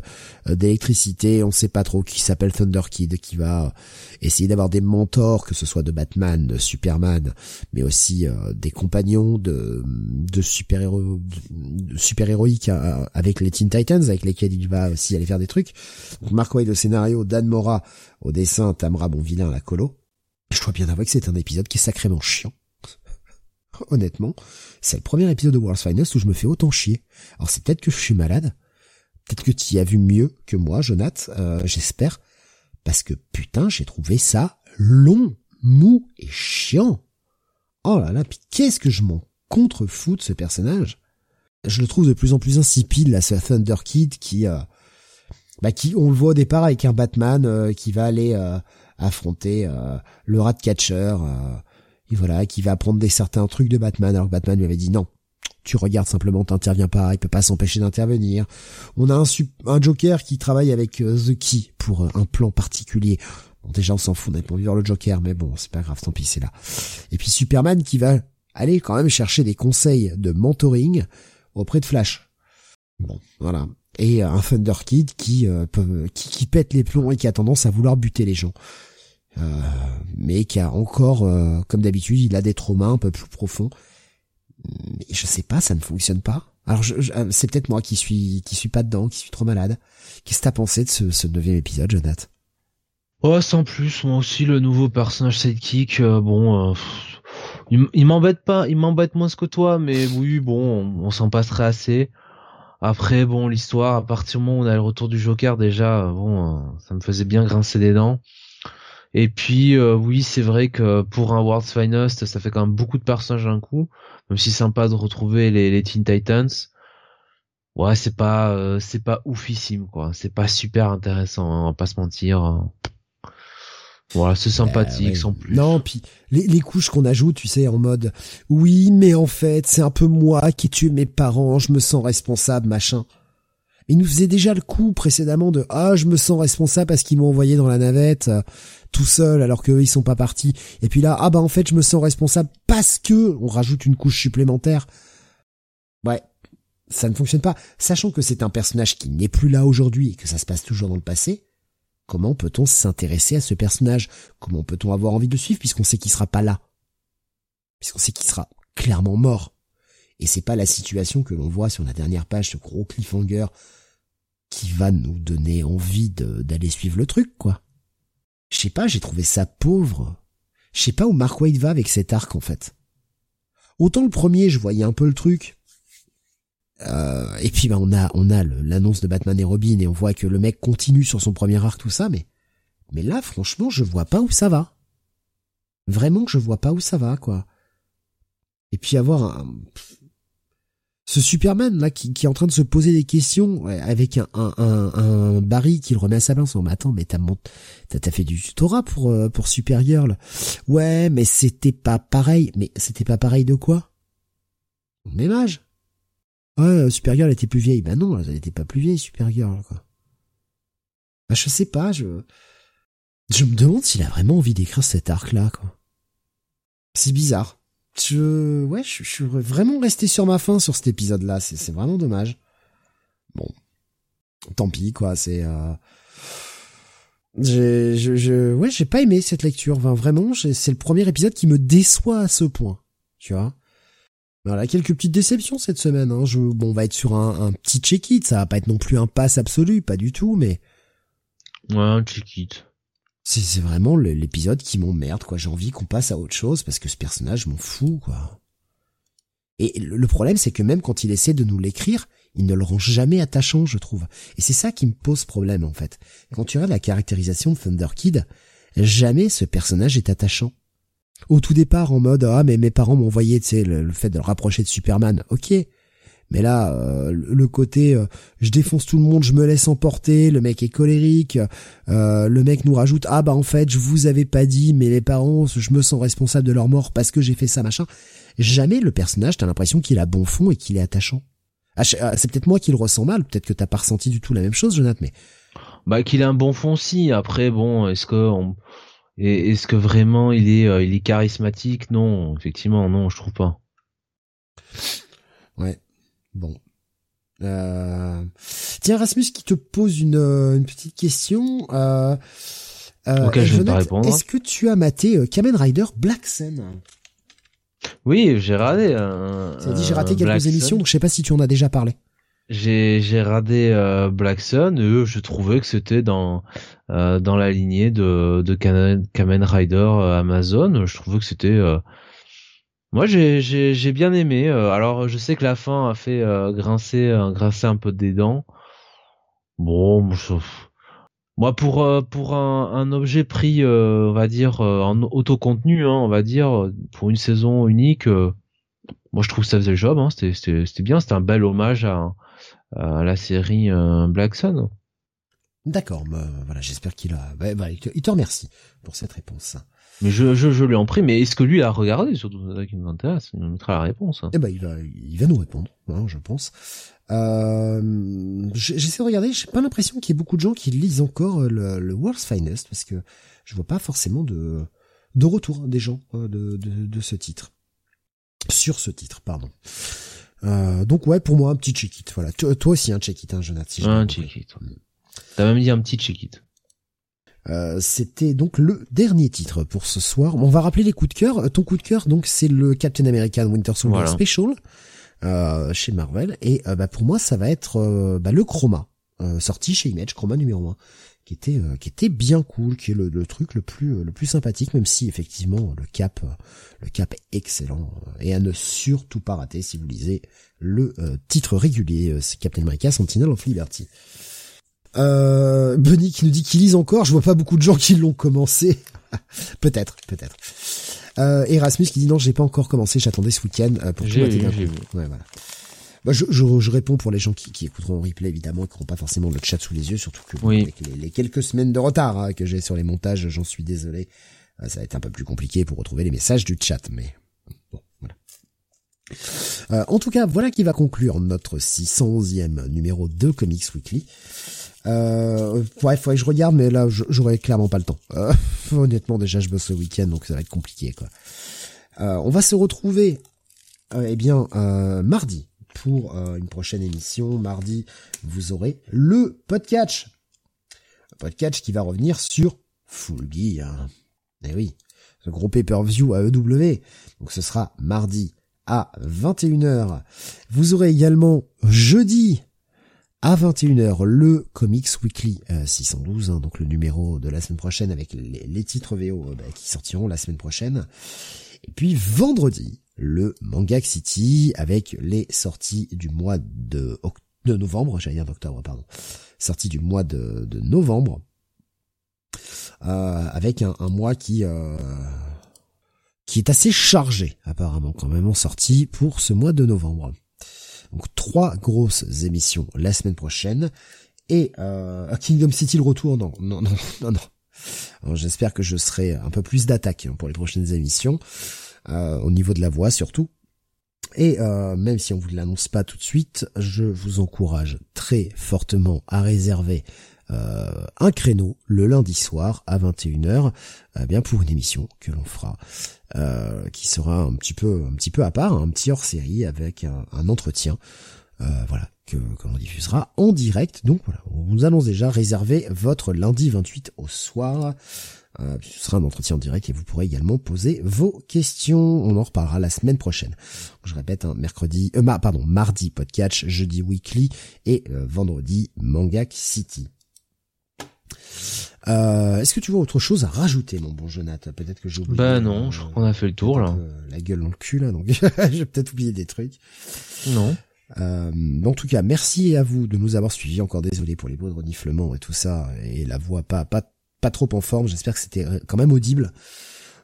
euh, d'électricité, on sait pas trop, qui s'appelle Thunder Kid, qui va essayer d'avoir des mentors, que ce soit de Batman, de Superman, mais aussi euh, des compagnons de, de super héros, de super héroïques avec les Teen Titans, avec lesquels il va aussi aller faire des trucs. Donc Mark Wade au scénario, Dan Mora au dessin, Tamra bon vilain à la colo. Je dois bien avouer que c'est un épisode qui est sacrément chiant honnêtement, c'est le premier épisode de World's Finest où je me fais autant chier. Alors c'est peut-être que je suis malade, peut-être que tu y as vu mieux que moi, Jonath, euh, j'espère, parce que putain, j'ai trouvé ça long, mou et chiant. Oh là là, puis qu'est-ce que je m'en contrefous de ce personnage? Je le trouve de plus en plus insipide, là, ce Thunder Kid qui... Euh, bah qui on le voit au départ avec un Batman euh, qui va aller affronter le Ratcatcher et voilà, qui va apprendre des certains trucs de Batman, alors que Batman lui avait dit non, tu regardes simplement, t'interviens pas, il peut pas s'empêcher d'intervenir. On a un, Joker qui travaille avec euh, The Key pour euh, un plan particulier. Bon, déjà, on s'en fout d'être pour vivre le Joker, mais bon, c'est pas grave, tant pis, c'est là. Et puis Superman qui va aller quand même chercher des conseils de mentoring auprès de Flash. Bon, voilà. Et un Thunder Kid qui, euh, peut, qui, qui pète les plombs et qui a tendance à vouloir buter les gens. Euh, mais qui a encore, euh, comme d'habitude, il a des traumas un peu plus profonds. Mais je sais pas, ça ne fonctionne pas. Alors euh, c'est peut-être moi qui suis qui suis pas dedans, qui suis trop malade. Qu'est-ce que t'as pensé de ce, ce neuvième épisode, Jonathan? Oh, sans plus, moi aussi le nouveau personnage sidekick, bon, il, m'embête pas, il m'embête moins que toi, mais oui, bon, on, s'en passerait assez. Après, bon, l'histoire, à partir du moment où on a le retour du Joker, déjà, bon, ça me faisait bien grincer des dents. Et puis euh, oui, c'est vrai que pour un World's Finest, ça fait quand même beaucoup de personnages d'un coup. Même si c'est sympa de retrouver les, les Teen Titans. Ouais, c'est pas euh, c'est pas oufissime quoi. C'est pas super intéressant, hein, on va pas se mentir. Voilà, c'est bah sympathique sans plus. Non, puis les, les couches qu'on ajoute, tu sais, en mode oui, mais en fait, c'est un peu moi qui ai tué mes parents, je me sens responsable, machin. Il nous faisait déjà le coup précédemment de ah je me sens responsable parce qu'ils m'ont envoyé dans la navette tout seul alors qu'eux ils sont pas partis. Et puis là ah bah en fait je me sens responsable parce que on rajoute une couche supplémentaire. Ouais, ça ne fonctionne pas. Sachant que c'est un personnage qui n'est plus là aujourd'hui et que ça se passe toujours dans le passé. Comment peut-on s'intéresser à ce personnage? Comment peut-on avoir envie de suivre puisqu'on sait qu'il sera pas là? Puisqu'on sait qu'il sera clairement mort. Et c'est pas la situation que l'on voit sur la dernière page, ce gros cliffhanger qui va nous donner envie d'aller suivre le truc, quoi. Je sais pas, j'ai trouvé ça pauvre. je sais pas où Mark Waid va avec cet arc en fait. Autant le premier, je voyais un peu le truc. Euh, et puis bah, on a on a l'annonce de Batman et Robin et on voit que le mec continue sur son premier arc tout ça, mais mais là franchement je vois pas où ça va. Vraiment que je vois pas où ça va quoi. Et puis avoir un, ce Superman là qui, est en train de se poser des questions avec un, un, un, Barry qui le remet à sa place en mais attends mais t'as t'as fait du tutorat pour euh, pour Supergirl. Ouais mais c'était pas pareil mais c'était pas pareil de quoi? Même âge ouais Supergirl était plus vieille. Ben non elle était pas plus vieille Supergirl quoi. Bah, je sais pas je je me demande s'il a vraiment envie d'écrire cet arc là quoi. C'est bizarre je, ouais, je, suis vraiment resté sur ma faim sur cet épisode-là. C'est, vraiment dommage. Bon, tant pis quoi. C'est, euh... j'ai, je, je, ouais, j'ai pas aimé cette lecture. Vraiment, c'est le premier épisode qui me déçoit à ce point. Tu vois. Voilà, quelques petites déceptions cette semaine. Hein. Je, bon, on va être sur un, un petit check-it. Ça va pas être non plus un pass absolu, pas du tout, mais. Ouais, un check-it. C'est vraiment l'épisode qui m'emmerde, quoi. J'ai envie qu'on passe à autre chose parce que ce personnage m'en fout, quoi. Et le problème, c'est que même quand il essaie de nous l'écrire, il ne le rend jamais attachant, je trouve. Et c'est ça qui me pose problème, en fait. Quand tu regardes la caractérisation de Thunder Kid, jamais ce personnage est attachant. Au tout départ, en mode, ah, mais mes parents m'ont envoyé, tu sais, le, le, fait de le rapprocher de Superman. Ok. Mais là, euh, le côté euh, je défonce tout le monde, je me laisse emporter, le mec est colérique, euh, le mec nous rajoute ah bah en fait je vous avais pas dit, mais les parents, je me sens responsable de leur mort parce que j'ai fait ça machin. Jamais le personnage, t'as l'impression qu'il a bon fond et qu'il est attachant. Ah, ah, c'est peut-être moi qui le ressens mal, peut-être que t'as pas ressenti du tout la même chose, Jonathan, mais bah qu'il a un bon fond si. Après bon, est-ce que est-ce que vraiment il est il est charismatique? Non, effectivement non, je trouve pas. Ouais. Bon. Euh... Tiens, Rasmus qui te pose une, euh, une petite question. Euh, euh, je vais pas répondre. Est-ce que tu as maté Kamen Rider Black Sun? Oui, j'ai raté. Ça dit j'ai raté quelques émissions, donc je sais pas si tu en as déjà parlé. J'ai j'ai radé euh, Black Sun et je trouvais que c'était dans dans la lignée de de Kamen Rider Amazon. Je trouvais que c'était moi, j'ai, j'ai bien aimé. Euh, alors, je sais que la fin a fait euh, grincer, euh, grincer un peu des dents. Bon, moi, pour pour un, objet pris, on va dire en autocontenu, hein, on va dire pour une saison unique, moi, je trouve que ça faisait le job. Hein, c'était, bien. C'était un bel hommage à, à la série Black Sun. D'accord. Bah, voilà, j'espère qu'il a. Bah, bah, il te remercie pour cette réponse. Mais je, je, je lui en prie, mais est-ce que lui a regardé surtout ça qui nous intéresse Il nous mettra la réponse. Hein. Eh ben il va, il va nous répondre, hein, je pense. Euh, J'essaie de regarder, j'ai pas l'impression qu'il y ait beaucoup de gens qui lisent encore le, le World's Finest parce que je vois pas forcément de de retour des gens euh, de, de, de ce titre, sur ce titre, pardon. Euh, donc ouais, pour moi un petit check-it. Voilà, toi aussi un check-it, hein, Jonathan. Si un check-it. T'as même dit un petit check-it. Euh, c'était donc le dernier titre pour ce soir. On va rappeler les coups de cœur. Ton coup de cœur, donc, c'est le Captain American Winter Soldier Special euh, chez Marvel. Et euh, bah, pour moi, ça va être bah, le Chroma, sorti chez Image, Chroma numéro 1 qui était qui était bien cool, qui est le, le, truc le plus le plus sympathique, même si effectivement le cap le cap est excellent et à ne surtout pas rater si vous lisez le titre régulier, c'est Captain America Sentinel of Liberty. Euh, Bunny qui nous dit qu'il lise encore. Je vois pas beaucoup de gens qui l'ont commencé. (laughs) peut-être, peut-être. Euh, Erasmus qui dit non, j'ai pas encore commencé. J'attendais ce week-end euh, pour tout mater Ouais, voilà. Bah, je, je, je, réponds pour les gens qui, qui écouteront en replay évidemment et qui n'auront pas forcément le chat sous les yeux, surtout que avec les, quelques semaines de retard hein, que j'ai sur les montages, j'en suis désolé. Euh, ça va être un peu plus compliqué pour retrouver les messages du chat, mais bon, voilà. Euh, en tout cas, voilà qui va conclure notre 611e numéro de Comics Weekly. Euh, ouais, faudrait que je regarde, mais là, j'aurais clairement pas le temps. Euh, (laughs) honnêtement, déjà, je bosse le week-end, donc ça va être compliqué, quoi. Euh, on va se retrouver, euh, eh bien, euh, mardi pour une prochaine émission. Mardi, vous aurez le podcast. podcast qui va revenir sur Full Gear. Eh oui, ce gros pay-per-view à EW. Donc ce sera mardi à 21h. Vous aurez également jeudi À 21h, le Comics Weekly 612, hein, donc le numéro de la semaine prochaine avec les, titres VO bah, qui sortiront la semaine prochaine. Et puis vendredi, le Manga City avec les sorties du mois de, novembre, j'allais dire d'octobre, pardon, sorties du mois de, novembre, euh, avec un, mois qui euh, qui est assez chargé apparemment quand même en sortie pour ce mois de novembre. Donc trois grosses émissions la semaine prochaine et euh, Kingdom City le retour non non non (laughs) non non. J'espère que je serai un peu plus d'attaque pour les prochaines émissions. Euh, au niveau de la voix surtout. Et euh, même si on vous l'annonce pas tout de suite, je vous encourage très fortement à réserver euh, un créneau le lundi soir à 21h, bien pour une émission que l'on fera, qui sera un petit peu un petit peu à part, un petit hors série avec un, entretien, voilà que, que l'on diffusera en direct. Donc voilà, on vous annonce déjà réserver votre lundi 28 au soir. Euh, ce sera un entretien en direct et vous pourrez également poser vos questions. On en reparlera la semaine prochaine. Je répète, hein, mercredi, euh, pardon, mardi podcast, jeudi weekly et euh, vendredi Mangak City. Euh, Est-ce que tu vois autre chose à rajouter, mon bon Jonathan? Peut-être que j'ai oublié. Bah non, je crois qu'on a fait le tour là. la gueule dans le cul là, donc (laughs) j'ai peut-être oublié des trucs. Non. Euh, en tout cas, merci à vous de nous avoir suivis. Encore désolé pour les beaux de reniflements et tout ça, et la voix pas pas pas trop en forme, j'espère que c'était quand même audible.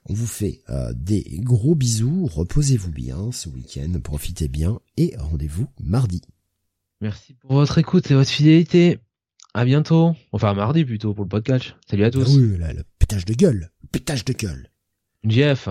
On vous fait euh, des gros bisous, reposez-vous bien ce week-end, profitez bien et rendez-vous mardi. Merci pour votre écoute et votre fidélité. À bientôt. Enfin mardi plutôt pour le podcast. Salut à tous. Ah oui, le pétage de gueule. Le pétage de gueule. Jeff.